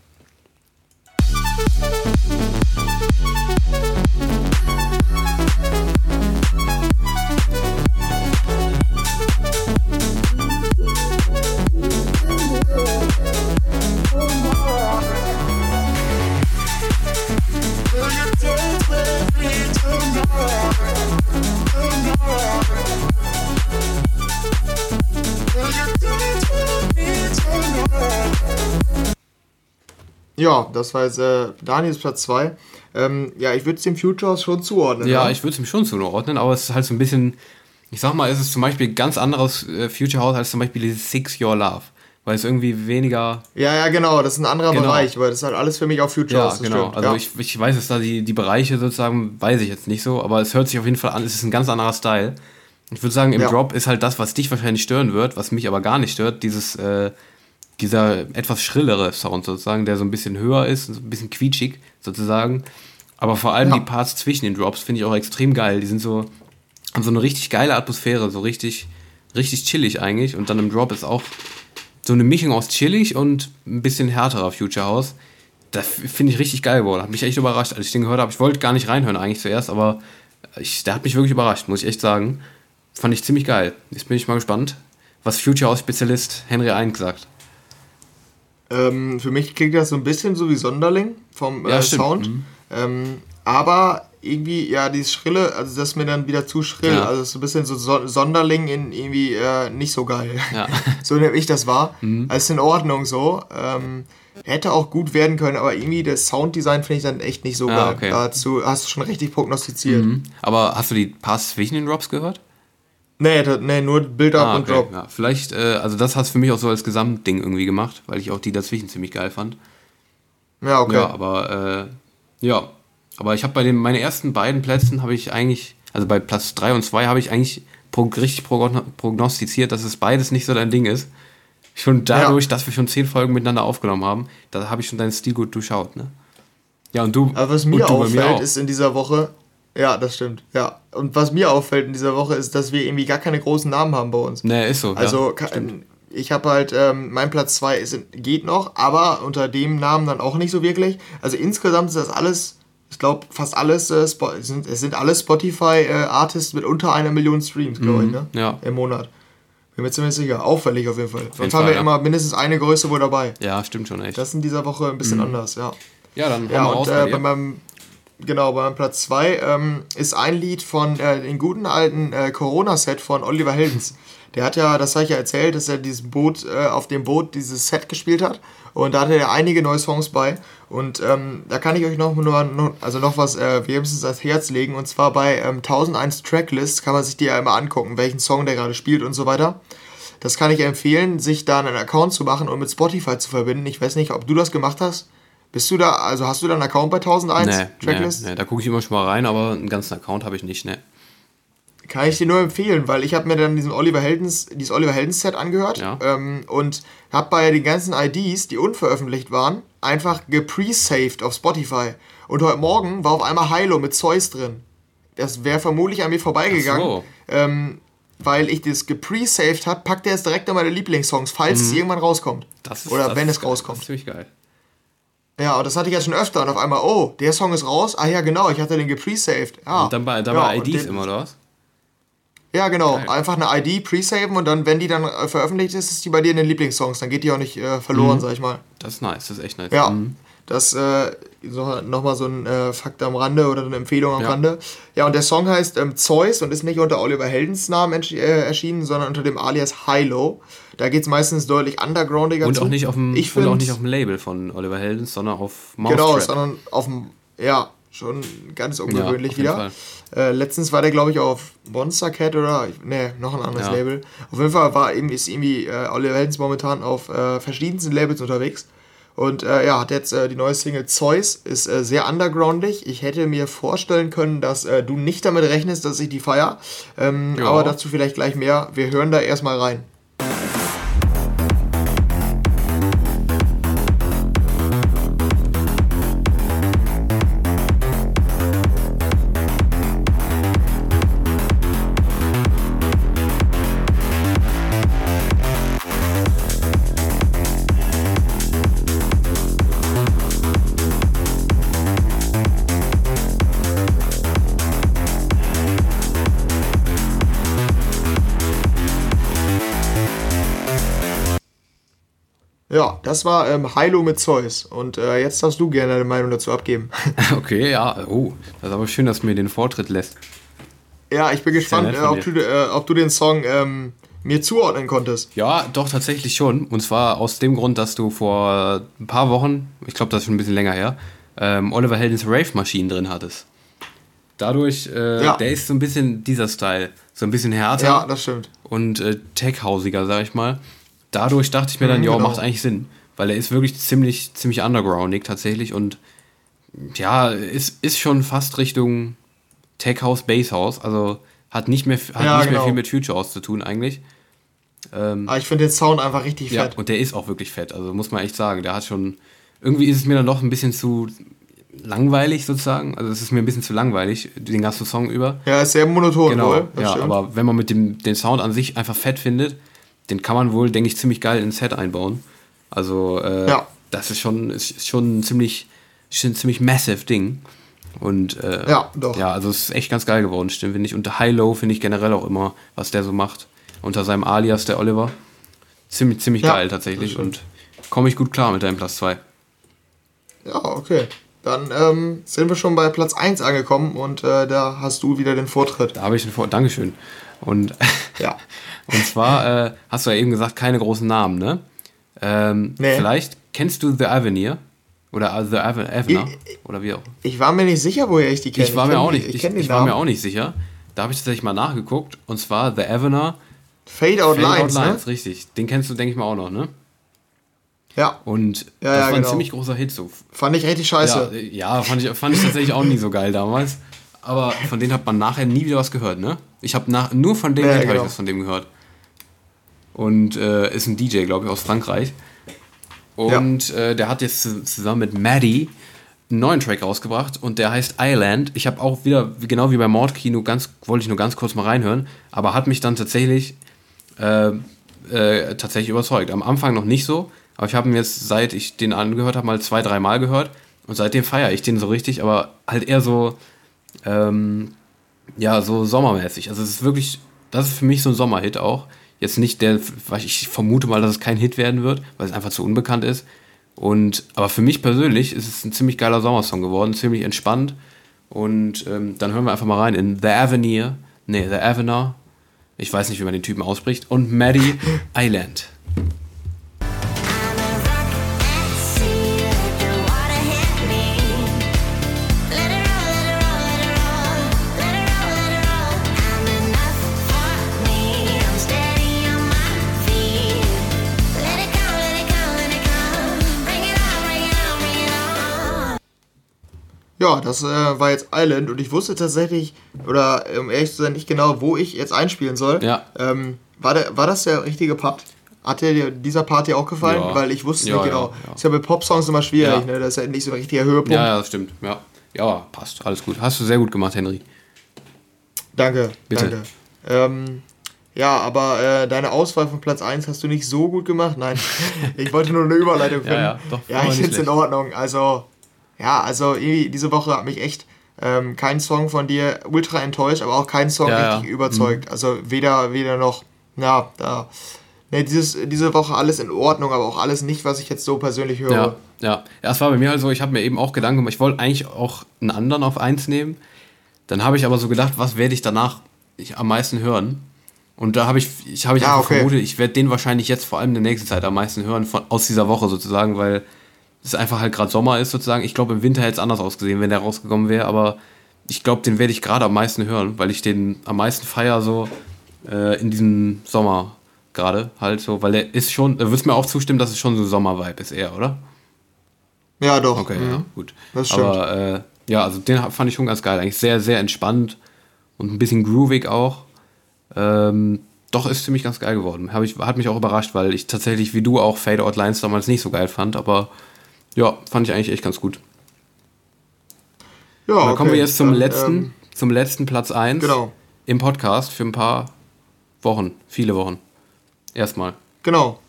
[SPEAKER 2] Ja, das war jetzt äh, Daniels Platz 2. Ähm, ja, ich würde es dem Future House schon zuordnen.
[SPEAKER 3] Ja,
[SPEAKER 2] ne?
[SPEAKER 3] ich würde es ihm schon zuordnen, aber es ist halt so ein bisschen, ich sag mal, es ist zum Beispiel ein ganz anderes äh, Future House als zum Beispiel dieses Six Your Love. Weil es irgendwie weniger.
[SPEAKER 2] Ja, ja, genau, das ist ein anderer
[SPEAKER 3] Genau.
[SPEAKER 2] Bereich, weil das ist halt alles für mich auf Future
[SPEAKER 3] Ja,
[SPEAKER 2] House.
[SPEAKER 3] genau.
[SPEAKER 2] stimmt,
[SPEAKER 3] Also
[SPEAKER 2] ja.
[SPEAKER 3] ich, ich weiß es da, die, die Bereiche sozusagen, weiß ich jetzt nicht so, aber es hört sich auf jeden Fall an, es ist ein ganz anderer Style. Ich würde sagen, im
[SPEAKER 2] Ja.
[SPEAKER 3] Drop ist halt das, was dich wahrscheinlich stören wird, was mich aber gar nicht stört, dieses, äh, dieser etwas schrillere Sound sozusagen, der so ein bisschen höher ist, so ein bisschen quietschig sozusagen. Aber vor allem
[SPEAKER 2] Ja.
[SPEAKER 3] die Parts zwischen den Drops finde ich auch extrem geil. Die sind so, haben so eine richtig geile Atmosphäre, so richtig, richtig chillig eigentlich. Und dann im Drop ist auch so eine Mischung aus chillig und ein bisschen härterer Future House. Das finde ich richtig geil geworden. Hat mich echt überrascht, als ich den gehört habe. Ich wollte gar nicht reinhören eigentlich zuerst, aber ich, der hat mich wirklich überrascht, muss ich echt sagen. Fand ich ziemlich geil. Jetzt bin ich mal gespannt, was Future House Spezialist Henry Eink sagt.
[SPEAKER 2] Ähm, für mich klingt das so ein bisschen so wie Sonderling vom
[SPEAKER 3] Ja,
[SPEAKER 2] äh,
[SPEAKER 3] stimmt.
[SPEAKER 2] Sound.
[SPEAKER 3] Mhm.
[SPEAKER 2] Ähm, aber irgendwie, ja, dieses Schrille, also das ist mir dann wieder zu schrill.
[SPEAKER 3] Ja.
[SPEAKER 2] Also so ein bisschen so Son Sonderling in irgendwie äh, nicht so geil.
[SPEAKER 3] Ja.
[SPEAKER 2] so nehme ich das wahr.
[SPEAKER 3] Mhm.
[SPEAKER 2] Also ist in Ordnung so. Ähm, hätte auch gut werden können, aber irgendwie das Sounddesign finde ich dann echt nicht so
[SPEAKER 3] Ja,
[SPEAKER 2] geil.
[SPEAKER 3] okay.
[SPEAKER 2] Dazu hast du schon richtig prognostiziert.
[SPEAKER 3] Mhm. Aber hast du die Parts zwischen den Drops gehört?
[SPEAKER 2] Nee, nee, nur Build-Up
[SPEAKER 3] Ah,
[SPEAKER 2] und
[SPEAKER 3] okay.
[SPEAKER 2] Drop.
[SPEAKER 3] Ja, vielleicht, äh, also das hat es für mich auch so als Gesamtding irgendwie gemacht, weil ich auch die dazwischen ziemlich geil fand.
[SPEAKER 2] Ja, okay.
[SPEAKER 3] Ja, aber äh, ja, aber ich habe bei den meine ersten beiden Plätzen habe ich eigentlich, also bei Platz 3 und 2 habe ich eigentlich pro, richtig progno- prognostiziert, dass es beides nicht so dein Ding ist. Schon dadurch, dass wir schon zehn Folgen miteinander aufgenommen haben, da habe ich schon deinen Stil gut durchschaut, ne? Ja, und du.
[SPEAKER 2] Aber was
[SPEAKER 3] und
[SPEAKER 2] mir
[SPEAKER 3] du
[SPEAKER 2] auffällt,
[SPEAKER 3] auch.
[SPEAKER 2] ist in dieser Woche, ja, das stimmt, ja. Und was mir auffällt in dieser Woche ist, dass wir irgendwie gar keine großen Namen haben bei uns.
[SPEAKER 3] Ne, ist so.
[SPEAKER 2] Also
[SPEAKER 3] ja,
[SPEAKER 2] ich habe halt, ähm, mein Platz 2 ist, geht noch, aber unter dem Namen dann auch nicht so wirklich. Also insgesamt ist das alles, ich glaube fast alles, äh, sind, es sind alle Spotify-Artists mit unter einer Million Streams, glaube ich, ne?
[SPEAKER 3] Mhm, ja.
[SPEAKER 2] Im Monat. Bin mir ziemlich sicher. Auffällig auf jeden Fall. Sonst haben wir
[SPEAKER 3] ja.
[SPEAKER 2] immer mindestens eine Größe wohl dabei.
[SPEAKER 3] ja, stimmt schon echt.
[SPEAKER 2] Das ist in dieser Woche ein bisschen anders, ja.
[SPEAKER 3] ja, dann hau
[SPEAKER 2] Ja, und
[SPEAKER 3] raus
[SPEAKER 2] äh,
[SPEAKER 3] bei
[SPEAKER 2] meinem, genau, bei Platz 2 ähm, ist ein Lied von äh, den guten alten äh, Corona-Set von Oliver Heldens. Der hat ja, das habe ich ja erzählt, dass er dieses Boot, äh, auf dem Boot dieses Set gespielt hat. Und da hatte er einige neue Songs bei. Und ähm, da kann ich euch noch, nur, also noch was äh, wärmstens ans Herz legen. Und zwar bei ähm, 1001 Tracklist kann man sich die ja immer angucken, welchen Song der gerade spielt und so weiter. Das kann ich empfehlen, sich da einen Account zu machen und mit Spotify zu verbinden. Ich weiß nicht, ob du das gemacht hast. Bist du da, also hast du da einen Account bei 1001
[SPEAKER 3] Nee, nee,
[SPEAKER 2] Tracklist?
[SPEAKER 3] nee, da gucke ich immer schon mal rein, aber einen ganzen Account habe ich nicht, ne.
[SPEAKER 2] Kann ich dir nur empfehlen, weil ich habe mir dann diesen Oliver Heldens, dieses Oliver Heldens Set angehört
[SPEAKER 3] Ja.
[SPEAKER 2] ähm, und habe bei den ganzen IDs, die unveröffentlicht waren, einfach gepre-saved auf Spotify. Und heute Morgen war auf einmal Hilo mit Zeus drin. Das wäre vermutlich an mir vorbeigegangen.
[SPEAKER 3] So.
[SPEAKER 2] Ähm, weil ich das gepre-saved habe, packt er es direkt an meine Lieblingssongs, falls es irgendwann rauskommt.
[SPEAKER 3] Mhm. Das ist,
[SPEAKER 2] Oder wenn es rauskommt.
[SPEAKER 3] Das ist ziemlich geil.
[SPEAKER 2] Ja, und das hatte ich jetzt schon öfter und auf einmal, oh, der Song ist raus. Ah ja, genau, ich hatte den gepre-saved. Ja.
[SPEAKER 3] Und dann bei, dann
[SPEAKER 2] ja,
[SPEAKER 3] bei IDs
[SPEAKER 2] den-
[SPEAKER 3] immer, oder was?
[SPEAKER 2] Ja, genau.
[SPEAKER 3] Geil.
[SPEAKER 2] Einfach eine ID pre-saven und dann, wenn die dann äh, veröffentlicht ist, ist die bei dir in den Lieblingssongs. Dann geht die auch nicht äh, verloren, sag ich mal.
[SPEAKER 3] Das ist nice, das ist echt nice.
[SPEAKER 2] Ja,
[SPEAKER 3] Mhm.
[SPEAKER 2] das äh, so, nochmal so ein äh, Fakt am Rande oder eine Empfehlung am
[SPEAKER 3] Ja.
[SPEAKER 2] Rande. Ja, und der Song heißt ähm, Zeus und ist nicht unter Oliver Heldens Namen äh, erschienen, sondern unter dem Alias Hilo. Da geht es meistens deutlich undergroundiger
[SPEAKER 3] Und
[SPEAKER 2] zu.
[SPEAKER 3] auch nicht auf dem
[SPEAKER 2] ich
[SPEAKER 3] und auch
[SPEAKER 2] find-
[SPEAKER 3] nicht auf dem Label von Oliver Heldens, sondern auf Mousetrap.
[SPEAKER 2] Genau, sondern auf dem, ja, schon ganz ungewöhnlich
[SPEAKER 3] jeden
[SPEAKER 2] wieder. Äh, letztens war der, glaube ich, auf Monster Cat oder, ne, noch ein anderes
[SPEAKER 3] Ja.
[SPEAKER 2] Label. Auf jeden Fall war eben, ist irgendwie äh, Oliver Heldens momentan auf äh, verschiedensten Labels unterwegs. Und äh, ja, hat jetzt äh, die neue Single Zeus, ist äh, sehr undergroundig. Ich hätte mir vorstellen können, dass äh, du nicht damit rechnest, dass ich die feier. Ähm,
[SPEAKER 3] Ja.
[SPEAKER 2] aber dazu vielleicht gleich mehr. Wir hören da erstmal rein. Das war ähm, Hilo mit Zeus. Und äh, jetzt darfst du gerne deine Meinung dazu abgeben.
[SPEAKER 3] Okay, ja. Oh, das ist aber schön, dass du mir den Vortritt lässt.
[SPEAKER 2] ja, ich bin gespannt, äh, ob, du, äh, ob du den Song ähm, mir zuordnen konntest.
[SPEAKER 3] Ja, doch, tatsächlich schon. Und zwar aus dem Grund, dass du vor ein paar Wochen, ich glaube, das ist schon ein bisschen länger her, ähm, Oliver Heldens Rave Machine drin hattest. Dadurch, äh,
[SPEAKER 2] Ja.
[SPEAKER 3] der ist so ein bisschen dieser Style. So ein bisschen härter
[SPEAKER 2] Ja, das stimmt.
[SPEAKER 3] und äh, tech-hausiger, sag ich mal. Dadurch dachte ich mir dann,
[SPEAKER 2] Mhm,
[SPEAKER 3] ja,
[SPEAKER 2] genau.
[SPEAKER 3] macht eigentlich Sinn. Weil er ist wirklich ziemlich, ziemlich undergroundig tatsächlich und ja, ist, ist schon fast Richtung Tech House, Bass House. Also hat nicht mehr, hat
[SPEAKER 2] Ja,
[SPEAKER 3] nicht mehr
[SPEAKER 2] genau.
[SPEAKER 3] viel mit Future House zu tun eigentlich.
[SPEAKER 2] Aber ich finde den Sound einfach richtig
[SPEAKER 3] Ja,
[SPEAKER 2] fett.
[SPEAKER 3] und der ist auch wirklich fett. Also muss man echt sagen, der hat schon. Irgendwie ist es mir dann doch ein bisschen zu langweilig sozusagen. Also es ist mir ein bisschen zu langweilig, den ganzen Song über.
[SPEAKER 2] Ja, ist sehr monoton
[SPEAKER 3] Genau,
[SPEAKER 2] wohl.
[SPEAKER 3] Ja,
[SPEAKER 2] stimmt.
[SPEAKER 3] aber wenn man mit dem den Sound an sich einfach fett findet, den kann man wohl, denke ich, ziemlich geil ins Set einbauen. Also äh,
[SPEAKER 2] Ja.
[SPEAKER 3] das ist schon, ist, ist schon ein ziemlich, ist ein ziemlich massive Ding. Und äh,
[SPEAKER 2] Ja, doch.
[SPEAKER 3] ja, also es ist echt ganz geil geworden, stimmt, finde ich. Und High-Low finde ich generell auch immer, was der so macht. Unter seinem Alias, der Oliver. Ziemlich, ziemlich
[SPEAKER 2] Ja,
[SPEAKER 3] geil tatsächlich. Und komme ich gut klar mit deinem Platz 2.
[SPEAKER 2] Ja, okay. Dann ähm, sind wir schon bei Platz 1 angekommen und äh, da hast du wieder den Vortritt.
[SPEAKER 3] Da habe ich einen Vor Dankeschön. Und,
[SPEAKER 2] Ja.
[SPEAKER 3] und zwar äh, hast du ja eben gesagt, keine großen Namen, ne? Ähm,
[SPEAKER 2] Nee.
[SPEAKER 3] Vielleicht kennst du The Avenir? Oder The Aven Avener?
[SPEAKER 2] Ich-
[SPEAKER 3] Oder wie auch.
[SPEAKER 2] Ich war mir nicht sicher, woher ich die kenne.
[SPEAKER 3] Ich war mir
[SPEAKER 2] kenn
[SPEAKER 3] auch nicht,
[SPEAKER 2] Ich
[SPEAKER 3] ich, ich war mir auch nicht sicher. Da habe ich tatsächlich mal nachgeguckt. Und zwar The Avener
[SPEAKER 2] Fade Out
[SPEAKER 3] Fade Out
[SPEAKER 2] Lines,
[SPEAKER 3] Lines,
[SPEAKER 2] ne?
[SPEAKER 3] richtig. Den kennst du, denke ich mal, auch noch, ne?
[SPEAKER 2] Ja,
[SPEAKER 3] Und
[SPEAKER 2] Ja,
[SPEAKER 3] das
[SPEAKER 2] ja,
[SPEAKER 3] war ein
[SPEAKER 2] genau.
[SPEAKER 3] ziemlich großer Hit so.
[SPEAKER 2] fand ich richtig
[SPEAKER 3] Ja,
[SPEAKER 2] scheiße.
[SPEAKER 3] äh, ja fand, ich, fand ich tatsächlich auch nie so geil damals. Aber von denen hat man nachher nie wieder was gehört, ne? Ich habe nach nur von dem
[SPEAKER 2] Ja,
[SPEAKER 3] Hit habe
[SPEAKER 2] genau.
[SPEAKER 3] ich was von dem gehört. Und äh, ist ein DJ, glaube ich, aus Frankreich. Und äh, der hat jetzt zu- zusammen mit Maddie einen neuen Track rausgebracht und der heißt Island. Ich habe auch wieder, wie- genau wie bei Mordkino, ganz, wollte ich nur ganz kurz mal reinhören, aber hat mich dann tatsächlich äh, äh, tatsächlich überzeugt. Am Anfang noch nicht so, aber ich habe ihn jetzt, seit ich den angehört habe, mal zwei, dreimal gehört und seitdem feiere ich den so richtig, aber halt eher so, ähm, ja, so sommermäßig. Also es ist wirklich, das ist für mich so ein Sommerhit auch. Jetzt nicht der, weil ich vermute mal, dass es kein Hit werden wird, weil es einfach zu unbekannt ist. Und, aber für mich persönlich ist es ein ziemlich geiler Sommersong geworden, ziemlich entspannt. Und ähm, dann hören wir einfach mal rein in The Avenir, nee, The Avener, ich weiß nicht, wie man den Typen ausspricht, und Maddie Island.
[SPEAKER 2] Ja, das äh, war jetzt Island und ich wusste tatsächlich, oder um ehrlich zu sein, nicht genau, wo ich jetzt einspielen soll.
[SPEAKER 3] Ja.
[SPEAKER 2] Ähm, war, der, war das der richtige Part? Hat dir dieser Part dir auch gefallen?
[SPEAKER 3] Ja.
[SPEAKER 2] Weil ich wusste
[SPEAKER 3] Ja,
[SPEAKER 2] nicht
[SPEAKER 3] ja,
[SPEAKER 2] genau.
[SPEAKER 3] ja.
[SPEAKER 2] Ist ja bei Popsongs immer schwierig,
[SPEAKER 3] Ja.
[SPEAKER 2] ne? Das ist ja nicht so ein richtiger Höhepunkt.
[SPEAKER 3] Ja, ja, das stimmt. Ja. ja, passt. Alles gut. Hast du sehr gut gemacht, Henry.
[SPEAKER 2] Danke,
[SPEAKER 3] Bitte.
[SPEAKER 2] danke. Ähm, ja, aber äh, deine Auswahl von Platz 1 hast du nicht so gut gemacht. Nein, ich wollte nur eine Überleitung finden.
[SPEAKER 3] ja, doch,
[SPEAKER 2] ja ich finde es in. Ordnung. Also, ja, also irgendwie diese Woche hat mich echt ähm, kein Song von dir ultra enttäuscht, aber auch kein Song
[SPEAKER 3] Ja, ja.
[SPEAKER 2] richtig überzeugt. Also weder, weder noch, na, da. Ne, dieses, diese Woche alles in Ordnung, aber auch alles nicht, was ich jetzt so persönlich höre.
[SPEAKER 3] Ja, ja. Ja, es war bei mir halt so, ich habe mir eben auch Gedanken gemacht, ich wollte eigentlich auch einen anderen auf eins nehmen. Dann habe ich aber so gedacht, was werde ich danach ich am meisten hören? Und da habe ich, ich, habe ich
[SPEAKER 2] Ja,
[SPEAKER 3] einfach
[SPEAKER 2] okay.
[SPEAKER 3] vermutet, ich werde den wahrscheinlich jetzt vor allem in der nächsten Zeit am meisten hören, von, aus dieser Woche sozusagen, weil es einfach halt gerade Sommer ist sozusagen. Ich glaube, im Winter hätte es anders ausgesehen, wenn der rausgekommen wäre, aber ich glaube, den werde ich gerade am meisten hören, weil ich den am meisten feier so äh, in diesem Sommer gerade halt so, weil der ist schon, da wirst du mir auch zustimmen, dass es schon so Sommer-Vibe ist eher, oder?
[SPEAKER 2] Ja, doch.
[SPEAKER 3] Okay,
[SPEAKER 2] Mhm.
[SPEAKER 3] ja, gut.
[SPEAKER 2] Das stimmt.
[SPEAKER 3] Aber äh, ja, also den fand ich schon ganz geil. Eigentlich sehr, sehr entspannt und ein bisschen groovig auch. Ähm, doch, ist ziemlich ganz geil geworden. Hab ich, hat mich auch überrascht, weil ich tatsächlich wie du auch Fade Out Lines damals nicht so geil fand, aber ja, fand ich eigentlich echt ganz gut.
[SPEAKER 2] Ja,
[SPEAKER 3] dann
[SPEAKER 2] okay.
[SPEAKER 3] kommen wir jetzt zum
[SPEAKER 2] Dann,
[SPEAKER 3] letzten,
[SPEAKER 2] ähm,
[SPEAKER 3] zum letzten Platz 1
[SPEAKER 2] Genau.
[SPEAKER 3] im Podcast für ein paar Wochen, viele Wochen. Erstmal.
[SPEAKER 2] Genau.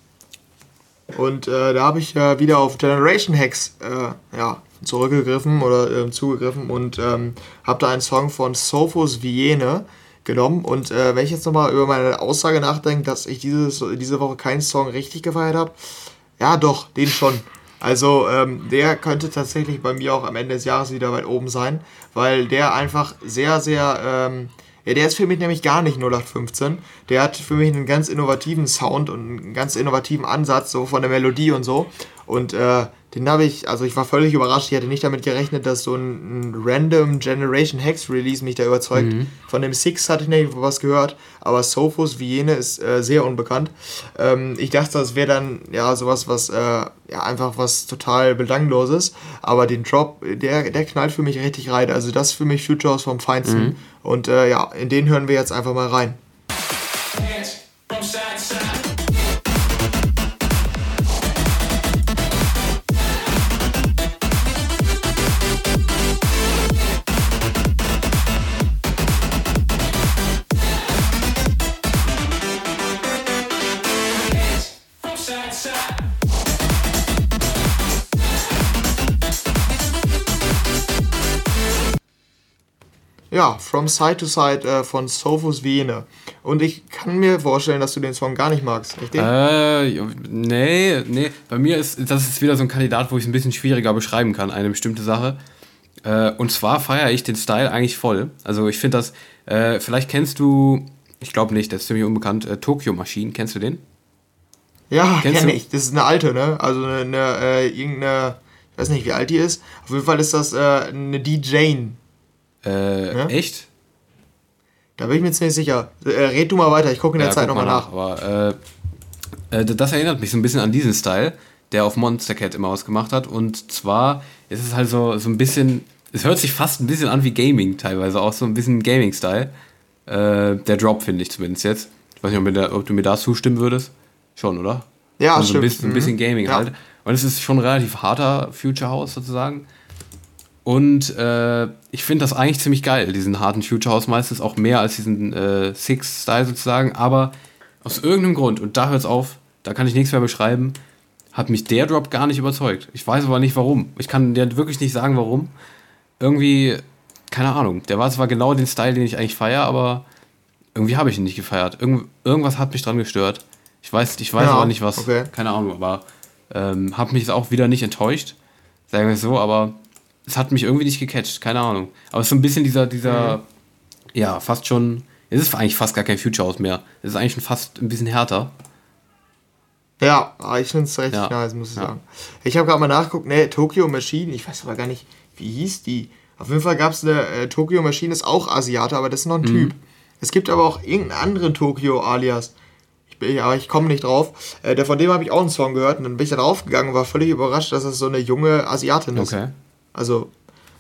[SPEAKER 2] Und äh, da habe ich äh, wieder auf Generation Hacks äh, ja, zurückgegriffen oder ähm, zugegriffen und ähm, habe da einen Song von Sophos Viene genommen. Und äh, wenn ich jetzt nochmal über meine Aussage nachdenke, dass ich dieses, diese Woche keinen Song richtig gefeiert habe, ja doch, den schon. Also ähm, der könnte tatsächlich bei mir auch am Ende des Jahres wieder weit oben sein, weil der einfach sehr, sehr... Ähm, ja, der ist für mich nämlich gar nicht 0815. Der hat für mich einen ganz innovativen Sound und einen ganz innovativen Ansatz, so von der Melodie und so. Und äh, den habe ich, also ich war völlig überrascht. Ich hatte nicht damit gerechnet, dass so ein, ein random Generation Hex Release mich da überzeugt. Von dem Six hatte ich nicht was gehört, aber Sophos Viene ist äh, sehr unbekannt. Ähm, ich dachte, das wäre dann ja sowas, was äh, ja einfach was total belangloses. Aber den Drop, der, der knallt für mich richtig rein. Also das ist für mich Future House vom Feinsten. Und äh, ja, in den hören wir jetzt einfach mal rein. Ja, From Side to Side äh, von Sophos Viene. Und ich kann mir vorstellen, dass du den Song gar nicht magst, richtig?
[SPEAKER 3] Äh, nee, nee. Bei mir ist das ist wieder so ein Kandidat, wo ich es ein bisschen schwieriger beschreiben kann, eine bestimmte Sache. Äh, und zwar feiere ich den Style eigentlich voll. Also ich finde das, äh, vielleicht kennst du, ich glaube nicht, der ist ziemlich unbekannt, äh, Tokyo Machine, kennst du den?
[SPEAKER 2] ja, kenne ich. Das ist eine alte, ne? Also eine, eine äh, irgendeine, ich weiß nicht, wie alt die ist. Auf jeden Fall ist das äh, eine DJ.
[SPEAKER 3] Äh,
[SPEAKER 2] Ja?
[SPEAKER 3] echt?
[SPEAKER 2] Da bin ich mir jetzt nicht sicher. Äh, red du mal weiter, ich gucke in der Zeit
[SPEAKER 3] guck
[SPEAKER 2] nochmal
[SPEAKER 3] mal
[SPEAKER 2] nach.
[SPEAKER 3] Aber äh, äh, das erinnert mich so ein bisschen an diesen Style, der auf Monster Cat immer was gemacht hat. Und zwar ist es halt so, so ein bisschen, es hört sich fast ein bisschen an wie Gaming teilweise, auch so ein bisschen Gaming-Style. Äh, der Drop finde ich zumindest jetzt. Ich weiß nicht, ob, da, ob du mir da zustimmen würdest. Schon, oder?
[SPEAKER 2] Ja,
[SPEAKER 3] also so ein
[SPEAKER 2] stimmt.
[SPEAKER 3] bisschen, ein bisschen
[SPEAKER 2] Mhm.
[SPEAKER 3] Gaming
[SPEAKER 2] Ja.
[SPEAKER 3] halt. Und es ist schon ein relativ harter Future House sozusagen. Und äh, ich finde das eigentlich ziemlich geil, diesen harten Future House meistens auch mehr als diesen äh, Six-Style sozusagen. Aber aus irgendeinem Grund, und da hört es auf, da kann ich nichts mehr beschreiben, hat mich der Drop gar nicht überzeugt. Ich weiß aber nicht warum. Ich kann dir wirklich nicht sagen, warum. Irgendwie, keine Ahnung. Der war zwar genau den Style, den ich eigentlich feiere, aber irgendwie habe ich ihn nicht gefeiert. Irgend, irgendwas hat mich dran gestört. Ich weiß, ich weiß
[SPEAKER 2] Ja,
[SPEAKER 3] aber nicht was.
[SPEAKER 2] okay.
[SPEAKER 3] Keine Ahnung, aber ähm, habe mich auch wieder nicht enttäuscht. Sagen wir es so, aber es hat mich irgendwie nicht gecatcht. Keine Ahnung. Aber es ist so ein bisschen dieser, dieser, ja, fast schon. Es ist eigentlich fast gar kein Future House mehr. Es ist eigentlich schon fast ein bisschen härter.
[SPEAKER 2] Ja, aber ich finde es richtig
[SPEAKER 3] Ja.
[SPEAKER 2] nice, muss ich
[SPEAKER 3] Ja.
[SPEAKER 2] sagen. Ich habe gerade mal nachgeguckt, ne, Tokyo Machine, ich weiß aber gar nicht, wie hieß die. Auf jeden Fall gab es eine äh, Tokyo Machine, ist auch Asiate, aber das ist noch ein
[SPEAKER 3] Mhm.
[SPEAKER 2] Typ. Es gibt aber auch irgendeinen anderen Tokyo alias. Ich bin, aber ich komme nicht drauf. Äh, der, von dem habe ich auch einen Song gehört und dann bin ich da draufgegangen und war völlig überrascht, dass es so eine junge Asiatin ist.
[SPEAKER 3] Okay.
[SPEAKER 2] Also,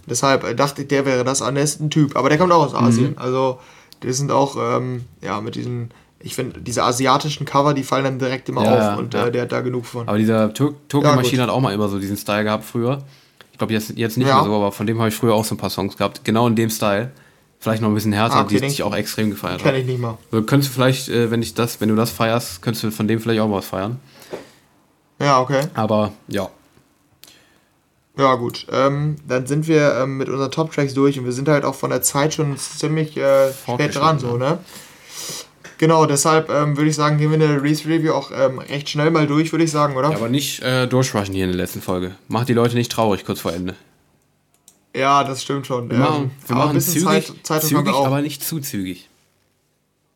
[SPEAKER 2] Deshalb äh, dachte ich, der wäre das am nächsten Typ. Aber der kommt auch aus
[SPEAKER 3] Mhm.
[SPEAKER 2] Asien. Also, die sind auch, ähm, ja, mit diesen, ich finde, diese asiatischen Cover, die fallen dann direkt immer
[SPEAKER 3] Ja,
[SPEAKER 2] auf und
[SPEAKER 3] ja.
[SPEAKER 2] äh, der hat da genug von.
[SPEAKER 3] Aber dieser Tur Tokyo
[SPEAKER 2] Ja,
[SPEAKER 3] hat auch mal immer so diesen Style gehabt früher. Ich glaube jetzt, jetzt nicht
[SPEAKER 2] Ja.
[SPEAKER 3] mehr so, aber von dem habe ich früher auch so ein paar Songs gehabt. Genau in dem Style. Vielleicht noch ein bisschen härter,
[SPEAKER 2] Ah, okay,
[SPEAKER 3] die ich auch extrem gefeiert
[SPEAKER 2] Kenn
[SPEAKER 3] habe.
[SPEAKER 2] ich nicht mal.
[SPEAKER 3] So, könntest du vielleicht, äh, wenn ich das, wenn du das feierst, könntest du von dem vielleicht auch was feiern.
[SPEAKER 2] Ja, okay.
[SPEAKER 3] Aber ja.
[SPEAKER 2] Ja, gut. Ähm, dann sind wir ähm, mit unseren Top-Tracks durch und wir sind halt auch von der Zeit schon ziemlich äh, spät dran, so, ne? Genau, deshalb ähm, würde ich sagen, gehen wir in der Release-Review auch ähm, recht schnell mal durch, würde ich sagen, oder?
[SPEAKER 3] Ja, aber nicht äh, durchrushen hier in der letzten Folge. Macht die Leute nicht traurig kurz vor Ende.
[SPEAKER 2] Ja, das stimmt schon.
[SPEAKER 3] Wir machen, wir machen
[SPEAKER 2] ein bisschen
[SPEAKER 3] zügig,
[SPEAKER 2] Zeit, Zeit
[SPEAKER 3] zügig aber nicht zu zügig.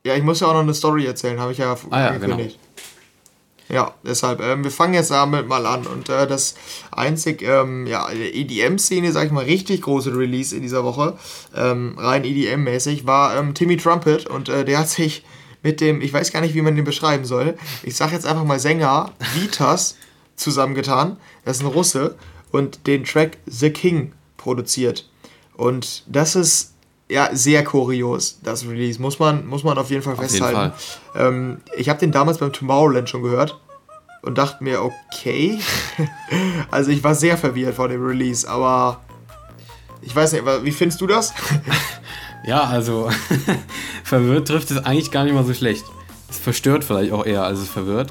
[SPEAKER 2] Ja, ich muss ja auch noch eine Story erzählen, habe ich ja,
[SPEAKER 3] Ah ja,
[SPEAKER 2] angekündigt. Ja, deshalb, ähm, wir fangen jetzt damit mal an. Und äh, das einzig, ähm, ja, EDM-Szene, sag ich mal, richtig große Release in dieser Woche, ähm, rein EDM-mäßig, war ähm, Timmy Trumpet. Und äh, der hat sich mit dem, ich weiß gar nicht, wie man den beschreiben soll, ich sag jetzt einfach mal Sänger Vitas zusammengetan. Das ist ein Russe. Und den Track The King produziert. Und das ist ja sehr kurios, das Release. Muss man, muss man auf jeden Fall
[SPEAKER 3] jeden
[SPEAKER 2] festhalten. Ähm, ich habe den damals beim Tomorrowland schon gehört und dachte mir, okay. also ich war sehr verwirrt vor dem Release, aber ich weiß nicht, wie findest du das?
[SPEAKER 3] Ja, also verwirrt trifft es eigentlich gar nicht mal so schlecht. Es verstört vielleicht auch eher, als es verwirrt.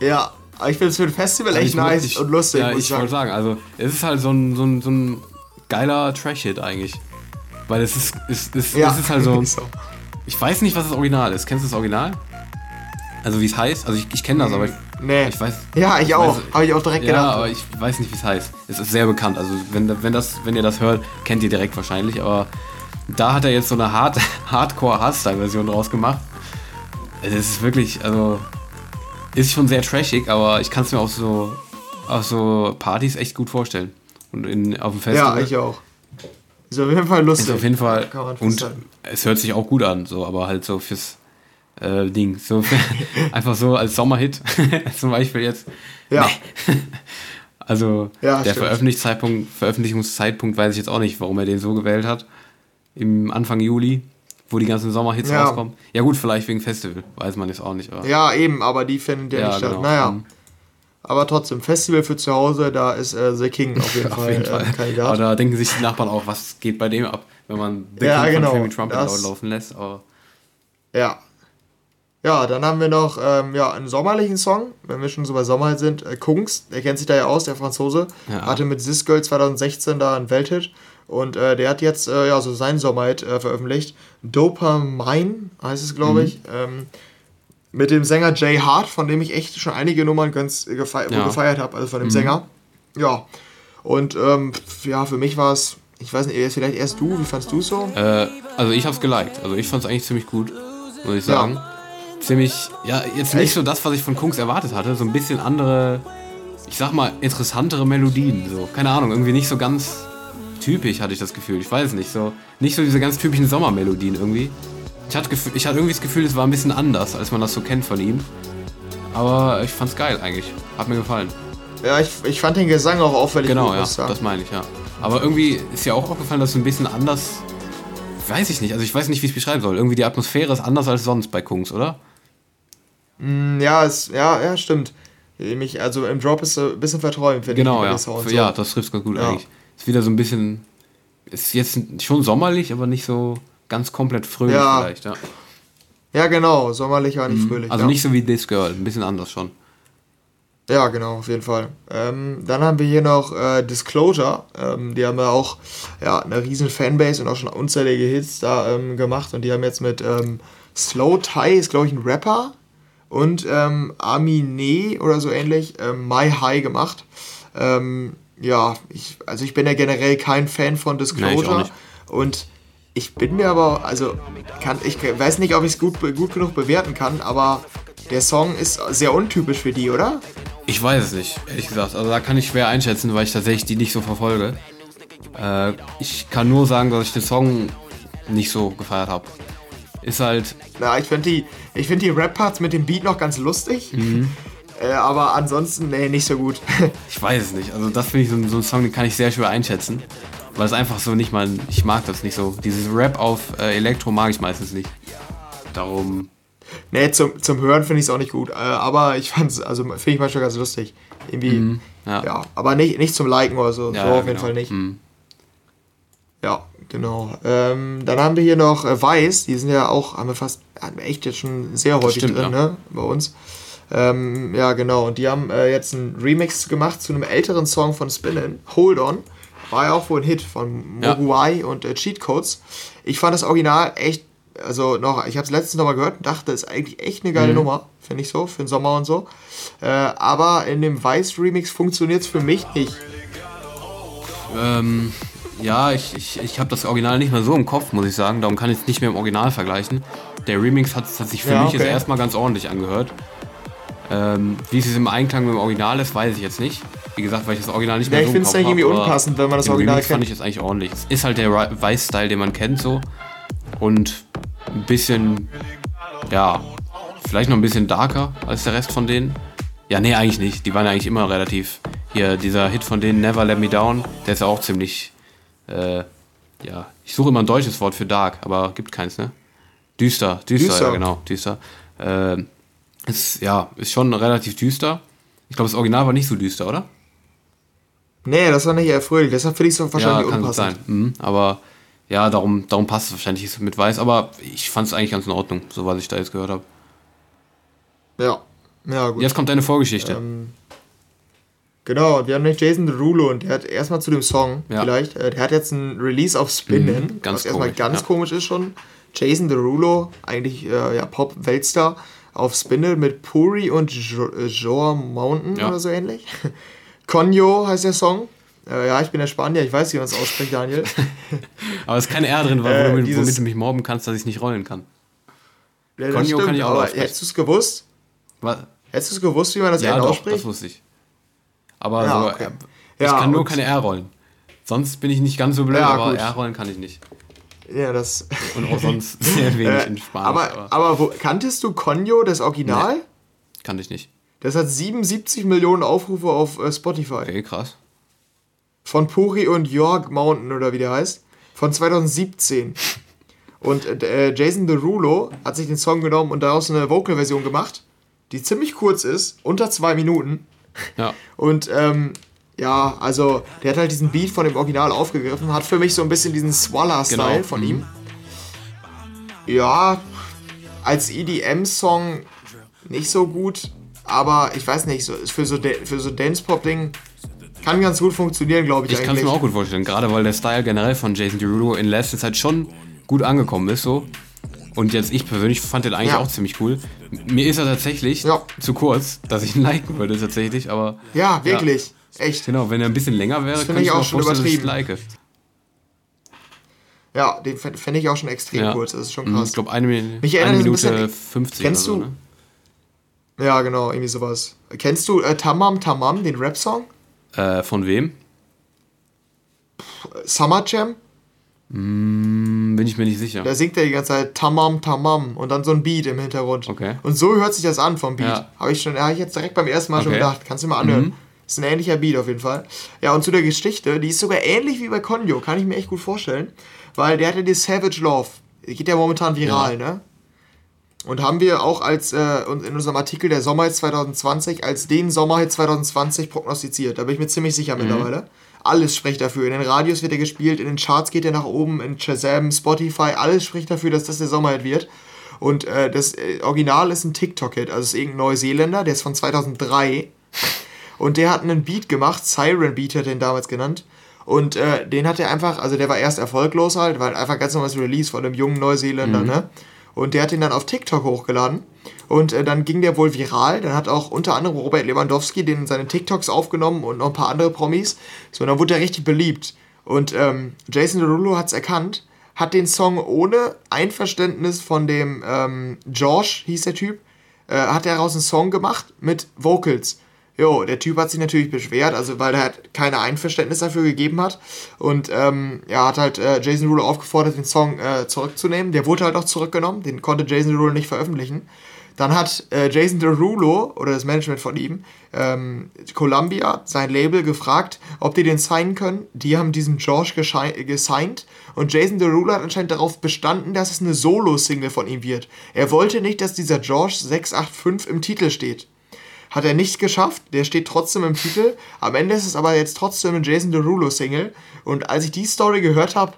[SPEAKER 2] ja, aber ich finde es für ein Festival echt
[SPEAKER 3] Also mu-
[SPEAKER 2] nice
[SPEAKER 3] ich,
[SPEAKER 2] und lustig,
[SPEAKER 3] Ja,
[SPEAKER 2] muss
[SPEAKER 3] ich
[SPEAKER 2] ich sagen.
[SPEAKER 3] wollte sagen, also es ist halt so ein, so ein, so ein geiler Trash-Hit eigentlich. Weil es ist, es, es,
[SPEAKER 2] Ja,
[SPEAKER 3] es ist halt so,
[SPEAKER 2] so.
[SPEAKER 3] ich weiß nicht, was das Original ist. Kennst du das Original? Also wie es heißt? Also ich, ich kenne das, aber ich,
[SPEAKER 2] Nee.
[SPEAKER 3] ich weiß...
[SPEAKER 2] Ja, ich auch.
[SPEAKER 3] weiß-
[SPEAKER 2] Habe ich auch direkt
[SPEAKER 3] Ja,
[SPEAKER 2] gedacht.
[SPEAKER 3] aber ich weiß nicht, wie es heißt. Es ist sehr bekannt. Also wenn, wenn, das, wenn ihr das hört, kennt ihr direkt wahrscheinlich. Aber da hat er jetzt so eine Hard Hardcore-Hardstyle-Version draus gemacht. Es ist wirklich, also ist schon sehr trashig, aber ich kann es mir auf so, auf so Partys echt gut vorstellen. Und in, auf dem
[SPEAKER 2] ja,
[SPEAKER 3] Festival
[SPEAKER 2] ich auch. Ist auf jeden Fall lustig.
[SPEAKER 3] ist auf jeden Fall und
[SPEAKER 2] festhalten.
[SPEAKER 3] es hört sich auch gut an, so, aber halt so fürs äh, Ding, so für, einfach so als Sommerhit zum Beispiel jetzt.
[SPEAKER 2] Ja.
[SPEAKER 3] Nee. Also
[SPEAKER 2] Ja,
[SPEAKER 3] der. Veröffentlichungszeitpunkt, Veröffentlichungszeitpunkt weiß ich jetzt auch nicht, warum er den so gewählt hat. Im Anfang Juli, wo die ganzen Sommerhits
[SPEAKER 2] Ja.
[SPEAKER 3] rauskommen. Ja gut, vielleicht wegen Festival, weiß man jetzt auch nicht. Aber
[SPEAKER 2] Ja, eben, aber die finden ja, nicht statt. Naja,
[SPEAKER 3] Mhm.
[SPEAKER 2] Aber trotzdem, Festival für zu Hause, da ist äh, The King auf jeden
[SPEAKER 3] Auf
[SPEAKER 2] Fall,
[SPEAKER 3] jeden Fall.
[SPEAKER 2] Äh,
[SPEAKER 3] Aber
[SPEAKER 2] Kandidat.
[SPEAKER 3] da denken sich die Nachbarn auch, was geht bei dem ab, wenn man The
[SPEAKER 2] Ja,
[SPEAKER 3] King
[SPEAKER 2] genau,
[SPEAKER 3] von Timmy Trumpet
[SPEAKER 2] das-
[SPEAKER 3] laufen lässt. Aber
[SPEAKER 2] Ja. Ja, dann haben wir noch ähm, ja, einen sommerlichen Song, wenn wir schon so bei Sommer sind. Äh, Kungs, der kennt sich da ja aus, der Franzose.
[SPEAKER 3] Ja.
[SPEAKER 2] Hatte mit This Girl 2016 da einen Welthit. Und äh, der hat jetzt äh, ja, so seinen Sommerhit äh, veröffentlicht. Dopamine heißt es, glaube
[SPEAKER 3] Mhm.
[SPEAKER 2] ich. Ähm, mit dem Sänger Jay Hart, von dem ich echt schon einige Nummern ganz gefei
[SPEAKER 3] Ja.
[SPEAKER 2] gefeiert habe, also von dem
[SPEAKER 3] Mhm.
[SPEAKER 2] Sänger. Ja. Und ähm, ja, für mich war es, ich weiß nicht, vielleicht erst du, wie fandst du es so?
[SPEAKER 3] Äh, also ich hab's geliked. Also ich fand's eigentlich ziemlich gut, muss ich
[SPEAKER 2] Ja.
[SPEAKER 3] sagen. Ziemlich, ja, jetzt nicht
[SPEAKER 2] Echt?
[SPEAKER 3] so das, was ich von Kungs erwartet hatte. So ein bisschen andere, ich sag mal, interessantere Melodien. So, keine Ahnung, irgendwie nicht so ganz typisch, hatte ich das Gefühl. Ich weiß nicht, so, nicht so diese ganz typischen Sommermelodien irgendwie. Ich hatte, ich hatte irgendwie das Gefühl, es war ein bisschen anders, als man das so kennt von ihm. Aber ich fand's geil eigentlich. Hat mir gefallen.
[SPEAKER 2] Ja, ich, ich fand den Gesang auch auffällig
[SPEAKER 3] Genau,
[SPEAKER 2] gut,
[SPEAKER 3] ja,
[SPEAKER 2] sagen.
[SPEAKER 3] das meine ich, ja. Aber irgendwie ist ja auch aufgefallen, dass es ein bisschen anders. Weiß ich nicht, also ich weiß nicht, wie ich es beschreiben soll. Irgendwie die Atmosphäre ist anders als sonst bei Kungs, oder?
[SPEAKER 2] Ja, es, ja, ja, stimmt. Mich, also im Drop ist ein bisschen verträumt, finde
[SPEAKER 3] Genau,
[SPEAKER 2] ich.
[SPEAKER 3] ja.
[SPEAKER 2] der Sound so.
[SPEAKER 3] Ja, das trifft ganz gut
[SPEAKER 2] Ja.
[SPEAKER 3] eigentlich. Ist wieder so ein bisschen. Ist jetzt schon sommerlich, aber nicht so ganz komplett fröhlich
[SPEAKER 2] Ja.
[SPEAKER 3] vielleicht, ja.
[SPEAKER 2] ja, genau. Sommerlich, aber nicht fröhlich.
[SPEAKER 3] Also
[SPEAKER 2] ja.
[SPEAKER 3] nicht so wie This Girl, ein bisschen anders schon.
[SPEAKER 2] Ja, genau, auf jeden Fall. Ähm, dann haben wir hier noch äh, Disclosure. Ähm, die haben ja auch ja, eine riesen Fanbase und auch schon unzählige Hits da ähm, gemacht. Und die haben jetzt mit ähm, Slow Tie, ist glaube ich ein Rapper, und ähm, Amine oder so ähnlich, ähm, My High gemacht. Ähm, ja, ich, also ich bin ja generell kein Fan von
[SPEAKER 3] Nee,
[SPEAKER 2] Disclosure.
[SPEAKER 3] nicht.
[SPEAKER 2] und ich bin mir aber, also kann, ich weiß nicht, ob ich es gut, gut genug bewerten kann, aber der Song ist sehr untypisch für die, oder?
[SPEAKER 3] Ich weiß es nicht, ehrlich gesagt. Also da kann ich schwer einschätzen, weil ich tatsächlich die nicht so verfolge. Äh, ich kann nur sagen, dass ich den Song nicht so gefeiert habe. Ist halt,
[SPEAKER 2] Na, ich finde die, ich find die Rap-Parts mit dem Beat noch ganz lustig.
[SPEAKER 3] Mhm.
[SPEAKER 2] Äh, aber ansonsten, nee, nicht so gut.
[SPEAKER 3] ich weiß es nicht. Also das finde ich so, so ein Song, den kann ich sehr schwer einschätzen. Weil es einfach so nicht mal, ich mag das nicht so. Dieses Rap auf äh, Elektro mag ich meistens nicht. Darum,
[SPEAKER 2] Nee, zum, zum Hören finde ich es auch nicht gut. Äh, aber ich fand es, also finde ich manchmal ganz lustig. Irgendwie, ja.
[SPEAKER 3] ja.
[SPEAKER 2] aber nicht, nicht zum Liken oder so.
[SPEAKER 3] Ja,
[SPEAKER 2] so auf jeden
[SPEAKER 3] genau.
[SPEAKER 2] Fall nicht.
[SPEAKER 3] Mhm.
[SPEAKER 2] Ja, genau. Ähm, dann haben wir hier noch äh, Weiß, die sind ja auch, haben wir fast, hatten wir echt jetzt schon sehr häufig
[SPEAKER 3] stimmt,
[SPEAKER 2] drin,
[SPEAKER 3] ja.
[SPEAKER 2] ne, bei uns. Ähm, ja, genau. Und die haben äh, jetzt einen Remix gemacht zu einem älteren Song von Spinnin, Hold On. War ja auch wohl ein Hit von
[SPEAKER 3] Ja.
[SPEAKER 2] Mogwai und äh, Cheat Codes. Ich fand das Original echt, also noch, ich habe es letztens nochmal gehört und dachte, ist eigentlich echt eine
[SPEAKER 3] Mhm.
[SPEAKER 2] geile Nummer, finde ich so, für den Sommer und so. Äh, aber in dem Weiß-Remix funktioniert es für mich nicht.
[SPEAKER 3] Ähm, ja, ich, ich, ich habe das Original nicht mehr so im Kopf, muss ich sagen. Darum kann ich es nicht mehr im Original vergleichen. Der Remix hat, hat sich für
[SPEAKER 2] Ja,
[SPEAKER 3] mich jetzt erstmal ganz ordentlich angehört. Ähm, wie es im Einklang mit dem Original ist, weiß ich jetzt nicht. Wie gesagt, weil ich das Original nicht mehr
[SPEAKER 2] Ja, ich
[SPEAKER 3] so
[SPEAKER 2] find's
[SPEAKER 3] Kopf
[SPEAKER 2] ja irgendwie unpassend, wenn man das Original
[SPEAKER 3] Remix fand
[SPEAKER 2] kennt.
[SPEAKER 3] ich jetzt eigentlich ordentlich. Es ist halt der Weiß-Style, den man kennt so. Und ein bisschen, ja, vielleicht noch ein bisschen darker als der Rest von denen. Ja, nee, eigentlich nicht. Die waren eigentlich immer relativ. Hier, dieser Hit von denen, Never Let Me Down, der ist ja auch ziemlich, äh, ja, ich suche immer ein deutsches Wort für dark, aber gibt keins, ne? Düster, düster,
[SPEAKER 2] Düster.
[SPEAKER 3] ja genau, düster. Ähm, ist, ja, ist schon relativ düster. Ich glaube, das Original war nicht so düster, oder?
[SPEAKER 2] Nee, das war nicht eher fröhlich, deshalb finde ich es
[SPEAKER 3] Ja,
[SPEAKER 2] wahrscheinlich
[SPEAKER 3] kann gut
[SPEAKER 2] unpassend.
[SPEAKER 3] sein. Mhm, aber ja, darum, darum passt es wahrscheinlich mit Weiß. Aber ich fand es eigentlich ganz in Ordnung, so was ich da jetzt gehört habe.
[SPEAKER 2] Ja, ja gut.
[SPEAKER 3] Jetzt kommt deine Vorgeschichte.
[SPEAKER 2] Ähm, genau, wir haben nicht Jason Derulo und der hat erstmal zu dem Song
[SPEAKER 3] Ja.
[SPEAKER 2] vielleicht, äh, der hat jetzt ein Release auf Spinnen,
[SPEAKER 3] Mhm,
[SPEAKER 2] was erstmal ganz
[SPEAKER 3] ja.
[SPEAKER 2] komisch ist schon. Jason Derulo, eigentlich äh, ja, Pop-Weltstar, auf Spinne mit Puri und äh, Joa Mountain
[SPEAKER 3] Ja.
[SPEAKER 2] oder so ähnlich. Conyo heißt der Song. Äh, ja, ich bin der Spanier, ich weiß, wie man es ausspricht, Daniel.
[SPEAKER 3] aber es ist kein R drin, weil
[SPEAKER 2] äh,
[SPEAKER 3] womit,
[SPEAKER 2] dieses-
[SPEAKER 3] womit du mich mobben kannst, dass ich nicht rollen kann.
[SPEAKER 2] Ja, das
[SPEAKER 3] Conyo kann ich auch aussprechen.
[SPEAKER 2] hättest du es gewusst?
[SPEAKER 3] Was?
[SPEAKER 2] Hättest du es gewusst, wie man das
[SPEAKER 3] Ja,
[SPEAKER 2] N
[SPEAKER 3] doch,
[SPEAKER 2] ausspricht?
[SPEAKER 3] das wusste ich. Aber
[SPEAKER 2] Ja,
[SPEAKER 3] so,
[SPEAKER 2] okay.
[SPEAKER 3] äh, ich
[SPEAKER 2] Ja,
[SPEAKER 3] kann nur keine R-Rollen. Sonst bin ich nicht ganz so blöd, aber
[SPEAKER 2] gut.
[SPEAKER 3] R-Rollen kann ich nicht.
[SPEAKER 2] Ja, das.
[SPEAKER 3] Und auch sonst sehr wenig in
[SPEAKER 2] Äh,
[SPEAKER 3] Spanisch.
[SPEAKER 2] aber aber wo, kanntest du Conyo, das Original?
[SPEAKER 3] Nee. kann ich nicht.
[SPEAKER 2] Das hat 77 Millionen Aufrufe auf äh, Spotify.
[SPEAKER 3] Okay, krass.
[SPEAKER 2] Von Puri und York Mountain oder wie der heißt. Von 2017. Und äh, Jason Derulo hat sich den Song genommen und daraus eine Vocal-Version gemacht, die ziemlich kurz ist, unter zwei Minuten.
[SPEAKER 3] Ja.
[SPEAKER 2] Und ähm, ja, also der hat halt diesen Beat von dem Original aufgegriffen, hat für mich so ein bisschen diesen Swalla-Style
[SPEAKER 3] Genau,
[SPEAKER 2] von
[SPEAKER 3] mhm.
[SPEAKER 2] ihm. Ja, als EDM-Song nicht so gut, aber ich weiß nicht, so, für so, für so Dance-Pop-Ding kann ganz gut funktionieren, glaube ich,
[SPEAKER 3] Ich kann es mir auch gut vorstellen, gerade weil der Style generell von Jason Derulo in letzter Zeit schon gut angekommen ist so. Und jetzt ich persönlich fand den eigentlich
[SPEAKER 2] Ja.
[SPEAKER 3] auch ziemlich cool. Mir ist er tatsächlich
[SPEAKER 2] Ja.
[SPEAKER 3] zu kurz, dass ich ihn liken würde tatsächlich, aber
[SPEAKER 2] Ja, wirklich. Echt.
[SPEAKER 3] genau, wenn er ein bisschen länger wäre, könnte
[SPEAKER 2] ich auch schon übertrieben.
[SPEAKER 3] like.
[SPEAKER 2] Ja, den fänd- fände ich auch schon extrem
[SPEAKER 3] Ja.
[SPEAKER 2] kurz. Das ist schon
[SPEAKER 3] Mhm,
[SPEAKER 2] krass.
[SPEAKER 3] Ich glaube eine,
[SPEAKER 2] Mich
[SPEAKER 3] eine
[SPEAKER 2] das ein
[SPEAKER 3] Minute
[SPEAKER 2] bisschen-
[SPEAKER 3] 50
[SPEAKER 2] Kennst
[SPEAKER 3] oder so,
[SPEAKER 2] du-
[SPEAKER 3] ne?
[SPEAKER 2] Ja, genau, irgendwie sowas. Kennst du äh, Tamam Tamam, den Rap-Song?
[SPEAKER 3] Äh, von wem?
[SPEAKER 2] Summer Jam?
[SPEAKER 3] Hm, bin ich mir nicht sicher.
[SPEAKER 2] Da singt er die ganze Zeit Tamam Tamam und dann so ein Beat im Hintergrund.
[SPEAKER 3] Okay.
[SPEAKER 2] Und so hört sich das an vom Beat.
[SPEAKER 3] Ja.
[SPEAKER 2] Habe ich schon, habe ich jetzt direkt beim ersten Mal schon
[SPEAKER 3] Okay.
[SPEAKER 2] gedacht. Kannst du mal anhören.
[SPEAKER 3] Mhm.
[SPEAKER 2] Ist ein ähnlicher Beat auf jeden Fall. Ja, und zu der Geschichte, die ist sogar ähnlich wie bei Conyo, kann ich mir echt gut vorstellen. Weil der hatte die Savage Love. Die geht ja momentan viral, ne? Und haben wir auch als äh, in unserem Artikel der Sommerhit 2020 als den Sommerhit 2020 prognostiziert. Da bin ich mir ziemlich sicher
[SPEAKER 3] Mhm.
[SPEAKER 2] mittlerweile. Alles spricht dafür. In den Radios wird er gespielt, in den Charts geht er nach oben, in Shazam, Spotify, alles spricht dafür, dass das der Sommerhit wird. Und äh, das äh, Original ist ein TikTok-Hit, also ist irgendein Neuseeländer, der ist von 2003. Und der hat einen Beat gemacht, Siren Beat hat er ihn damals genannt. Und äh, den hat er einfach, also der war erst erfolglos halt, weil einfach ganz normales Release von einem jungen Neuseeländer, ne? Und der hat ihn dann auf TikTok hochgeladen. Und äh, dann ging der wohl viral. Dann hat auch unter anderem Robert Lewandowski den in seine TikToks aufgenommen und noch ein paar andere Promis. So, und dann wurde er richtig beliebt. Und ähm, Jason Derulo hat es erkannt, hat den Song ohne Einverständnis von dem ähm, Josh, hieß der Typ, äh, hat er daraus einen Song gemacht mit Vocals. Jo, der Typ hat sich natürlich beschwert, also weil er halt keine Einverständnis dafür gegeben hat. Und ähm, ja, hat halt äh, Jason Derulo aufgefordert, den Song äh, zurückzunehmen. Der wurde halt auch zurückgenommen, den konnte Jason Derulo nicht veröffentlichen. Dann hat äh, Jason Derulo oder das Management von ihm ähm, Columbia, sein Label, gefragt, ob die den signen können. Die haben diesen geschei- gesigned und Jason Derulo hat anscheinend darauf bestanden, dass es eine Solo-Single von ihm wird. Er wollte nicht, dass dieser Josh 685 im Titel steht. Hat er nicht geschafft, der steht trotzdem im Titel. Am Ende ist es aber jetzt trotzdem eine Jason Derulo-Single. Und als ich die Story gehört habe,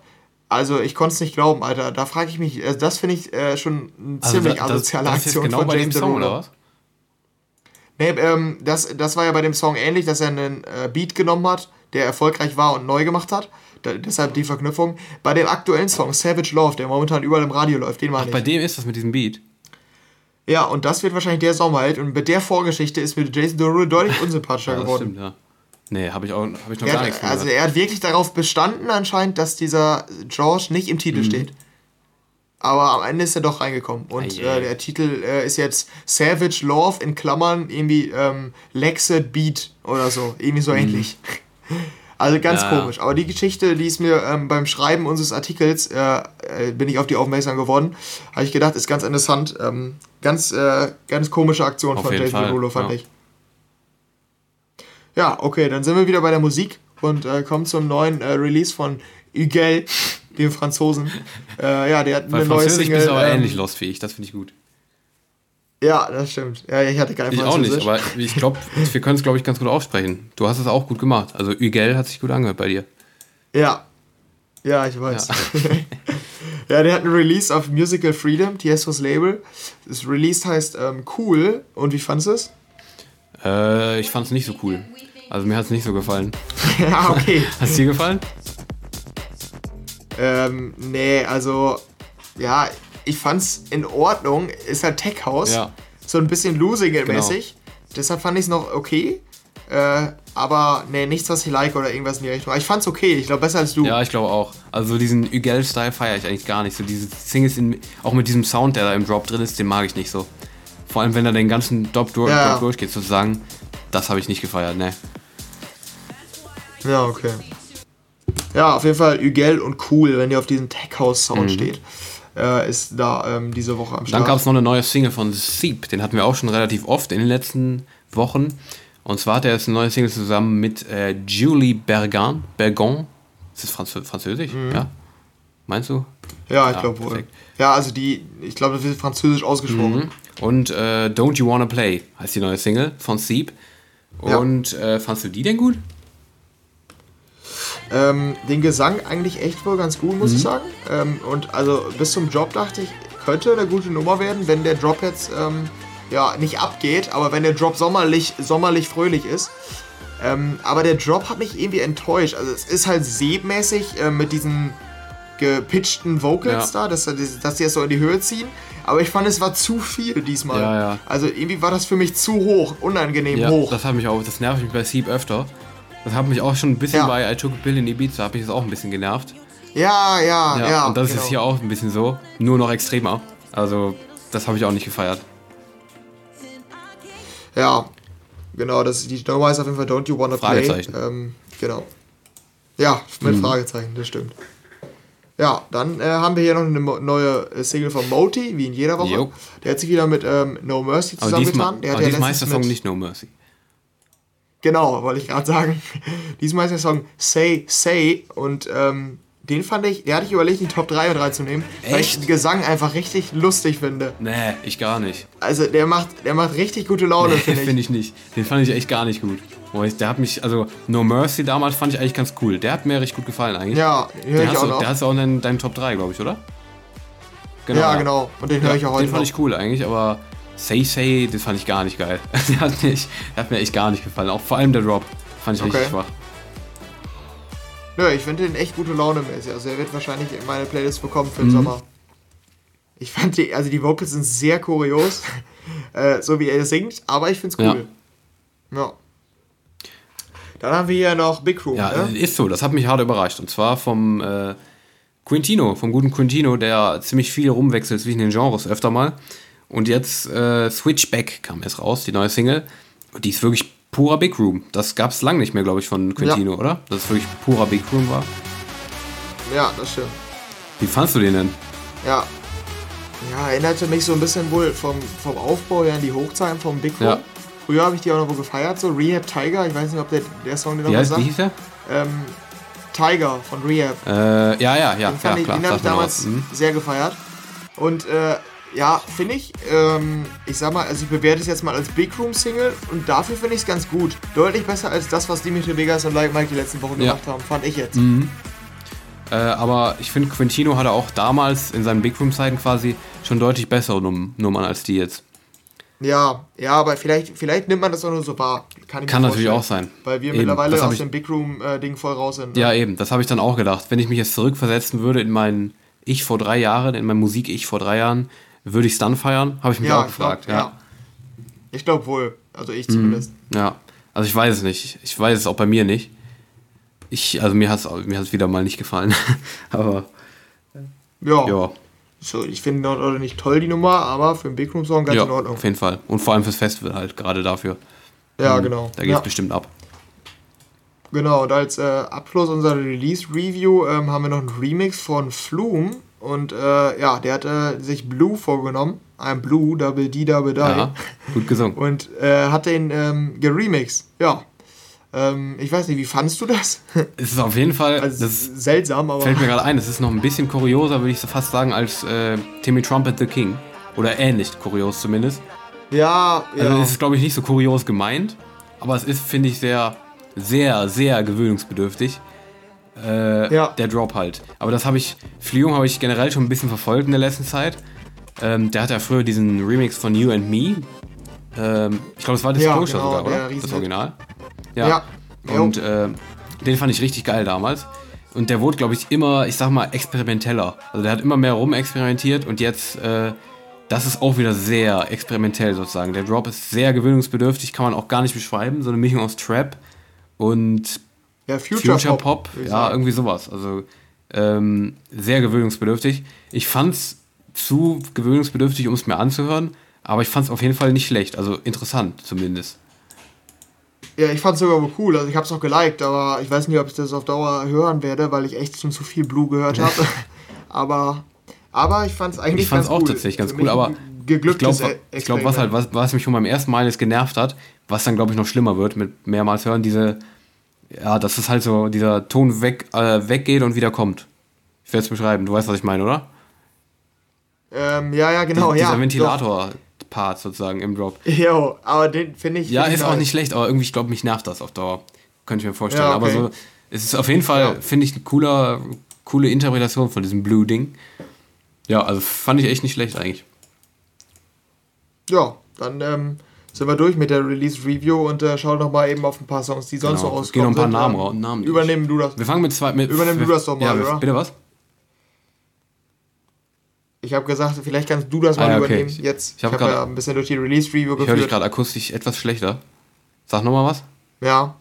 [SPEAKER 2] also ich konnte es nicht glauben, Alter. Da frage ich mich, also das finde ich äh, schon eine ziemlich
[SPEAKER 3] Also da- das,
[SPEAKER 2] asoziale
[SPEAKER 3] das jetzt
[SPEAKER 2] Aktion
[SPEAKER 3] genau
[SPEAKER 2] von
[SPEAKER 3] bei dem
[SPEAKER 2] Jason
[SPEAKER 3] Song,
[SPEAKER 2] Derulo.
[SPEAKER 3] oder was?
[SPEAKER 2] Nee, ähm, das, das war ja bei dem Song ähnlich, dass er einen äh, Beat genommen hat, der erfolgreich war und neu gemacht hat. Da, deshalb die Verknüpfung. Bei dem aktuellen Song, Savage Love, der momentan überall im Radio läuft, den meine
[SPEAKER 3] Bei
[SPEAKER 2] ich.
[SPEAKER 3] dem ist das mit diesem Beat.
[SPEAKER 2] Ja, und das wird wahrscheinlich der Sommerheld. Und mit der Vorgeschichte ist mir Jason Derulo deutlich unsympathischer
[SPEAKER 3] Ja,
[SPEAKER 2] geworden.
[SPEAKER 3] stimmt, ja. Nee, habe ich, auch- hab ich noch
[SPEAKER 2] Er
[SPEAKER 3] gar
[SPEAKER 2] hat,
[SPEAKER 3] nichts
[SPEAKER 2] also er hat wirklich darauf bestanden anscheinend, dass dieser George nicht im
[SPEAKER 3] Mhm.
[SPEAKER 2] Titel steht. Aber am Ende ist er doch reingekommen. Und
[SPEAKER 3] ei.
[SPEAKER 2] äh, der Titel äh, ist jetzt Savage Love in Klammern irgendwie ähm, Lexed Beat oder so. Irgendwie so ähnlich. Also ganz.
[SPEAKER 3] Ja.
[SPEAKER 2] komisch. Aber die Geschichte, die ist mir ähm, beim Schreiben unseres Artikels, äh, äh, bin ich auf die aufmerksam geworden. Habe ich gedacht, ist ganz interessant. Ähm, ganz, äh, ganz komische Aktion
[SPEAKER 3] Auf
[SPEAKER 2] von Jason Derulo, fand
[SPEAKER 3] ja.
[SPEAKER 2] ich. Ja, okay, dann sind wir wieder bei der Musik und äh, kommen zum neuen äh, Release von Huguel, dem Franzosen. Äh, ja, der hat
[SPEAKER 3] Bei
[SPEAKER 2] eine neue
[SPEAKER 3] Französisch
[SPEAKER 2] Single.
[SPEAKER 3] bist aber
[SPEAKER 2] ähm,
[SPEAKER 3] ähnlich ich, das finde ich gut.
[SPEAKER 2] Ja, das stimmt. Ja, ich hatte kein
[SPEAKER 3] Ich auch nicht, aber ich glaube, wir können es, glaube ich, ganz gut aussprechen. Du hast es auch gut gemacht. Also Ügel hat sich gut angehört bei dir.
[SPEAKER 2] Ja. Ja, ich weiß. Ja. der hat einen Release auf Musical Freedom, Tiestos Label. Das Release heißt ähm, Cool. Und wie fandest du es?
[SPEAKER 3] Äh, ich fand es nicht so cool. Also mir hat es nicht so gefallen.
[SPEAKER 2] ja, okay.
[SPEAKER 3] Hat es dir gefallen?
[SPEAKER 2] ähm, nee, also, ja, ich fand's in Ordnung. Ist halt Tech House.
[SPEAKER 3] Ja. Genau.
[SPEAKER 2] So ein bisschen Losing-mäßig. Deshalb fand ich es noch okay. Äh, aber nee, nichts, was ich like oder irgendwas in die Richtung. Aber ich fand's okay. Ich glaube, besser als du.
[SPEAKER 3] Ja, ich glaube auch. Also diesen Ügel-Style feiere ich eigentlich gar nicht. So diese Singles, in, auch mit diesem Sound, der da im Drop drin ist, den mag ich nicht so. Vor allem, wenn er den ganzen Drop, durch,
[SPEAKER 2] Ja.
[SPEAKER 3] Drop durchgeht, sozusagen. Das habe ich nicht gefeiert, ne.
[SPEAKER 2] Ja, okay. Ja, auf jeden Fall Ügel und cool, wenn ihr auf diesen Tech House Sound
[SPEAKER 3] Mhm.
[SPEAKER 2] steht. Äh, ist da ähm, diese Woche am Start.
[SPEAKER 3] Dann gab es noch eine neue Single von Seep. Den hatten wir auch schon relativ oft in den letzten Wochen. Und zwar hat er jetzt eine neue Single zusammen mit äh, Julie Bergan. Bergon. Ist das Franzö Französisch? Ja. Meinst du?
[SPEAKER 2] ja, ich
[SPEAKER 3] Ja,
[SPEAKER 2] glaube wohl. Ja, also die, ich glaube, das wird französisch ausgesprochen.
[SPEAKER 3] Und äh, Don't You Wanna Play heißt die neue Single von.
[SPEAKER 2] Ja.
[SPEAKER 3] Und äh, fandst du die denn gut?
[SPEAKER 2] Ähm, den Gesang eigentlich echt wohl ganz gut, muss
[SPEAKER 3] Mhm.
[SPEAKER 2] ich sagen. Ähm, und also bis zum Drop dachte ich, könnte eine gute Nummer werden, wenn der Drop jetzt ähm, ja nicht abgeht, aber wenn der Drop sommerlich, sommerlich fröhlich ist. Ähm, aber der Drop hat mich irgendwie enttäuscht. Also es ist halt seebmäßig äh, mit diesen gepitchten Vocals
[SPEAKER 3] Ja.
[SPEAKER 2] da, dass, dass die es so in die Höhe ziehen. Aber ich fand, es war zu viel diesmal.
[SPEAKER 3] Ja, ja.
[SPEAKER 2] Also irgendwie war das für mich zu hoch, unangenehm hoch.
[SPEAKER 3] das hat mich auch, das nervt mich bei Seep öfter. Das hat mich auch schon ein bisschen
[SPEAKER 2] Ja.
[SPEAKER 3] bei I Took a Pill in Ibiza, hat mich das auch ein bisschen genervt.
[SPEAKER 2] Ja, ja,
[SPEAKER 3] Ja,
[SPEAKER 2] ja.
[SPEAKER 3] und das
[SPEAKER 2] genau.
[SPEAKER 3] ist hier auch ein bisschen so, nur noch extremer. Also, das habe ich auch nicht gefeiert.
[SPEAKER 2] Ja, genau, das, die Nummer ist auf jeden Fall Don't You Wanna Play.
[SPEAKER 3] Fragezeichen.
[SPEAKER 2] Ähm, genau. Ja, mit Fragezeichen, das stimmt. Ja, dann äh, haben wir hier noch eine neue äh, Single von Moti, wie in jeder Woche.
[SPEAKER 3] Jo.
[SPEAKER 2] Der hat sich wieder mit ähm, No Mercy
[SPEAKER 3] Aber diesmal,
[SPEAKER 2] zusammengetan. Der hat
[SPEAKER 3] aber
[SPEAKER 2] ja
[SPEAKER 3] diesmal
[SPEAKER 2] letztens
[SPEAKER 3] der Song nicht No Mercy.
[SPEAKER 2] Genau, wollte ich gerade sagen. Diesmal ist der Song Say Say und ähm, den fand ich, der hatte ich überlegt, in die Top 3 mit reinzunehmen, weil ich
[SPEAKER 3] Echt?
[SPEAKER 2] den Gesang einfach richtig lustig finde.
[SPEAKER 3] Nee, ich gar nicht.
[SPEAKER 2] Also der macht, der macht richtig gute Laune,
[SPEAKER 3] Nee,
[SPEAKER 2] finde ich.
[SPEAKER 3] finde ich nicht. Den fand ich echt gar nicht gut. Boah, ich, der hat mich, also No Mercy damals fand ich eigentlich ganz cool. Der hat mir richtig gut gefallen eigentlich.
[SPEAKER 2] Ja, den höre ich
[SPEAKER 3] hast
[SPEAKER 2] auch noch.
[SPEAKER 3] Der hast du auch in deinen, deinen Top 3, glaube ich, oder?
[SPEAKER 2] ja, genau. Und den höre ich auch heute
[SPEAKER 3] Den fand
[SPEAKER 2] noch.
[SPEAKER 3] ich cool eigentlich, aber Say Say, das fand ich gar nicht geil. der, hat mich, der hat mir echt gar nicht gefallen. Auch vor allem der Drop fand ich
[SPEAKER 2] Okay.
[SPEAKER 3] richtig schwach.
[SPEAKER 2] Nö, ich finde den echt gute Laune mäßig. Also er wird wahrscheinlich in meine Playlist bekommen
[SPEAKER 3] Mhm.
[SPEAKER 2] für den Sommer. Ich fand die, also die Vocals sind sehr kurios, äh, so wie er singt, aber ich finde es cool. Ja. Dann haben wir hier noch Big Room,
[SPEAKER 3] Ja,
[SPEAKER 2] ne?
[SPEAKER 3] ist so. Das hat mich hart überrascht. Und zwar vom äh, Quintino, vom guten Quintino, der ziemlich viel rumwechselt zwischen den Genres öfter mal. Und jetzt äh, Switchback kam jetzt raus, die neue Single. Und die ist wirklich purer Big Room. Das gab es lange nicht mehr, glaube ich, von Quintino, oder? Dass es wirklich purer Big Room war.
[SPEAKER 2] Ja, das stimmt.
[SPEAKER 3] Wie fandst du den denn?
[SPEAKER 2] Ja. Ja, erinnerte mich so ein bisschen wohl vom, vom Aufbau her an die Hochzeiten vom Big Room.
[SPEAKER 3] Ja.
[SPEAKER 2] Früher habe ich die auch noch wo gefeiert, so Rehab Tiger. Ich weiß nicht, ob der, der Song den noch
[SPEAKER 3] Wie, heißt, wie
[SPEAKER 2] sagt.
[SPEAKER 3] hieß der?
[SPEAKER 2] Ähm, Tiger von Rehab.
[SPEAKER 3] Äh, ja, ja, ja,
[SPEAKER 2] Den,
[SPEAKER 3] ja
[SPEAKER 2] fand ich,
[SPEAKER 3] klar.
[SPEAKER 2] den habe ich damals.
[SPEAKER 3] Mhm.
[SPEAKER 2] sehr gefeiert. Und äh, ja, finde ich, ähm, ich sag mal, also ich bewerte es jetzt mal als Big Room Single und dafür finde ich es ganz gut. Deutlich besser als das, was Dimitri Vegas und Like Mike die letzten Wochen
[SPEAKER 3] Ja.
[SPEAKER 2] gemacht haben, fand ich jetzt.
[SPEAKER 3] Äh, aber ich finde, Quintino hatte auch damals in seinen Big Room-Zeiten quasi schon deutlich bessere Num Nummern als die jetzt.
[SPEAKER 2] Ja, ja, aber vielleicht, vielleicht nimmt man das auch nur so wahr. Kann,
[SPEAKER 3] Kann natürlich auch sein.
[SPEAKER 2] Weil wir
[SPEAKER 3] Eben,
[SPEAKER 2] mittlerweile aus dem Big Room-Ding voll raus sind. ne?
[SPEAKER 3] Ja, eben, das habe ich dann auch gedacht. Wenn ich mich jetzt zurückversetzen würde in mein Ich vor drei Jahren, in mein Musik-Ich vor drei Jahren, würde ich es dann feiern? Habe ich mich auch
[SPEAKER 2] ich glaub,
[SPEAKER 3] gefragt. ja.
[SPEAKER 2] Ich glaube wohl. Also ich
[SPEAKER 3] Mhm.
[SPEAKER 2] zumindest.
[SPEAKER 3] Ja, also ich weiß es nicht. Ich weiß es auch bei mir nicht. Ich, also mir hat es mir hat's wieder mal nicht gefallen. aber
[SPEAKER 2] Ja.
[SPEAKER 3] ja,
[SPEAKER 2] So, ich finde auch nicht toll die Nummer, aber für einen Big Room Song ganz
[SPEAKER 3] ja
[SPEAKER 2] in Ordnung.
[SPEAKER 3] auf jeden Fall. Und vor allem fürs Festival halt, gerade dafür.
[SPEAKER 2] Ja, genau.
[SPEAKER 3] Da geht es
[SPEAKER 2] ja.
[SPEAKER 3] bestimmt ab.
[SPEAKER 2] Genau, und als äh, Abschluss unserer Release-Review ähm, haben wir noch einen Remix von Flume. Und äh, ja, der hat äh, sich Blue vorgenommen. Ein Blue, Double D, Double Die.
[SPEAKER 3] Ja, gut gesungen.
[SPEAKER 2] Und äh, hat den ähm, geremixed. Ja. Ähm, ich weiß nicht, wie fandest du das?
[SPEAKER 3] Es ist auf jeden Fall,
[SPEAKER 2] also,
[SPEAKER 3] das
[SPEAKER 2] seltsam, aber.
[SPEAKER 3] fällt mir gerade ein, es ist noch ein bisschen kurioser, würde ich so fast sagen, als äh, Timmy Trumpet the King. Oder ähnlich kurios zumindest.
[SPEAKER 2] ja,
[SPEAKER 3] Also
[SPEAKER 2] ja.
[SPEAKER 3] es ist, glaube ich, nicht so kurios gemeint, aber es ist, finde ich, sehr, sehr, sehr gewöhnungsbedürftig. Äh,
[SPEAKER 2] Ja.
[SPEAKER 3] Der Drop halt. Aber das habe ich, Flium habe ich generell schon ein bisschen verfolgt in der letzten Zeit. Ähm, der hatte ja früher diesen Remix von You and Me. Ähm, ich glaube, das war Disclosure
[SPEAKER 2] genau,
[SPEAKER 3] sogar,
[SPEAKER 2] der
[SPEAKER 3] oder? Das. Original.
[SPEAKER 2] Ja.
[SPEAKER 3] Und äh, den fand ich richtig geil damals. Und der wurde, glaube ich, immer, ich sag mal, experimenteller. Also der hat immer mehr rumexperimentiert und jetzt, äh, das ist auch wieder sehr experimentell sozusagen. Der Drop ist sehr gewöhnungsbedürftig, kann man auch gar nicht beschreiben. So eine Mischung aus Trap und
[SPEAKER 2] ja, Future,
[SPEAKER 3] Future,
[SPEAKER 2] Pop.
[SPEAKER 3] Pop. ja, irgendwie sowas. Also ähm, sehr gewöhnungsbedürftig. Ich fand's zu gewöhnungsbedürftig, um es mir anzuhören, aber ich fand's auf jeden Fall nicht schlecht. Also interessant zumindest.
[SPEAKER 2] Ja, ich fand's sogar wohl cool. Also ich hab's auch geliked, aber ich weiß nicht, ob ich das auf Dauer hören werde, weil ich echt schon zu viel Blue gehört habe. aber, aber ich fand's eigentlich
[SPEAKER 3] Ich fand's
[SPEAKER 2] ganz
[SPEAKER 3] auch
[SPEAKER 2] cool.
[SPEAKER 3] tatsächlich ganz
[SPEAKER 2] Für
[SPEAKER 3] cool, aber ich glaube, glaub, was halt, was, was mich schon beim ersten Mal jetzt genervt hat, was dann glaube ich noch schlimmer wird mit mehrmals hören, diese, ja, dass es halt so dieser Ton weg, äh, weggeht und wieder kommt. Ich werde es beschreiben. Du weißt, was ich meine, oder?
[SPEAKER 2] Ähm, ja, ja, genau,
[SPEAKER 3] Die-
[SPEAKER 2] ja.
[SPEAKER 3] dieser Ventilator-Part sozusagen im Drop.
[SPEAKER 2] Jo, aber den finde ich.
[SPEAKER 3] Ja,
[SPEAKER 2] find ich
[SPEAKER 3] ist auch
[SPEAKER 2] nice.
[SPEAKER 3] nicht schlecht, aber irgendwie, ich glaube, mich nervt das auf Dauer. Könnte ich mir vorstellen.
[SPEAKER 2] Ja,
[SPEAKER 3] Aber
[SPEAKER 2] okay.
[SPEAKER 3] so, es ist auf jeden Fall,
[SPEAKER 2] Ja.
[SPEAKER 3] finde ich, eine cooler, coole Interpretation von diesem Blue-Ding. Ja, also fand ich echt nicht schlecht eigentlich.
[SPEAKER 2] Ja, dann ähm, sind wir durch mit der Release-Review und äh, schauen noch mal eben auf ein paar Songs, die sonst
[SPEAKER 3] Genau,
[SPEAKER 2] noch
[SPEAKER 3] es gehen noch ein
[SPEAKER 2] rauskommen
[SPEAKER 3] paar. Namen
[SPEAKER 2] Ähm,
[SPEAKER 3] raus- Namen durch.
[SPEAKER 2] Übernehmen du das.
[SPEAKER 3] Wir fangen mit zwei. Mit,
[SPEAKER 2] Übernimm du das doch mal,
[SPEAKER 3] ja,
[SPEAKER 2] oder?
[SPEAKER 3] Bitte was?
[SPEAKER 2] Ich habe gesagt, vielleicht kannst du das mal
[SPEAKER 3] Ah, okay.
[SPEAKER 2] übernehmen.
[SPEAKER 3] Ich-
[SPEAKER 2] Jetzt.
[SPEAKER 3] ich
[SPEAKER 2] Ich
[SPEAKER 3] hab
[SPEAKER 2] habe
[SPEAKER 3] grad-
[SPEAKER 2] ja ein bisschen durch die Release-Review
[SPEAKER 3] Ich höre dich
[SPEAKER 2] geführt.
[SPEAKER 3] gerade akustisch etwas schlechter. Sag nochmal was.
[SPEAKER 2] Ja.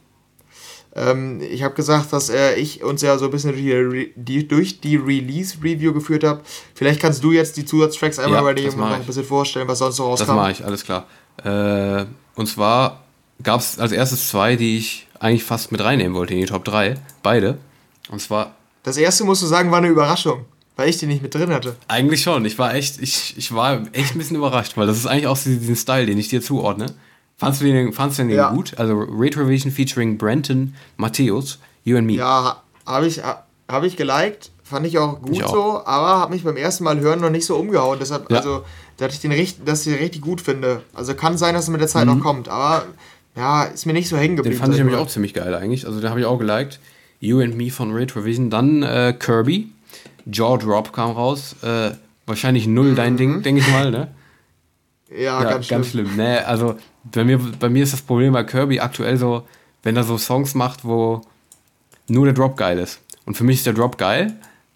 [SPEAKER 2] Ähm, ich habe gesagt, dass äh, ich uns ja so ein bisschen durch die, die, durch die Release-Review geführt habe. Vielleicht kannst du jetzt die Zusatztracks einmal
[SPEAKER 3] Ja,
[SPEAKER 2] übernehmen
[SPEAKER 3] das
[SPEAKER 2] und noch ein
[SPEAKER 3] ich.
[SPEAKER 2] bisschen vorstellen, was sonst noch
[SPEAKER 3] Das
[SPEAKER 2] rauskam.
[SPEAKER 3] mache ich, alles klar. Äh, und zwar gab es als erstes zwei, die ich eigentlich fast mit reinnehmen wollte in die Top 3. Beide. Und zwar
[SPEAKER 2] Das erste musst du sagen, war eine Überraschung, weil ich die nicht mit drin hatte.
[SPEAKER 3] Eigentlich schon. Ich war echt, ich, ich war echt ein bisschen überrascht, weil das ist eigentlich auch so diesen Style, den ich dir zuordne. Fandst du den, fandst du den
[SPEAKER 2] Ja.
[SPEAKER 3] gut? Also Retrovision featuring Brenton Matthäus, You and Me.
[SPEAKER 2] Ja, habe ich, hab ich geliked, fand ich auch gut
[SPEAKER 3] Ich auch.
[SPEAKER 2] so, aber habe mich beim ersten Mal hören noch nicht so umgehauen. Deshalb,
[SPEAKER 3] Ja.
[SPEAKER 2] also, dass ich den richtig, dass ich den richtig gut finde. Also kann sein, dass es mit der Zeit noch kommt, aber ja, ist mir nicht so hängen
[SPEAKER 3] Mhm. Den
[SPEAKER 2] geblieben.
[SPEAKER 3] fand ich nämlich auch ziemlich geil eigentlich. Also den habe ich auch geliked. You and Me von Retrovision. Dann äh, Kirby. Jaw Drop kam raus. Äh, wahrscheinlich null dein Ding, denke ich mal, ne?
[SPEAKER 2] Ja,
[SPEAKER 3] Ja,
[SPEAKER 2] ganz schlimm.
[SPEAKER 3] Nee, also bei mir, bei mir ist das Problem bei Kirby aktuell so, wenn er so Songs macht, wo nur der Drop geil ist. Und für mich ist der Drop geil,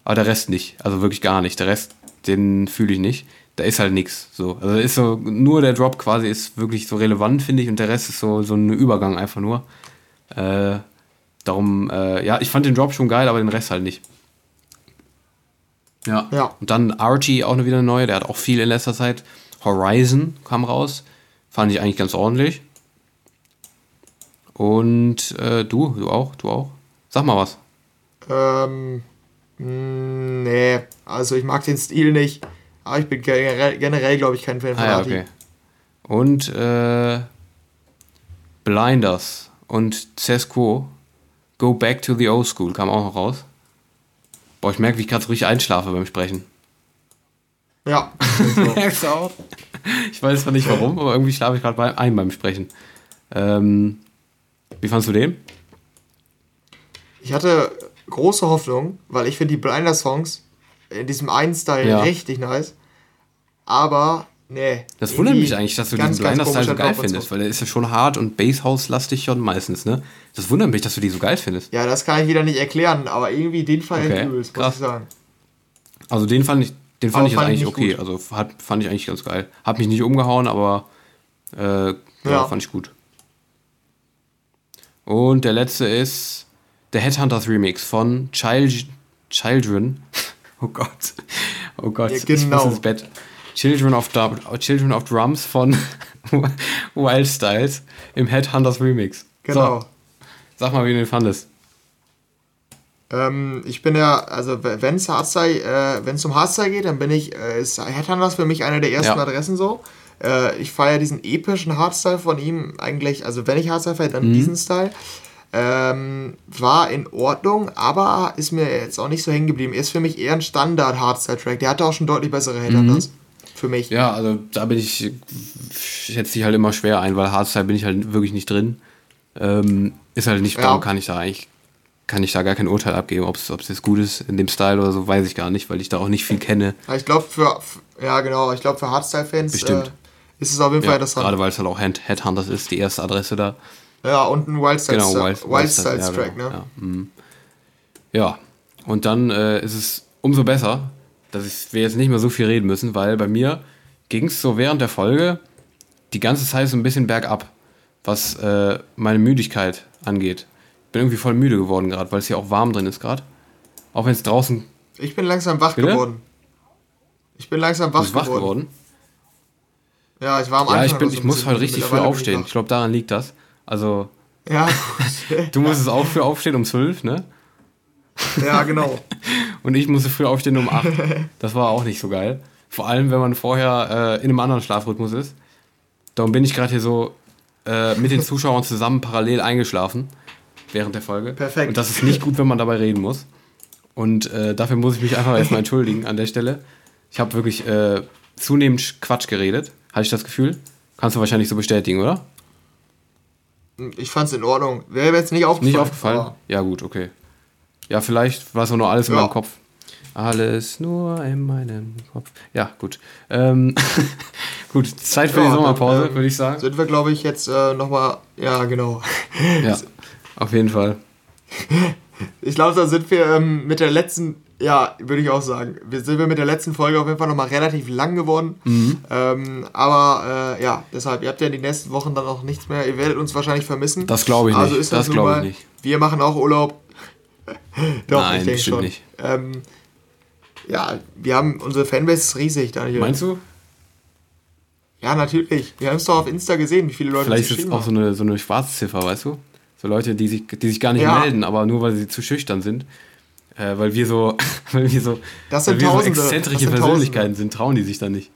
[SPEAKER 3] aber der Rest nicht. Also wirklich gar nicht. Der Rest, den fühle ich nicht. Da ist halt nichts. So. Also ist so, nur der Drop quasi ist wirklich so relevant, finde ich, und der Rest ist so, so ein Übergang einfach nur. Äh, darum, äh, ja, ich fand den Drop schon geil, aber den Rest halt nicht. Ja.
[SPEAKER 2] Ja.
[SPEAKER 3] Und dann Archie auch noch wieder eine neue, der hat auch viel in letzter Zeit. Horizon kam raus. Fand ich eigentlich ganz ordentlich. Und äh, du, du auch, du auch. Sag mal was.
[SPEAKER 2] Ähm, mh, nee, also ich mag den Stil nicht. Aber ich bin generell, generell glaube ich, kein Fan von
[SPEAKER 3] Ah ja, okay. Und äh, Blinders und Cesco Go Back to the Old School kam auch noch raus. Boah, ich merke, wie ich gerade so richtig einschlafe beim Sprechen.
[SPEAKER 2] Ja.
[SPEAKER 3] Merkst du auch? Ich weiß zwar nicht warum, aber irgendwie schlafe ich gerade ein beim Sprechen. Ähm, wie fandst du den?
[SPEAKER 2] Ich hatte große Hoffnung, weil ich finde die Blinder-Songs in diesem einen Style
[SPEAKER 3] Ja.
[SPEAKER 2] richtig nice. Aber, nee.
[SPEAKER 3] Das wundert mich eigentlich, dass du
[SPEAKER 2] ganz,
[SPEAKER 3] diesen Blinder-Style so geil
[SPEAKER 2] und so.
[SPEAKER 3] findest, weil der ist ja schon hart und Basshouse-lastig schon meistens, ne? Das wundert mich, dass du die so geil findest.
[SPEAKER 2] Ja, das kann ich wieder nicht erklären, aber irgendwie den Fall
[SPEAKER 3] Okay,
[SPEAKER 2] übelst, muss
[SPEAKER 3] krass.
[SPEAKER 2] ich sagen.
[SPEAKER 3] Also den fand ich, den fand
[SPEAKER 2] Aber
[SPEAKER 3] ich jetzt
[SPEAKER 2] fand ich
[SPEAKER 3] eigentlich okay.
[SPEAKER 2] gut.
[SPEAKER 3] Also hat, fand ich eigentlich ganz geil. Hat mich nicht umgehauen, aber äh, ja.
[SPEAKER 2] Ja.
[SPEAKER 3] fand ich gut. Und der letzte ist der Headhunters Remix von Child, Children. Oh Gott. Oh Gott,
[SPEAKER 2] Ja,
[SPEAKER 3] ich
[SPEAKER 2] genau.
[SPEAKER 3] muss ins Bett. Children of, Children of Drums von Wild Styles im Headhunters Remix.
[SPEAKER 2] Genau.
[SPEAKER 3] So, sag mal, wie du den fandest.
[SPEAKER 2] Ähm, ich bin ja, also wenn es Hardstyle, äh, wenn es um Hardstyle geht, dann bin ich, äh, ist Headhunters für mich eine der ersten
[SPEAKER 3] Ja.
[SPEAKER 2] Adressen so. Äh, ich feiere diesen epischen Hardstyle von ihm eigentlich, also wenn ich Hardstyle feiere,
[SPEAKER 3] Mhm.
[SPEAKER 2] dann diesen Style. Ähm, war in Ordnung, aber ist mir jetzt auch nicht so hängen geblieben. Ist für mich eher ein Standard-Hardstyle-Track. Der hatte auch schon deutlich bessere Headhunters. Für mich.
[SPEAKER 3] Mhm. Ja, also da bin ich, schätze ich halt immer schwer ein, weil Hardstyle bin ich halt wirklich nicht drin. Ähm, ist halt nicht,
[SPEAKER 2] Ja.
[SPEAKER 3] darum kann ich da eigentlich, kann ich da gar kein Urteil abgeben, ob es jetzt gut ist in dem Style oder so, weiß ich gar nicht, weil ich da auch nicht viel kenne.
[SPEAKER 2] Ich glaube für, ja genau, ich glaube für Hardstyle-Fans
[SPEAKER 3] Bestimmt.
[SPEAKER 2] äh, ist es auf jeden
[SPEAKER 3] Ja,
[SPEAKER 2] Fall interessant.
[SPEAKER 3] gerade weil es halt auch Hand, Headhunters ist, die erste Adresse da.
[SPEAKER 2] Ja, und ein Wild Styles,
[SPEAKER 3] Genau,
[SPEAKER 2] Wild,
[SPEAKER 3] Wild, Styles ja,
[SPEAKER 2] Track,
[SPEAKER 3] genau,
[SPEAKER 2] ne?
[SPEAKER 3] Ja, mhm. ja, und dann äh, ist es umso besser, dass ich, wir jetzt nicht mehr so viel reden müssen, weil bei mir ging es so während der Folge die ganze Zeit so ein bisschen bergab, was äh, meine Müdigkeit angeht. Ich bin irgendwie voll müde geworden gerade, weil es hier auch warm drin ist gerade. Auch wenn es draußen
[SPEAKER 2] Ich bin langsam wach
[SPEAKER 3] Bitte?
[SPEAKER 2] geworden. Ich bin langsam wach,
[SPEAKER 3] wach
[SPEAKER 2] geworden.
[SPEAKER 3] geworden.
[SPEAKER 2] Ja, ich war am
[SPEAKER 3] Ja,
[SPEAKER 2] Anfang
[SPEAKER 3] ich, bin, ich muss heute
[SPEAKER 2] müde.
[SPEAKER 3] richtig früh aufstehen.
[SPEAKER 2] Ich
[SPEAKER 3] Ich glaube, daran liegt das. Also,
[SPEAKER 2] ja, gut.
[SPEAKER 3] du musstest auch früh aufstehen um 12, ne?
[SPEAKER 2] ja, genau.
[SPEAKER 3] Und ich musste früh aufstehen um 8. Das war auch nicht so geil. Vor allem, wenn man vorher äh, in einem anderen Schlafrhythmus ist. Darum bin ich gerade hier so äh, mit den Zuschauern zusammen parallel eingeschlafen während der Folge.
[SPEAKER 2] Perfekt.
[SPEAKER 3] Und das ist nicht gut, wenn man dabei reden muss. Und äh, dafür muss ich mich einfach erstmal entschuldigen an der Stelle. Ich habe wirklich äh, zunehmend Quatsch geredet, hatte ich das Gefühl. Kannst du wahrscheinlich so bestätigen, oder?
[SPEAKER 2] Ich fand's in Ordnung. Wäre mir jetzt nicht aufgefallen.
[SPEAKER 3] Nicht aufgefallen? Ja, gut, okay. Ja, vielleicht war es auch nur alles in
[SPEAKER 2] Ja.
[SPEAKER 3] meinem Kopf. Alles nur in meinem Kopf. Ja, gut. Ähm, gut, Zeit für
[SPEAKER 2] Ja,
[SPEAKER 3] die
[SPEAKER 2] dann,
[SPEAKER 3] Sommerpause,
[SPEAKER 2] ähm,
[SPEAKER 3] würde ich sagen.
[SPEAKER 2] Sind wir, glaube ich, jetzt äh, nochmal. Ja, genau.
[SPEAKER 3] Ja, auf jeden Fall.
[SPEAKER 2] Ich glaube, da sind wir ähm, mit der letzten. Ja, würde ich auch sagen. Wir sind wir mit der letzten Folge auf jeden Fall nochmal relativ lang geworden.
[SPEAKER 3] Mhm.
[SPEAKER 2] Ähm, aber äh, ja, deshalb, ihr habt ja die nächsten Wochen dann auch nichts mehr. Ihr werdet uns wahrscheinlich vermissen.
[SPEAKER 3] Das glaube ich
[SPEAKER 2] Also
[SPEAKER 3] nicht.
[SPEAKER 2] ist das,
[SPEAKER 3] Das glaube ich nicht.
[SPEAKER 2] Wir machen auch Urlaub. Doch,
[SPEAKER 3] Nein,
[SPEAKER 2] ich denke schon.
[SPEAKER 3] nicht.
[SPEAKER 2] Ähm, ja, wir haben unsere Fanbase ist riesig, Daniel.
[SPEAKER 3] Meinst du?
[SPEAKER 2] Ja, natürlich. Wir haben es doch auf Insta gesehen, wie viele Leute
[SPEAKER 3] Vielleicht ist es auch so eine, so eine Schwarzziffer, weißt du? So Leute, die sich, die sich gar nicht
[SPEAKER 2] Ja.
[SPEAKER 3] melden, aber nur weil sie zu schüchtern sind. Äh, weil wir so, weil wir so,
[SPEAKER 2] Das
[SPEAKER 3] weil
[SPEAKER 2] sind
[SPEAKER 3] wir so exzentrische
[SPEAKER 2] sind
[SPEAKER 3] Persönlichkeiten sind, trauen die sich dann nicht.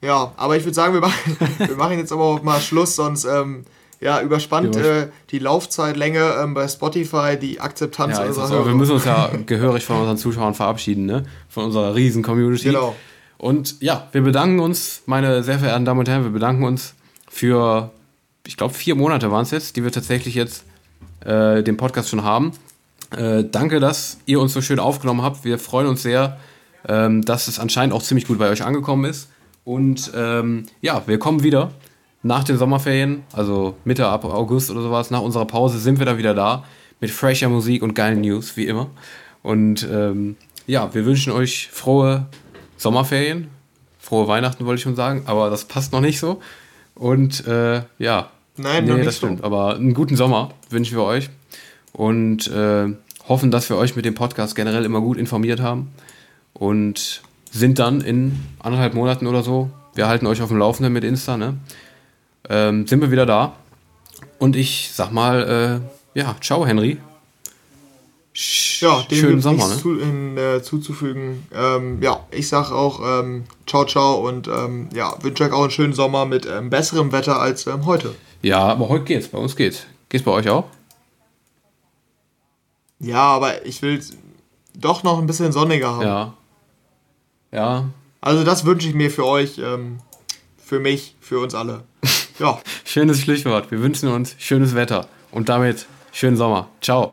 [SPEAKER 2] Ja, aber ich würde sagen, wir machen, wir machen jetzt aber auch mal Schluss, sonst ähm, ja, überspannt äh, die Laufzeitlänge ähm, bei Spotify, die Akzeptanz
[SPEAKER 3] Ja,
[SPEAKER 2] unserer.
[SPEAKER 3] Aber wir
[SPEAKER 2] Hörer.
[SPEAKER 3] müssen uns ja gehörig von unseren Zuschauern verabschieden, ne? Von unserer riesen Community.
[SPEAKER 2] Genau.
[SPEAKER 3] Und ja, wir bedanken uns, meine sehr verehrten Damen und Herren, wir bedanken uns für, ich glaube, vier Monate waren es jetzt, die wir tatsächlich jetzt äh, den Podcast schon haben. Äh, danke, dass ihr uns so schön aufgenommen habt. Wir freuen uns sehr, ähm, dass es anscheinend auch ziemlich gut bei euch angekommen ist. Und ähm, ja, wir kommen wieder nach den Sommerferien, also Mitte ab August oder sowas, nach unserer Pause sind wir dann wieder da mit fresher Musik und geilen News, wie immer. Und ähm, ja, wir wünschen euch frohe Sommerferien, frohe Weihnachten wollte ich schon sagen, aber das passt noch nicht so. Und äh, ja,
[SPEAKER 2] Nein, nicht
[SPEAKER 3] das
[SPEAKER 2] so.
[SPEAKER 3] stimmt. Aber einen guten Sommer wünschen wir euch und äh, hoffen, dass wir euch mit dem Podcast generell immer gut informiert haben und sind dann in anderthalb Monaten oder so, wir halten euch auf dem Laufenden mit Insta, ne? Ähm, sind wir wieder da. Und ich sag mal, äh, ja, ciao Henry.
[SPEAKER 2] Ja, dem
[SPEAKER 3] schönen Sommer, ne?
[SPEAKER 2] zu, hin, äh, zuzufügen. Ähm, ja, ich sag auch ähm, ciao, ciao und ähm, ja, wünsche euch auch einen schönen Sommer mit ähm, besserem Wetter als ähm, heute.
[SPEAKER 3] Ja, aber heute geht's. Bei uns geht's. Geht's bei euch auch?
[SPEAKER 2] Ja, aber ich will doch noch ein bisschen sonniger haben.
[SPEAKER 3] Ja. Ja.
[SPEAKER 2] Also das wünsche ich mir für euch, ähm, für mich, für uns alle. Ja.
[SPEAKER 3] Schönes Schlusswort. Wir wünschen uns schönes Wetter. Und damit schönen Sommer. Ciao.